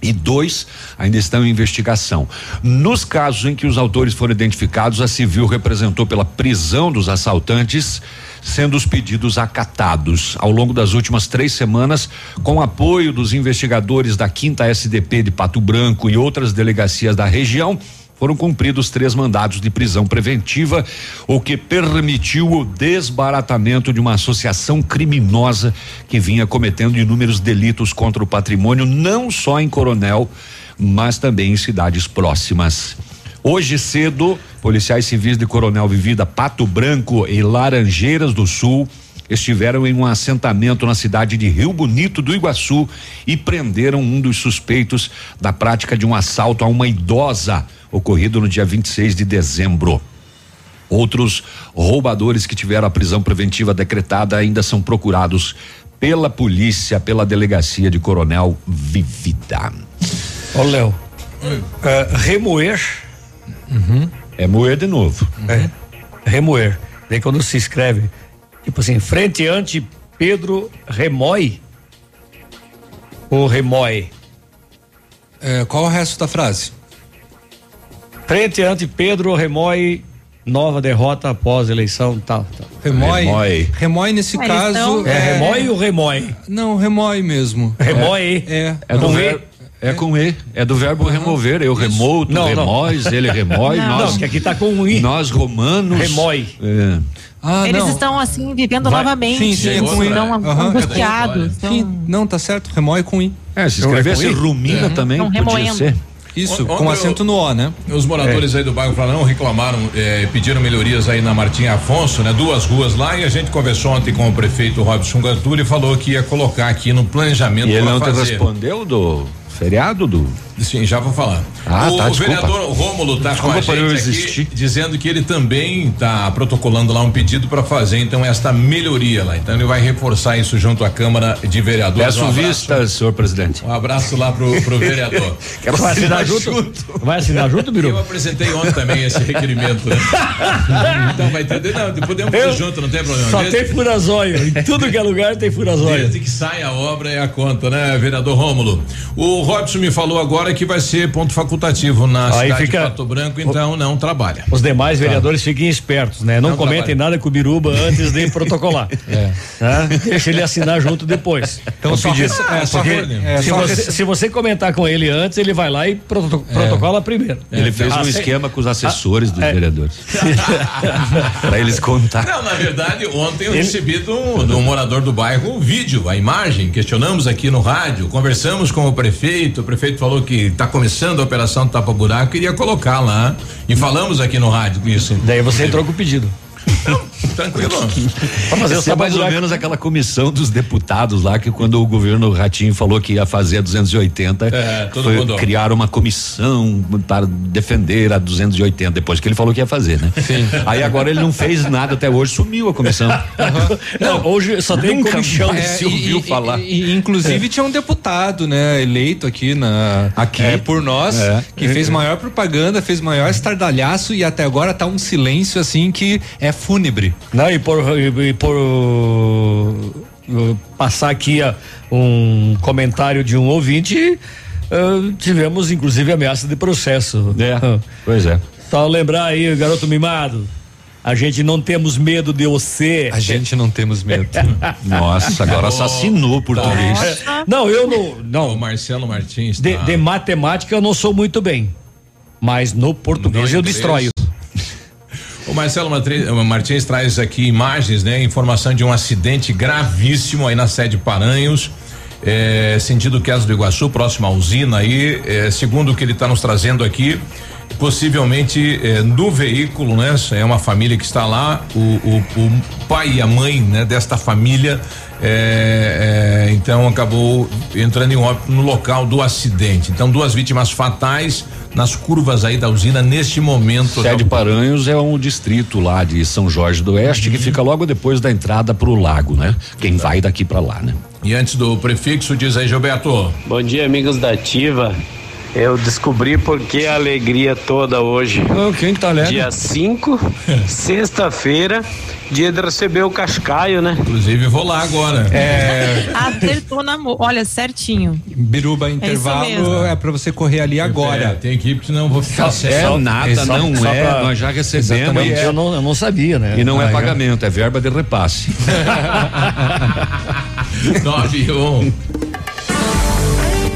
e dois ainda estão em investigação. Nos casos em que os autores foram identificados, a civil representou pela prisão dos assaltantes, sendo os pedidos acatados. Ao longo das últimas três semanas, com apoio dos investigadores da quinta SDP de Pato Branco e outras delegacias da região, foram cumpridos três mandados de prisão preventiva, o que permitiu o desbaratamento de uma associação criminosa que vinha cometendo inúmeros delitos contra o patrimônio, não só em Coronel, mas também em cidades próximas. Hoje cedo, policiais civis de Coronel Vivida, Pato Branco e Laranjeiras do Sul estiveram em um assentamento na cidade de Rio Bonito do Iguaçu e prenderam um dos suspeitos da prática de um assalto a uma idosa ocorrido no dia 26 de dezembro. Outros roubadores que tiveram a prisão preventiva decretada ainda são procurados pela polícia, pela delegacia de Coronel Vivida. Ô, Léo, uh, remoer. Uhum. É moer de novo. É. Remoer. Daí quando se escreve, tipo assim, frente ante Pedro Remói. Ou Remói? É, qual o resto da frase? Frente ante Pedro Remói, nova derrota após eleição, tal. tal. Remói, remói. Remói nesse caso. É, é remói ou remói? Não, remói mesmo. Remói. É. É, é do ver, é, é com E, é do verbo uhum. remover. Eu remou, tu remóis, ele remói, não. nós. Não, que aqui tá com um I. Nós romanos. Remói. É. Ah, Eles não. estão assim vivendo Vai. novamente. Sim, sim, com estão uhum. angustiados. Então... Sim, não, tá certo. Remói com I. É, se escrevesse rumina também, podia ser. Isso, com acento no O, né? Os moradores é. aí do bairro Franão reclamaram, eh, pediram melhorias aí na Martim Afonso, né? Duas ruas lá e a gente conversou ontem com o prefeito Robson Ganturi e falou que ia colocar aqui no planejamento. E ele não fazer. te respondeu do feriado do Sim, já vou falar. Ah, o tá, vereador Rômulo tá Desculpa com a gente aqui, dizendo que ele também tá protocolando lá um pedido para fazer então esta melhoria lá. Então ele vai reforçar isso junto à Câmara de Vereadores. Peço Um vista, senhor presidente. Um abraço lá pro, pro vereador. Quero Vai assinar assinar junto? Vai assinar junto, Biru? Eu apresentei ontem também esse requerimento, né? então vai entender, não, podemos fazer Eu- junto, não tem problema. Só Desde- tem furazóio. Em tudo que é lugar tem furazóio. Desde que sai a obra é a conta, né, vereador Rômulo? O Robson me falou agora que vai ser ponto facultativo na Aí cidade fica- de Pato Branco, então não trabalha. Os demais vereadores fiquem espertos, né? Não, Não comentem trabalha. nada com o Biruba antes de protocolar. É. Tá? Deixa ele assinar junto depois. Então, O só res- é, só é, se, só você, se você comentar com ele antes, ele vai lá e proto- É. protocola primeiro. Ele fez um Ah, esquema com os assessores dos é. vereadores. Pra eles contar. Não, na verdade, ontem eu recebi um, de um morador do bairro o vídeo, a imagem, questionamos aqui no rádio, conversamos com o prefeito, o prefeito falou que está começando a operação Tapa Buraco, queria colocar lá e falamos aqui no rádio isso. Daí você entrou com o pedido. Tranquilo. Pra fazer é mais ou menos aquela comissão dos deputados lá que quando o governo Ratinho falou que ia fazer a 280, É, todo foi mundo. criar uma comissão para defender a 280 depois que ele falou que ia fazer, né? Sim. Aí agora ele não fez nada até hoje, sumiu a comissão. Não, hoje só tem Nunca comichão. mais se ouviu falar. E, inclusive tinha um deputado, né, eleito aqui na Aqui. é, por nós, É. que fez maior propaganda, fez maior estardalhaço e até agora tá um silêncio assim que é fúnebre. Não, e por, e, e por uh, uh, passar aqui uh, um comentário de um ouvinte, uh, tivemos inclusive ameaça de processo. É, pois é. Só lembrar aí, garoto mimado. A gente não temos medo de você. A gente não temos medo. Nossa, agora assassinou o português. Não, eu não. não. O Marcelo Martins. De, tá- de matemática eu não sou muito bem. Mas no português No eu inglês. destroio. O Marcelo Matri- Martins traz aqui imagens, né? Informação de um acidente gravíssimo aí na sede Paranhos. É, sentido Quezon do Iguaçu, próximo à usina aí, é, segundo o que ele está nos trazendo aqui, possivelmente é, no veículo, né? É uma família que está lá, o, o- o pai e a mãe, né? Desta família, é, é, então acabou entrando em óbito no local do acidente. Então duas vítimas fatais nas curvas aí da usina neste momento. Sede Paranhos é um distrito lá de São Jorge do Oeste que fica logo depois da entrada pro lago, né? Quem vai daqui pra lá, né? E antes do prefixo, diz aí, Gilberto. Bom dia, amigos da Ativa. Eu descobri por que a alegria toda hoje. quem tá lendo? Dia 5, sexta-feira, dia de receber o cascaio, né? Inclusive, vou lá agora. É, Acertou na. mo- Olha, certinho. Biruba, intervalo mesmo. é, pra você correr ali agora. É, tem equipe, senão eu vou ficar Só- sem. é nada, só- não só é. pra- Nós já recebemos. É- Eu não, eu não sabia, né? E não é Ah, pagamento, é verba de repasse. 9 e 1.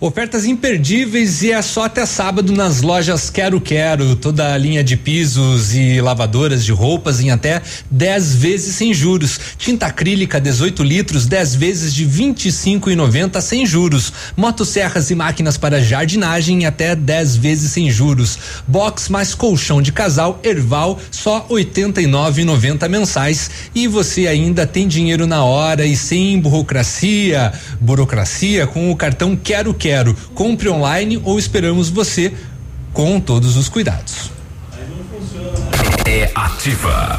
Ofertas imperdíveis e é só até sábado nas lojas Quero Quero. Toda a linha de pisos e lavadoras de roupas em até 10 vezes sem juros. Tinta acrílica 18 litros, 10 vezes de 25,90 sem juros. Motosserras e máquinas para jardinagem em até 10 vezes sem juros. Box mais colchão de casal Erval só 89,90 mensais. E você ainda tem dinheiro na hora e sem burocracia. Burocracia com o cartão Quero Quero. Compre online ou esperamos você com todos os cuidados. É ativa.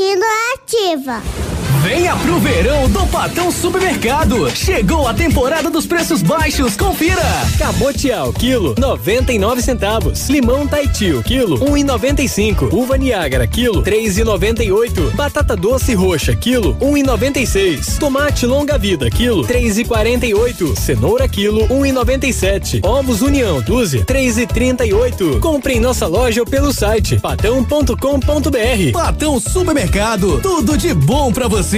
A ativa. Venha pro verão do Patão Supermercado. Chegou a temporada dos preços baixos, confira. Cabotial, quilo, 99 centavos. Limão Taiti, o quilo, 1,95. Uva Niágara, quilo, 3,98. Batata doce roxa, quilo, 1,96. Tomate longa vida, quilo, 3,48. Cenoura, quilo, 1,97. Ovos União, dúzia, 3,38. Compre em nossa loja ou pelo site patão.com.br. Patão Supermercado, tudo de bom pra você.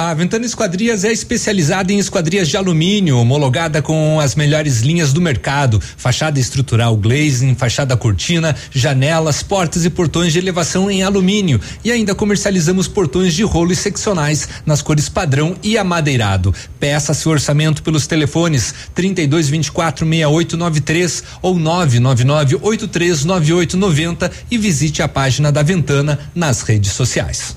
A Ventana Esquadrias é especializada em esquadrias de alumínio, homologada com as melhores linhas do mercado. Fachada estrutural glazing, fachada cortina, janelas, portas e portões de elevação em alumínio. E ainda comercializamos portões de rolo e seccionais nas cores padrão e amadeirado. Peça seu orçamento pelos telefones 32 24 6893 ou 999 839890 e visite a página da Ventana nas redes sociais.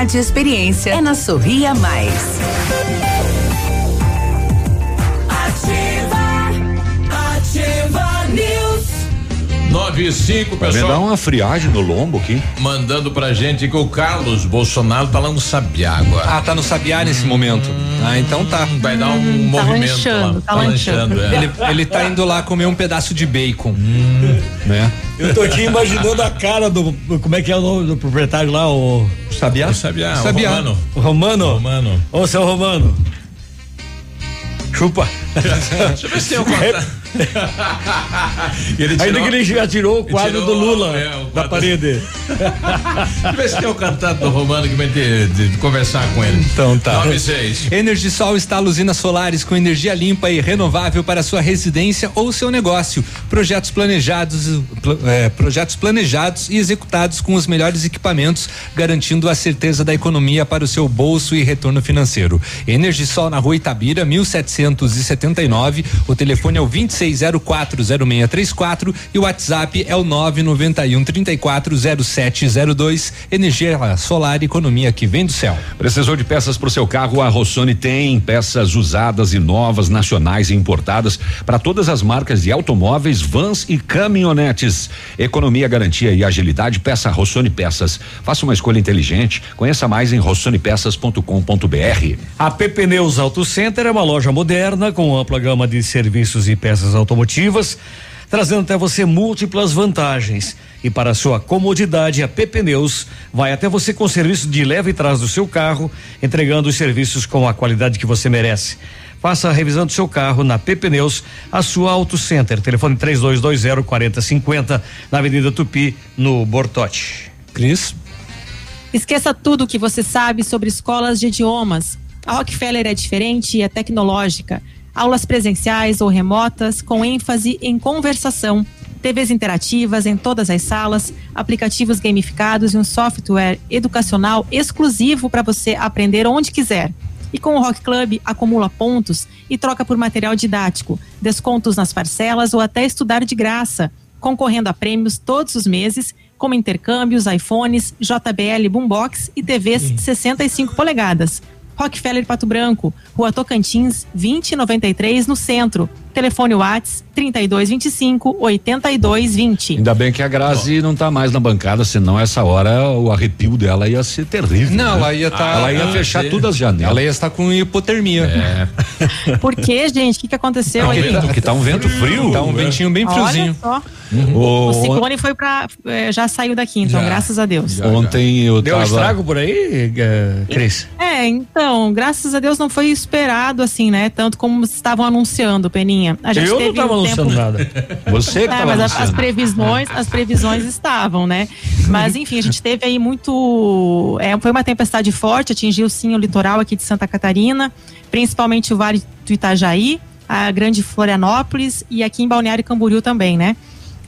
e experiência é na Sorria Mais. Ativa, ativa news. 9 e 5, Vai pessoal. dar uma friagem no lombo aqui. Mandando pra gente que o Carlos Bolsonaro tá lá no Sabiágua. Ah, tá no Sabiá nesse momento. Ah, então tá. Vai dar um tá movimento lanchando, lá. tá lanchando. é. Ele, ele tá indo lá comer um pedaço de bacon. Hum. Né? Eu tô aqui imaginando a cara do. Como é que é o nome do proprietário lá? O. Sabiá? O Sabiá, o Sabiá. Romano. O Romano? Romano. Ô, seu Romano. Chupa. Deixa eu ver se tem um contato. Ele Ainda tirou- que ele já tirou o quadro tirou, do Lula é, o da quadro- parede. Ver se tem o contato do Romano que vai ter de, de conversar com ele. Então tá. 9 6. Energisol instala usinas solares com energia limpa e renovável para sua residência ou seu negócio. Projetos planejados, pl- eh, projetos planejados e executados com os melhores equipamentos, garantindo a certeza da economia para o seu bolso e retorno financeiro. Energisol na rua Itabira, 1779. O telefone é o 26040634 e o WhatsApp é o 991 340702. Energia solar, economia que vem do céu. Precisou de peças para o seu carro? A Rossoni tem peças usadas e novas, nacionais e importadas para todas as marcas de automóveis, vans e caminhonetes. Economia, garantia e agilidade. Peça Rossoni Peças. Faça uma escolha inteligente. Conheça mais em rossonipeças.com.br. A PP Neus Auto Center é uma loja moderna com ampla gama de serviços e peças automotivas, trazendo até você múltiplas vantagens. E para sua comodidade, a PP Neus vai até você com serviço de leve e trás do seu carro, entregando os serviços com a qualidade que você merece. Faça a revisão do seu carro na PP Neus, a sua Auto Center. Telefone 3220 4050 na Avenida Tupi, no Bortote. Cris? Esqueça tudo o que você sabe sobre escolas de idiomas. A Rockefeller é diferente e é tecnológica. Aulas presenciais ou remotas com ênfase em conversação. TVs interativas em todas as salas, aplicativos gamificados e um software educacional exclusivo para você aprender onde quiser. E com o Rock Club, acumula pontos e troca por material didático, descontos nas parcelas ou até estudar de graça, concorrendo a prêmios todos os meses, como intercâmbios, iPhones, JBL Boombox e TVs 65 polegadas. Rockefeller Pato Branco, Rua Tocantins, 2093 no centro. Telefone Whats 3225 8220. Ainda bem que a Grazi não tá mais na bancada, senão essa hora o arrepio dela ia ser terrível. Não, né? ela ia estar. Ela ia fechar todas as janelas. Ela ia estar com hipotermia. É. Por quê, gente? O que, que aconteceu aí? Porque tá um vento frio. Tá um ventinho bem friozinho. Olha só. Uhum. O ciclone foi para já saiu daqui, então, Já. graças a Deus. Ontem eu Deu um tava. estrago por aí, eh, Cris? É, então, graças a Deus não foi esperado assim, né? Tanto como estavam anunciando, Peninha. A gente Eu não teve tava um anunciando tempo... nada. Você que É, mas as, anunciando. as previsões, as previsões estavam, né? Mas enfim, a gente teve aí muito, é, foi uma tempestade forte, atingiu sim o litoral aqui de Santa Catarina, principalmente o Vale do Itajaí, a Grande Florianópolis e aqui em Balneário Camboriú também, né?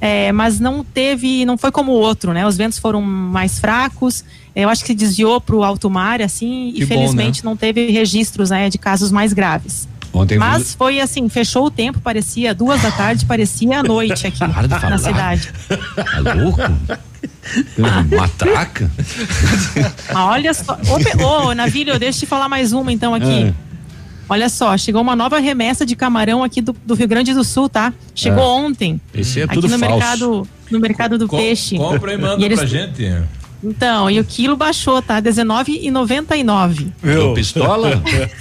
É, mas não teve, não foi como o outro, né? Os ventos foram mais fracos. Eu acho que desviou para o alto mar, assim, Que e bom, felizmente né? não teve registros né, de casos mais graves. Ontem Mas foi assim, fechou o tempo, parecia duas da tarde, parecia a noite aqui Para de falar. na cidade. Tá louco? Matraca? Mas olha só. Ô, Ô, Navilho, deixa eu te falar mais uma então aqui. É. Olha só, chegou uma nova remessa de camarão aqui do, do Rio Grande do Sul, tá? Chegou É. ontem. Esse é aqui tudo no falso. mercado, no mercado do Co- peixe. Compra e manda eles- pra gente. Então, e o quilo baixou, tá? R$19,99. Viu? Pistola?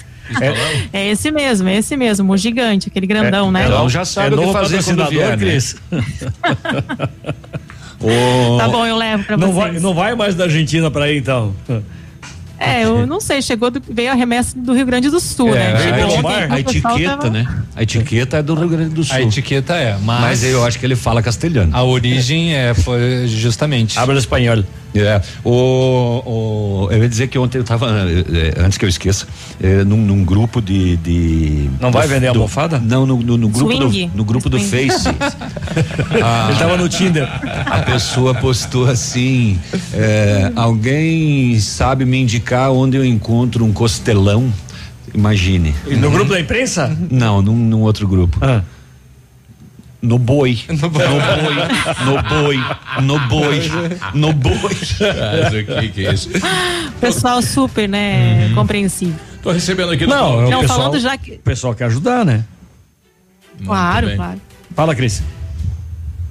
É esse mesmo, é esse mesmo, o gigante, aquele grandão, né? Então já sabe o que fazer quando vier, né? Cris. Tá bom, eu levo pra não vocês. vai, não vai mais da Argentina pra aí, então. É, eu não sei, chegou, do- veio a remessa do Rio Grande do Sul, né? É, Chegou a, a o pessoal etiqueta, tava- né? A etiqueta é do Rio Grande do Sul. A etiqueta é, mas. Mas eu acho que ele fala castelhano. A origem é, foi justamente. Habla espanhol. É, o, o, eu ia dizer que ontem eu estava, antes que eu esqueça, eh, num, num grupo de, de. Não vai do- vender do- almofada? Não, no, no, no grupo, Swing. do, no grupo do. Face. Ah, Ele tava no Tinder. A pessoa postou assim: eh, alguém sabe me indicar onde eu encontro um costelão? Imagine. E no grupo da imprensa? Não, num, num outro grupo. Ah. No boi. No boi. No boi. No boi. No boi. Mas o que que é isso? Pessoal super, né, Uhum. compreensível. Tô recebendo aqui Não, é o Não, pessoal, falando já que- o pessoal quer ajudar, né? Claro, claro. Fala, Cris.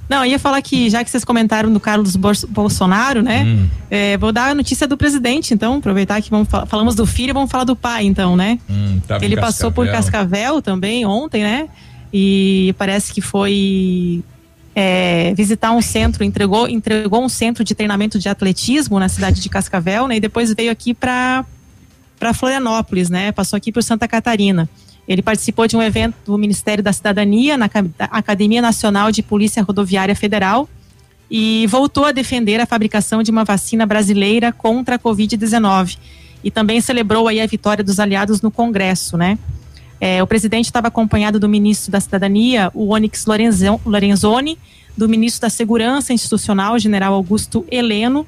Não, eu ia falar que, já que vocês comentaram do Carlos Bolsonaro, né? Hum. é, vou dar a notícia do presidente, então, aproveitar que vamos fal- falamos do filho, vamos falar do pai, então, né? Hum, em Ele passou por. Cascavel também ontem, né? E parece que foi é, visitar um centro, entregou, entregou um centro de treinamento de atletismo na cidade de Cascavel, né? E depois veio aqui para para Florianópolis, né? Passou aqui por Santa Catarina. Ele participou de um evento do Ministério da Cidadania na Academia Nacional de Polícia Rodoviária Federal e voltou a defender a fabricação de uma vacina brasileira contra a Covid-19 e também celebrou aí a vitória dos aliados no Congresso, né? É, o presidente estava acompanhado do ministro da Cidadania, o Onyx Lorenzo- Lorenzoni, do ministro da Segurança Institucional, general Augusto Heleno,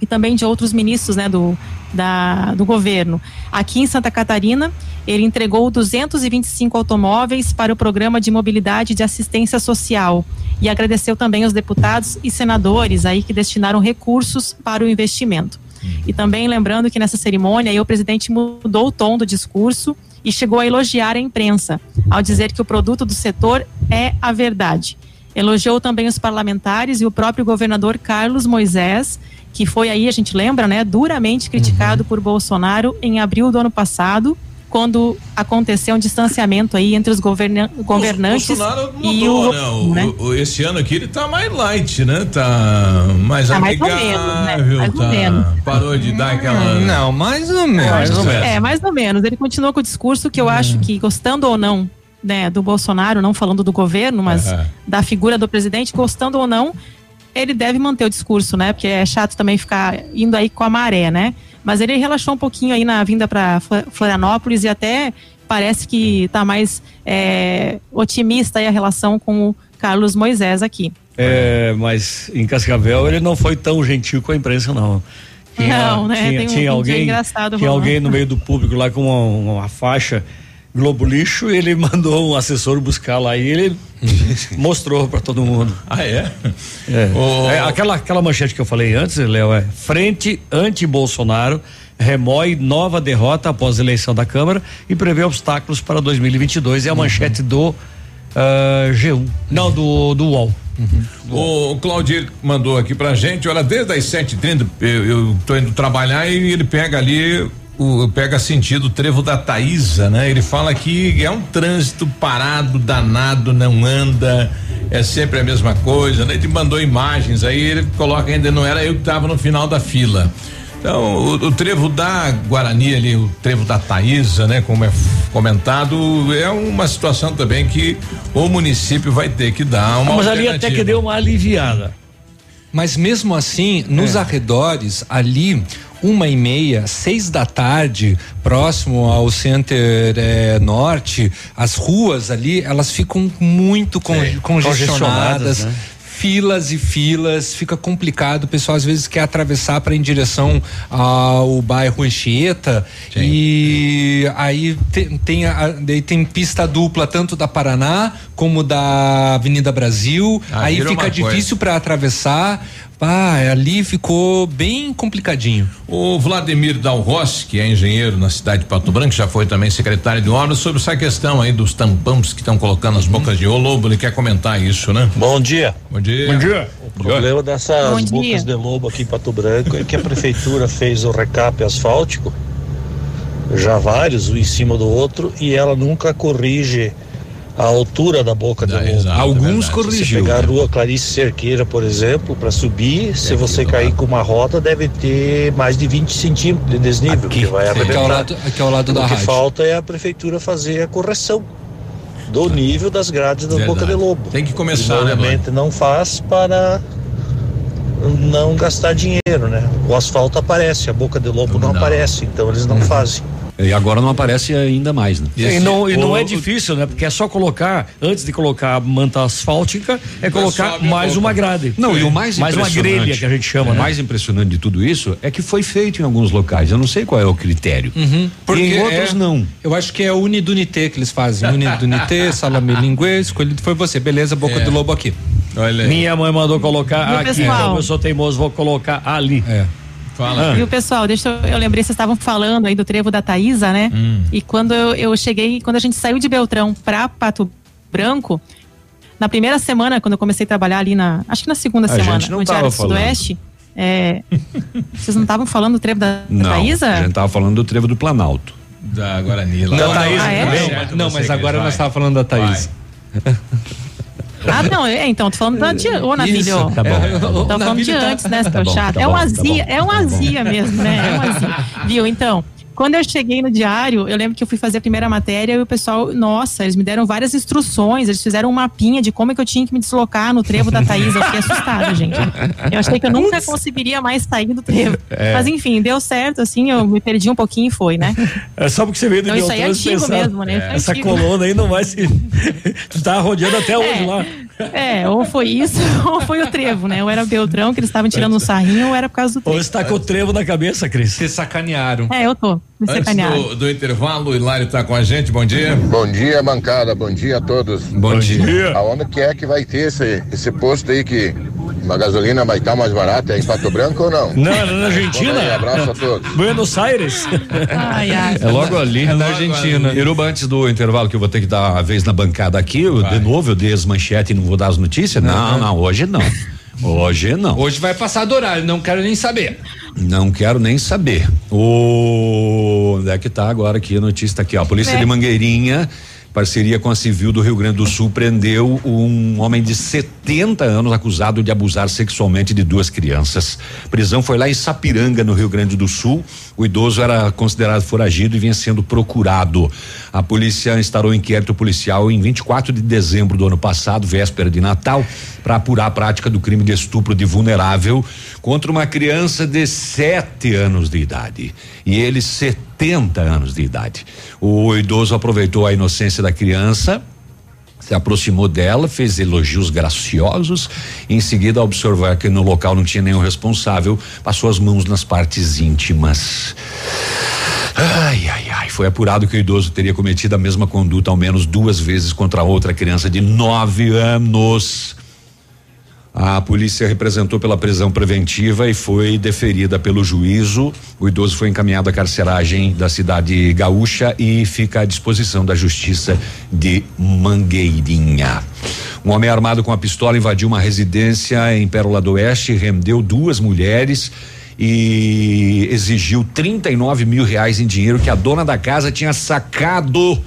e também de outros ministros né, do, da, do governo. Aqui em Santa Catarina, ele entregou 225 automóveis para o Programa de Mobilidade de Assistência Social e agradeceu também aos deputados e senadores aí que destinaram recursos para o investimento. E também lembrando que nessa cerimônia aí, o presidente mudou o tom do discurso e chegou a elogiar a imprensa, ao dizer que o produto do setor é a verdade. Elogiou também os parlamentares e o próprio governador Carlos Moisés, que foi aí, a gente lembra, né, duramente criticado por Bolsonaro em abril do ano passado, quando aconteceu um distanciamento aí entre os governa governantes Bolsonaro e mudou, o, né? O- né? o- esse ano aqui ele tá mais light, né? Tá mais Tá mais ou amigável, menos, né? Mais ou tá? menos. Parou de dar aquela. Não, mais ou menos. Mais ou menos. É, mais ou menos. Ele continuou com o discurso que eu acho que, gostando ou não, né, do Bolsonaro, não falando do governo, mas Aham. da figura do presidente, gostando ou não, ele deve manter o discurso, né? Porque é chato também ficar indo aí com a maré, né? Mas ele relaxou um pouquinho aí na vinda para Florianópolis e até parece que está mais é, otimista a relação com o Carlos Moisés aqui. É, mas em Cascavel ele não foi tão gentil com a imprensa, não. Tinha, não, né? Tinha, um tinha alguém, tinha alguém no meio do público lá com uma, uma faixa Globo Lixo, ele mandou um assessor buscar lá e ele mostrou para todo mundo. Ah, é? É. O- É, aquela, aquela manchete que eu falei antes, Léo, é frente anti-Bolsonaro remói nova derrota após a eleição da Câmara e prevê obstáculos para 2022. É a manchete do ah, G1. Não, do, do UOL. O Claudir mandou aqui pra gente, olha, desde as 7h30 eu, eu tô indo trabalhar e ele pega ali, o, pega sentido o trevo da Taísa, né? Ele fala que é um trânsito parado, danado, não anda, é sempre a mesma coisa, né? Ele mandou imagens aí, ele coloca ainda, não era eu que tava no final da fila. Então, o, o trevo da Guarani ali, o trevo da Taísa, né? Como é comentado, é uma situação também que o município vai ter que dar uma Mas ali até que deu uma aliviada. Mas mesmo assim, nos arredores, ali, uma e meia, seis da tarde, próximo ao Center eh, Norte, as ruas ali, elas ficam muito con- congestionadas. congestionadas, né? Filas e filas, fica complicado. O pessoal às vezes quer atravessar para em direção ao bairro Anchieta e aí tem, tem, a- tem pista dupla tanto da Paraná como da Avenida Brasil. Ah, aí fica difícil para atravessar. Ah, ali ficou bem complicadinho. O Vladimir Dal Rossi, que é engenheiro na cidade de Pato Branco, já foi também secretário de obras, sobre essa questão aí dos tampões que estão colocando nas bocas de ô lobo, ele quer comentar isso, né? Bom dia. Bom dia. Bom dia. O problema dessas bocas de lobo aqui em Pato Branco é que a prefeitura fez o recap asfáltico, já vários, um em cima do outro, e ela nunca corrige a altura da boca de lobo. Alguns Se corrigiu, pegar a rua Clarice Cerqueira, por exemplo, para subir, se você cair com uma roda, deve ter mais de 20 centímetros de desnível, que vai aqui ao lado- aqui ao lado da o que rádio. falta é a prefeitura fazer a correção do nível das grades da Verdade. boca de lobo. Tem que começar, né, não faz para não gastar dinheiro, né? O asfalto aparece, a boca de lobo não, aparece, então eles não fazem. E agora não aparece ainda mais, né? E não, e não O- é difícil, né? Porque é só colocar, antes de colocar a manta asfáltica, é colocar mais uma grade. Não, e o mais Mais uma impressionante- grelha que a gente chama, O né? mais impressionante de tudo isso é que foi feito em alguns locais. Eu não sei qual é o critério. Porque em outros é- não. Eu acho que é Unidunité que eles fazem. Unidunité, salame linguê, escolhido foi você. Beleza, boca É. do lobo aqui. Olha Minha mãe mandou colocar E o aqui, pessoal? então eu sou teimoso, vou colocar ali. É. Fala. E o pessoal, deixa eu, eu lembrei, vocês estavam falando aí do trevo da Taísa, né? Hum. E quando eu, eu cheguei, quando a gente saiu de Beltrão pra Pato Branco, na primeira semana, quando eu comecei a trabalhar ali na. Acho que na segunda A semana, gente não no Diário do. Sudoeste. é, vocês não estavam falando do trevo da Não, Taísa? a gente tava falando do trevo do Planalto. Da Guarani lá. Não, Thaís, Ah, é? tá não, certo, não, mas agora vai. nós estávamos falando da Thaís. Ah, não, é, então, tô falando da de, ô, Navilho. Tá bom. É, Tô falando de tá- antes, né, tá seu bom, chato. tá é um tá azia, bom, é um tá azia mesmo, né? É um azia. Viu? Então, quando eu cheguei no diário, eu lembro que eu fui fazer a primeira matéria e o pessoal, nossa, eles me deram várias instruções, eles fizeram um mapinha de como é que eu tinha que me deslocar no trevo da Thaís. Eu fiquei assustada, gente. Eu achei que eu nunca conseguiria mais sair do trevo. É. Mas enfim, deu certo, assim, eu me perdi um pouquinho e foi, né? É só porque você veio do Então, isso aí é antigo pensava, mesmo, né? Isso é Essa antigo. coluna aí não vai se. tu tá rodeando até hoje lá. É, ou foi isso, ou foi o trevo, né? Ou era o Beltrão, que eles estavam tirando um sarrinho, ou era por causa do Ou trevo. você tá com o trevo na cabeça, Cris? Se sacanearam. É, eu tô. Me Antes do, do intervalo, o Hilário tá com a gente, bom dia. Bom dia, bancada. Bom dia a todos. Bom, dia. Aonde que é que vai ter esse, esse posto aí que uma gasolina vai estar mais barata? É em Pato Branco ou não? Não, na Argentina. Bom aí, abraço a todos. Buenos Aires. Ai, ai. É logo ali. É na Argentina. Iruba, antes do intervalo que eu vou ter que dar uma vez na bancada aqui, eu, de novo eu dei as manchetes e não vou dar as notícias? Não, não, hoje não. Hoje não. Hoje vai passar do horário, não quero nem saber. Não quero nem saber. O onde é que tá agora aqui a notícia tá aqui, ó. A polícia É. de Mangueirinha parceria com a Civil do Rio Grande do Sul, prendeu um homem de 70 anos acusado de abusar sexualmente de duas crianças. Prisão foi lá em Sapiranga, no Rio Grande do Sul. O idoso era considerado foragido e vinha sendo procurado. A polícia instaurou inquérito policial em 24 de dezembro do ano passado, véspera de Natal, para apurar a prática do crime de estupro de vulnerável contra uma criança de sete anos de idade e ele 70 anos de idade. O idoso aproveitou a inocência da criança se aproximou dela, fez elogios graciosos, em seguida, observar que no local não tinha nenhum responsável, passou as mãos nas partes íntimas. Ai, ai, ai. Foi apurado que o idoso teria cometido a mesma conduta ao menos duas vezes contra outra criança de nove anos. A polícia representou pela prisão preventiva e foi deferida pelo juízo. O idoso foi encaminhado à carceragem da cidade gaúcha e fica à disposição da justiça de Mangueirinha. Um homem armado com a pistola invadiu uma residência em Pérola do Oeste, rendeu duas mulheres e exigiu 39 mil reais em dinheiro que a dona da casa tinha sacado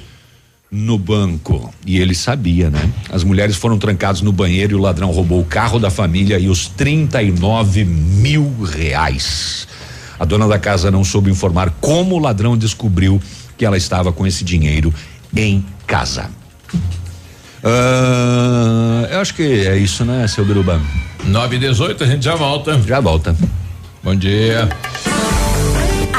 no banco. E ele sabia, né? As mulheres foram trancadas no banheiro e o ladrão roubou o carro da família e os 39 mil reais. A dona da casa não soube informar como o ladrão descobriu que ela estava com esse dinheiro em casa. Uh, eu acho que é isso, né, seu Biruba? 9 e 18 a gente já volta. Já volta. Bom dia.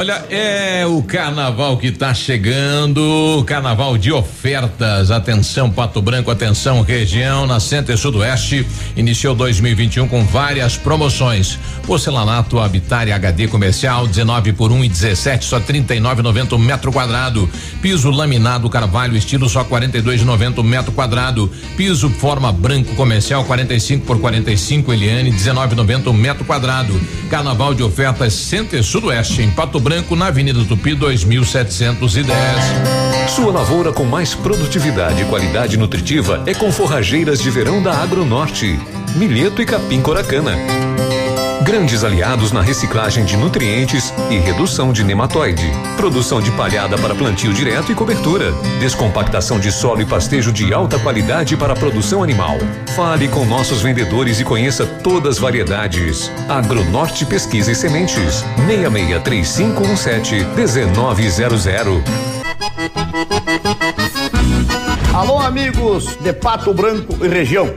Olha, é o carnaval que está chegando, carnaval de ofertas. Atenção, Pato Branco, atenção, região, na Center Sudoeste. Iniciou 2021 com várias promoções. Porcelanato Habitat HD comercial, 19 por 1 um e 17, só 39,90 metro quadrado. Piso laminado Carvalho, estilo só 42,90 metro quadrado. Piso forma branco comercial, 45 por 45, Eliane, 19,90 metro quadrado. Carnaval de ofertas Center Sudoeste, em Pato Branco. Branco, na Avenida Tupi 2710. Sua lavoura com mais produtividade e qualidade nutritiva é com forrageiras de verão da Agronorte, milheto e capim coracana. Grandes aliados na reciclagem de nutrientes e redução de nematóide. Produção de palhada para plantio direto e cobertura. Descompactação de solo e pastejo de alta qualidade para a produção animal. Fale com nossos vendedores e conheça todas as variedades. Agronorte Pesquisa e Sementes. 663517 1900. Alô, amigos de Pato Branco e região.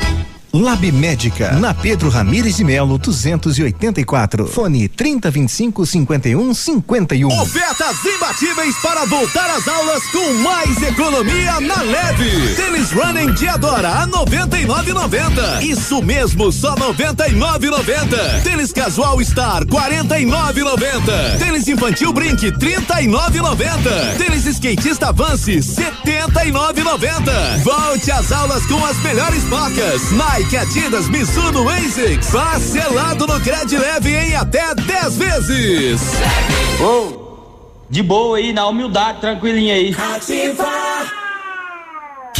Lab Médica, na Pedro Ramires de Melo, 284. Fone 3025 51 51. Ofertas imbatíveis para voltar às aulas com mais economia na leve. Tênis Running Diadora a 99,90. Isso mesmo, só 99,90. Tênis Casual Star 49,90. Tênis Infantil Brink 39,90. Tênis Skatista Avance 79,90. Volte às aulas com as melhores marcas. Nike Nike, Adidas, Missuno, ASICS. Parcelado no Cred Leve em até 10 vezes. Oh, de boa aí, na humildade, tranquilinha aí. Ativa.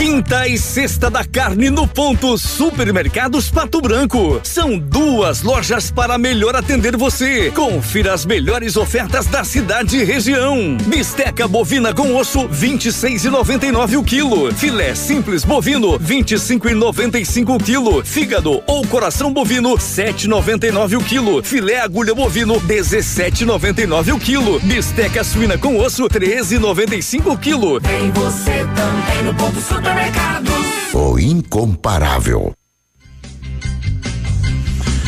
Quinta e sexta da carne no ponto Supermercados Pato Branco. São duas lojas para melhor atender você. Confira as melhores ofertas da cidade e região. Bisteca bovina com osso 26,99 o quilo. Filé simples bovino 25,95 o quilo. Fígado ou coração bovino 7,99 o quilo. Filé agulha bovino 17,99 o quilo. Bisteca suína com osso 13,95 o quilo. Tem você também no ponto Supermercados o incomparável.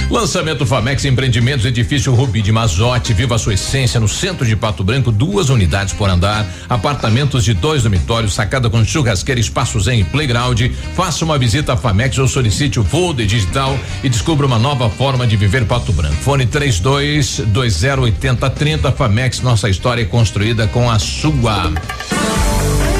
Lançamento Famex Empreendimentos, edifício Rubi de Mazote, viva a sua essência no centro de Pato Branco, duas unidades por andar, apartamentos de dois dormitórios, sacada com churrasqueira, espaços em playground. Faça uma visita à Famex ou solicite o Folder Digital e descubra uma nova forma de viver Pato Branco. Fone 32208030 Famex, nossa história é construída com a sua.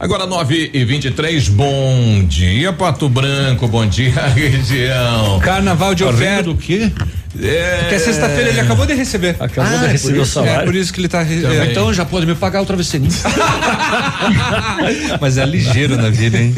Agora 9 e 23 bom dia, Pato Branco, bom dia, região. Carnaval de oferta. do quê? É. Porque é sexta-feira ele acabou de receber. Acabou ah, de receber o salário. É por isso que ele tá. É, então já pode me pagar o travesseirinho. Mas é ligeiro na vida, hein?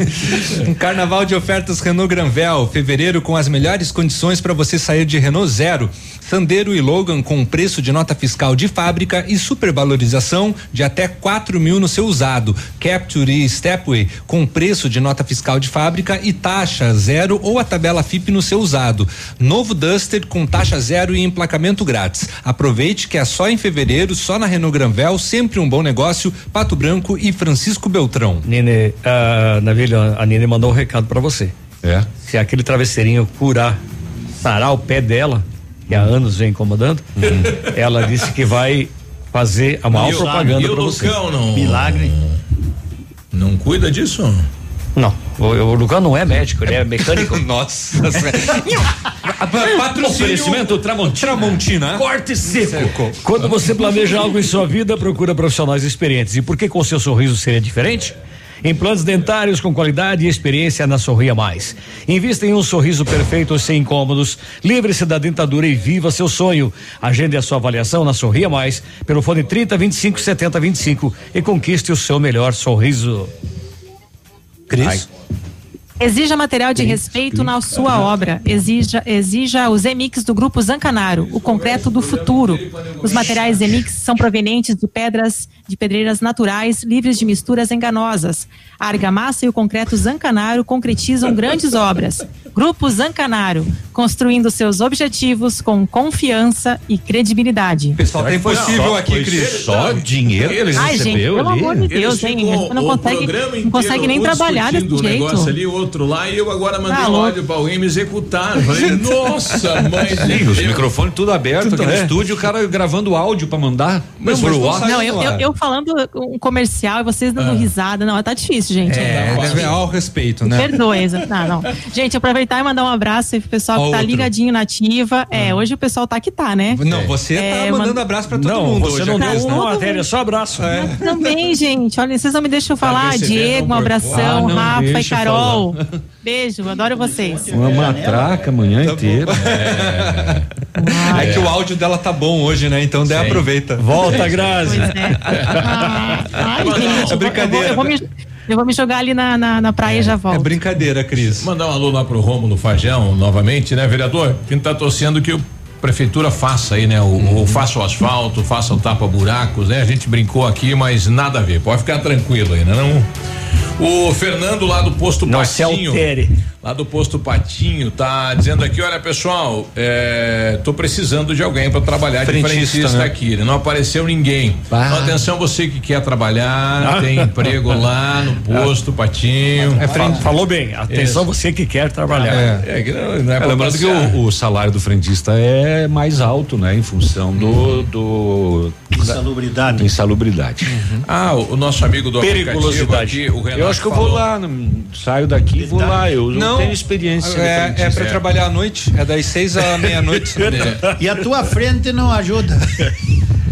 Um carnaval de ofertas Renault Granvel, fevereiro com as melhores condições para você sair de Renault Zero. Sandero e Logan com preço de nota fiscal de fábrica e supervalorização de até 4 mil no seu usado. Capture e Stepway com preço de nota fiscal de fábrica e taxa zero ou a tabela FIP no seu usado. Novo Duster com taxa zero e emplacamento grátis. Aproveite que é só em fevereiro, só na Renault Granvel, sempre um bom negócio. Pato Branco e Francisco Beltrão. Nene, uh, Navilha, a Nene mandou um recado para você. É. Se aquele travesseirinho curar, sarar o pé dela, que há anos vem incomodando, uhum. ela disse que vai fazer a maior propaganda para você. Não, Milagre. Não cuida disso? Não, o, o Lucão não é médico, ele é mecânico. Nossa. Patrocínio. Oferecimento Tramontina. Tramontina. Corte seco. seco. Quando você planeja algo em sua vida, procura profissionais experientes. E por que com o seu sorriso seria diferente? Implantes dentários com qualidade e experiência na Sorria Mais. Invista em um sorriso perfeito sem incômodos. Livre-se da dentadura e viva seu sonho. Agende a sua avaliação na Sorria Mais pelo fone 30 25 70 25 e conquiste o seu melhor sorriso. Cris? Ai. Exija material de respeito na sua obra. Exija, exija o Zemix do Grupo Zancanaro, o concreto do futuro. Os materiais Zemix são provenientes de pedras de pedreiras naturais, livres de misturas enganosas. A argamassa e o concreto Zancanaro concretizam grandes obras. Grupo Zancanaro, construindo seus objetivos com confiança e credibilidade. Pessoal, tá impossível aqui, Cris. Só dinheiro ele Ai, gente, pelo ali. amor de Deus, hein? não consegue, não consegue nem trabalhar desse jeito. ali, outro lá, e eu agora mandei tá um áudio para alguém me executar. Falei, nossa, mãe. Sim, os microfones tudo aberto tudo aqui é. no estúdio, o cara gravando áudio para mandar. Mas, mas não, não eu, eu, eu, falando um comercial e vocês dando ah. risada. Não, tá difícil, gente. É, deve ao respeito, né? Perdoe, não, não. Gente, aproveitar e mandar um abraço pro pessoal que tá outro. ligadinho na ativa. É, ah. hoje o pessoal tá que tá, né? Não, você é, tá mandando abraço pra todo não, mundo. Você hoje, não deu uma matéria, só abraço. É. Também, gente. Olha, vocês não me deixam falar. Diego, um abração. Ah, Rafa e Carol. Beijo, adoro vocês. Uma matraca amanhã tá inteira. É. é. que o áudio dela tá bom hoje, né? Então daí aproveita. Volta, Grazi. Pois é. Ah, ai, gente, é brincadeira. Eu vou, eu vou me... Eu vou me jogar ali na, na, na praia é, e já volto. É brincadeira, Cris. Mandar um alô lá pro Rômulo Fajão novamente, né, vereador? Quem tá torcendo que o prefeitura faça aí, né? O, uhum. o faça o asfalto, faça o tapa buracos, né? A gente brincou aqui, mas nada a ver. Pode ficar tranquilo aí, né? Não, o Fernando lá do posto Não Patinho. Se lá do posto Patinho tá dizendo aqui, olha pessoal, é, tô precisando de alguém para trabalhar frentista, de frentista né? aqui. Não apareceu ninguém. Então, atenção você que quer trabalhar, tem emprego lá no posto Patinho. É, falou bem. Atenção você que quer trabalhar. É, é, não, não é, é lembrando que o, o, salário do frentista é mais alto, né, em função do, uhum. do Insalubridade. Da insalubridade. Uhum. Ah, o, o, nosso amigo do Periculosidade. Aqui, o Renato Eu acho que eu vou lá, saio daqui e vou lá. Eu não tenho experiência. É, é para trabalhar à noite, é das seis à meia-noite. é. E a tua frente não ajuda.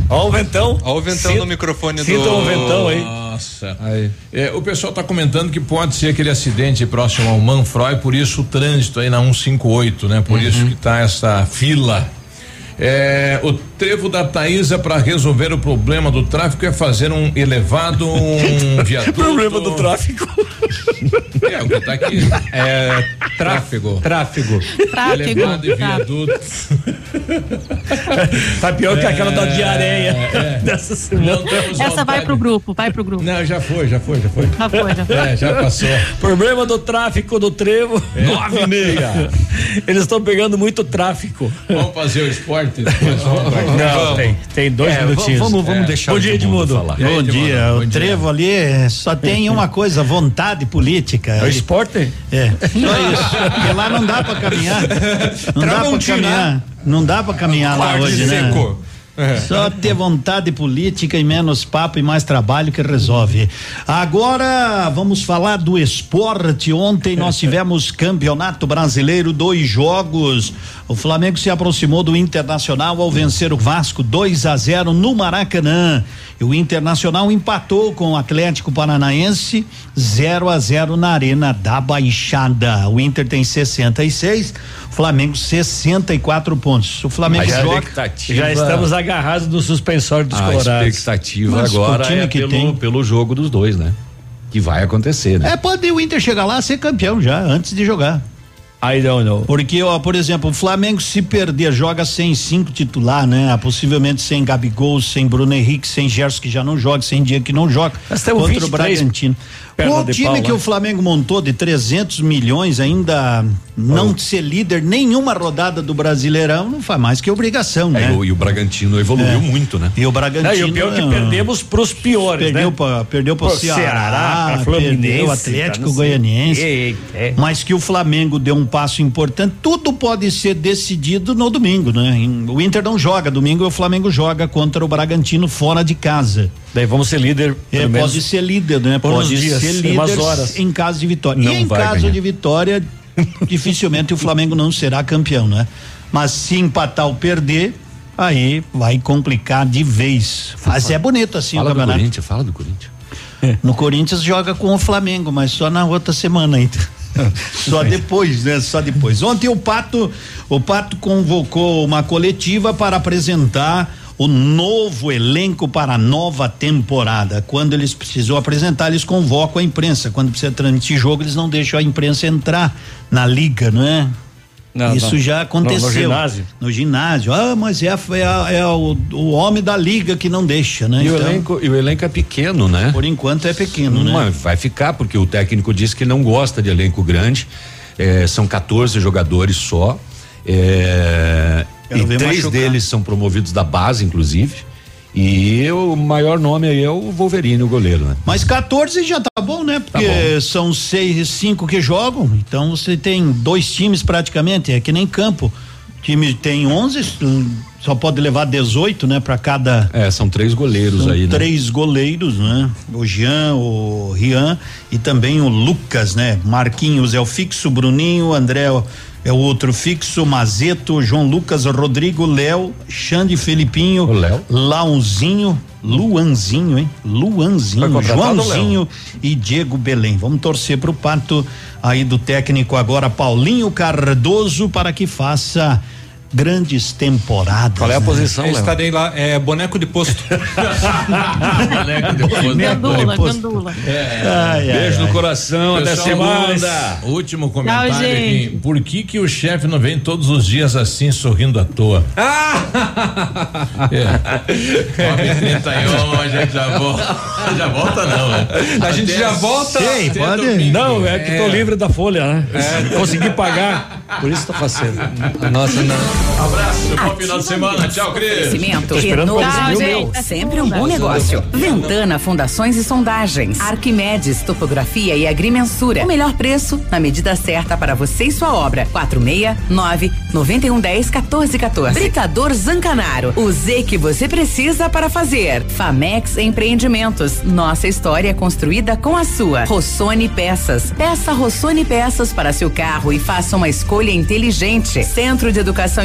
Olha o ventão. Olha o ventão no microfone sinta do. o ventão aí. Nossa. Aí. É, o pessoal está comentando que pode ser aquele acidente próximo ao Manfroy, por isso o trânsito aí na 158, né? Por uhum. isso que tá essa fila É, o trevo da Taísa para resolver o problema do tráfico é fazer um elevado, um viaduto. problema do tráfico. É, o que tá aqui. É tráfego. Tráfego. Tráfego. Elevado e viaduto. Tá pior que aquela da É, diareia é. dessa semana. Essa vai pro grupo, vai pro grupo. Não, já foi, já foi, já foi. Já foi, já foi. É, já passou. Problema do tráfico do trevo. Nove e meia. Eles estão pegando muito tráfico. Vamos fazer o esporte. Não, tem, tem dois É, minutinhos. vamos- vamos É. deixar Bom o dia, Edmundo falar. Aí, Bom dia. Bom o dia. trevo ali é- só tem uma coisa, vontade política. É o esporte? É, só isso. Porque lá não dá pra caminhar. Não dá pra caminhar. Não dá pra caminhar lá hoje, né? É. Só ter vontade política e menos papo e mais trabalho que resolve. Agora vamos falar do esporte. Ontem nós tivemos Campeonato Brasileiro, dois jogos. O Flamengo se aproximou do Internacional ao vencer o Vasco 2 a 0 no Maracanã. E o Internacional empatou com o Atlético Paranaense 0 a 0 na Arena da Baixada. O Inter tem 66, o Flamengo 64 pontos. O Flamengo Mas joga Já estamos agarrados no suspensório dos A Colorados. expectativa Mas o agora é que pelo, tem. pelo jogo dos dois, né? Que vai acontecer, né? É, pode o Inter chegar lá e ser campeão já, antes de jogar. I don't know. Porque, ó, por exemplo, o Flamengo se perder, joga sem cinco titular, né? Possivelmente sem Gabigol, sem Bruno Henrique, sem Gerson que já não joga, sem Diego que não joga. Temos contra o 23 Bragantino. O time pau, que né? o Flamengo montou de 300 milhões ainda não ser líder nenhuma rodada do Brasileirão, não faz mais que obrigação, É, né? e o- e o Bragantino evoluiu É. muito, né? E o Não, Bragantino. e o pior é que perdemos pros piores, Perdeu né? pra, perdeu pro Pro Ceará, Ceará, perdeu o pra Atlético não Goianiense. é. Mas que o Flamengo deu um passo importante, tudo pode ser decidido no domingo, né? O Inter não joga domingo, o Flamengo joga contra o Bragantino fora de casa. Daí vamos ser líder. É, pode ser líder, né? Pode dias, ser líder horas. em caso de vitória. Não e em caso ganhar. de vitória, dificilmente o Flamengo não será campeão, né? Mas se empatar ou perder, aí vai complicar de vez. Mas é bonito assim Fala o do campeonato. Corinthians, fala do Corinthians. No Corinthians joga com o Flamengo, mas só na outra semana ainda. Só depois, né? Só depois. Ontem o Pato, o Pato convocou uma coletiva para apresentar o novo elenco para a nova temporada. Quando eles precisam apresentar, eles convocam a imprensa. Quando precisa transmitir jogo, eles não deixam a imprensa entrar na liga, não é? Não, Isso não. já aconteceu. No, no ginásio. No ginásio. Ah, mas é, é, é o, o homem da liga que não deixa, né? E, o Então, elenco, e o elenco é pequeno, né? Por enquanto é pequeno, né? Mas vai ficar, porque o técnico disse que não gosta de elenco grande. É, são 14 jogadores só. É, Quero e três machucar. deles são promovidos da base, inclusive. E o maior nome aí é o Wolverine, o goleiro, né? Mas 14 já tá bom, né? Porque são seis, cinco que jogam. Então você tem dois times praticamente, é que nem campo. O time tem 11, só pode levar 18, né? Para cada. É, são três goleiros São aí, né? três goleiros, né? O Jean, o Rian e também o Lucas, né? Marquinhos é o fixo, Bruninho, André é o outro fixo, Mazeto, João Lucas, Rodrigo, Léo, Xande Felipinho, O. Launzinho, Luanzinho, hein? Luanzinho, Joãozinho e Diego Belém. Vamos torcer pro pato aí do técnico agora, Paulinho Cardoso, para que faça grandes temporadas. Qual é a né? posição, Eu Léo? estarei lá, é boneco de posto. Gandula, gandula. Ai, ai, Beijo no ai. coração, até Pessoal, segunda. Último comentário Tchau, aqui. Por que que o chefe não vem todos os dias assim sorrindo à toa? É. 31, a gente já volta. Já volta não, né? A gente já volta. Até pode. domingo. Não, é que tô livre da folha, né? É. Consegui pagar, por isso tô fazendo. Nossa, não. Abraço, bom final de semana. Tchau, Cris. Esperando Renault o Granvel, meu. sempre um bom negócio. Ventana Fundações e Sondagens. Arquimedes Topografia e Agrimensura. O melhor preço na medida certa para você e sua obra. 469 9110 1414. Britador Zancanaro. O Z que você precisa para fazer. Famex Empreendimentos. Nossa história construída com a sua. Rossoni Peças. Peça Rossoni Peças para seu carro e faça uma escolha inteligente. Centro de Educação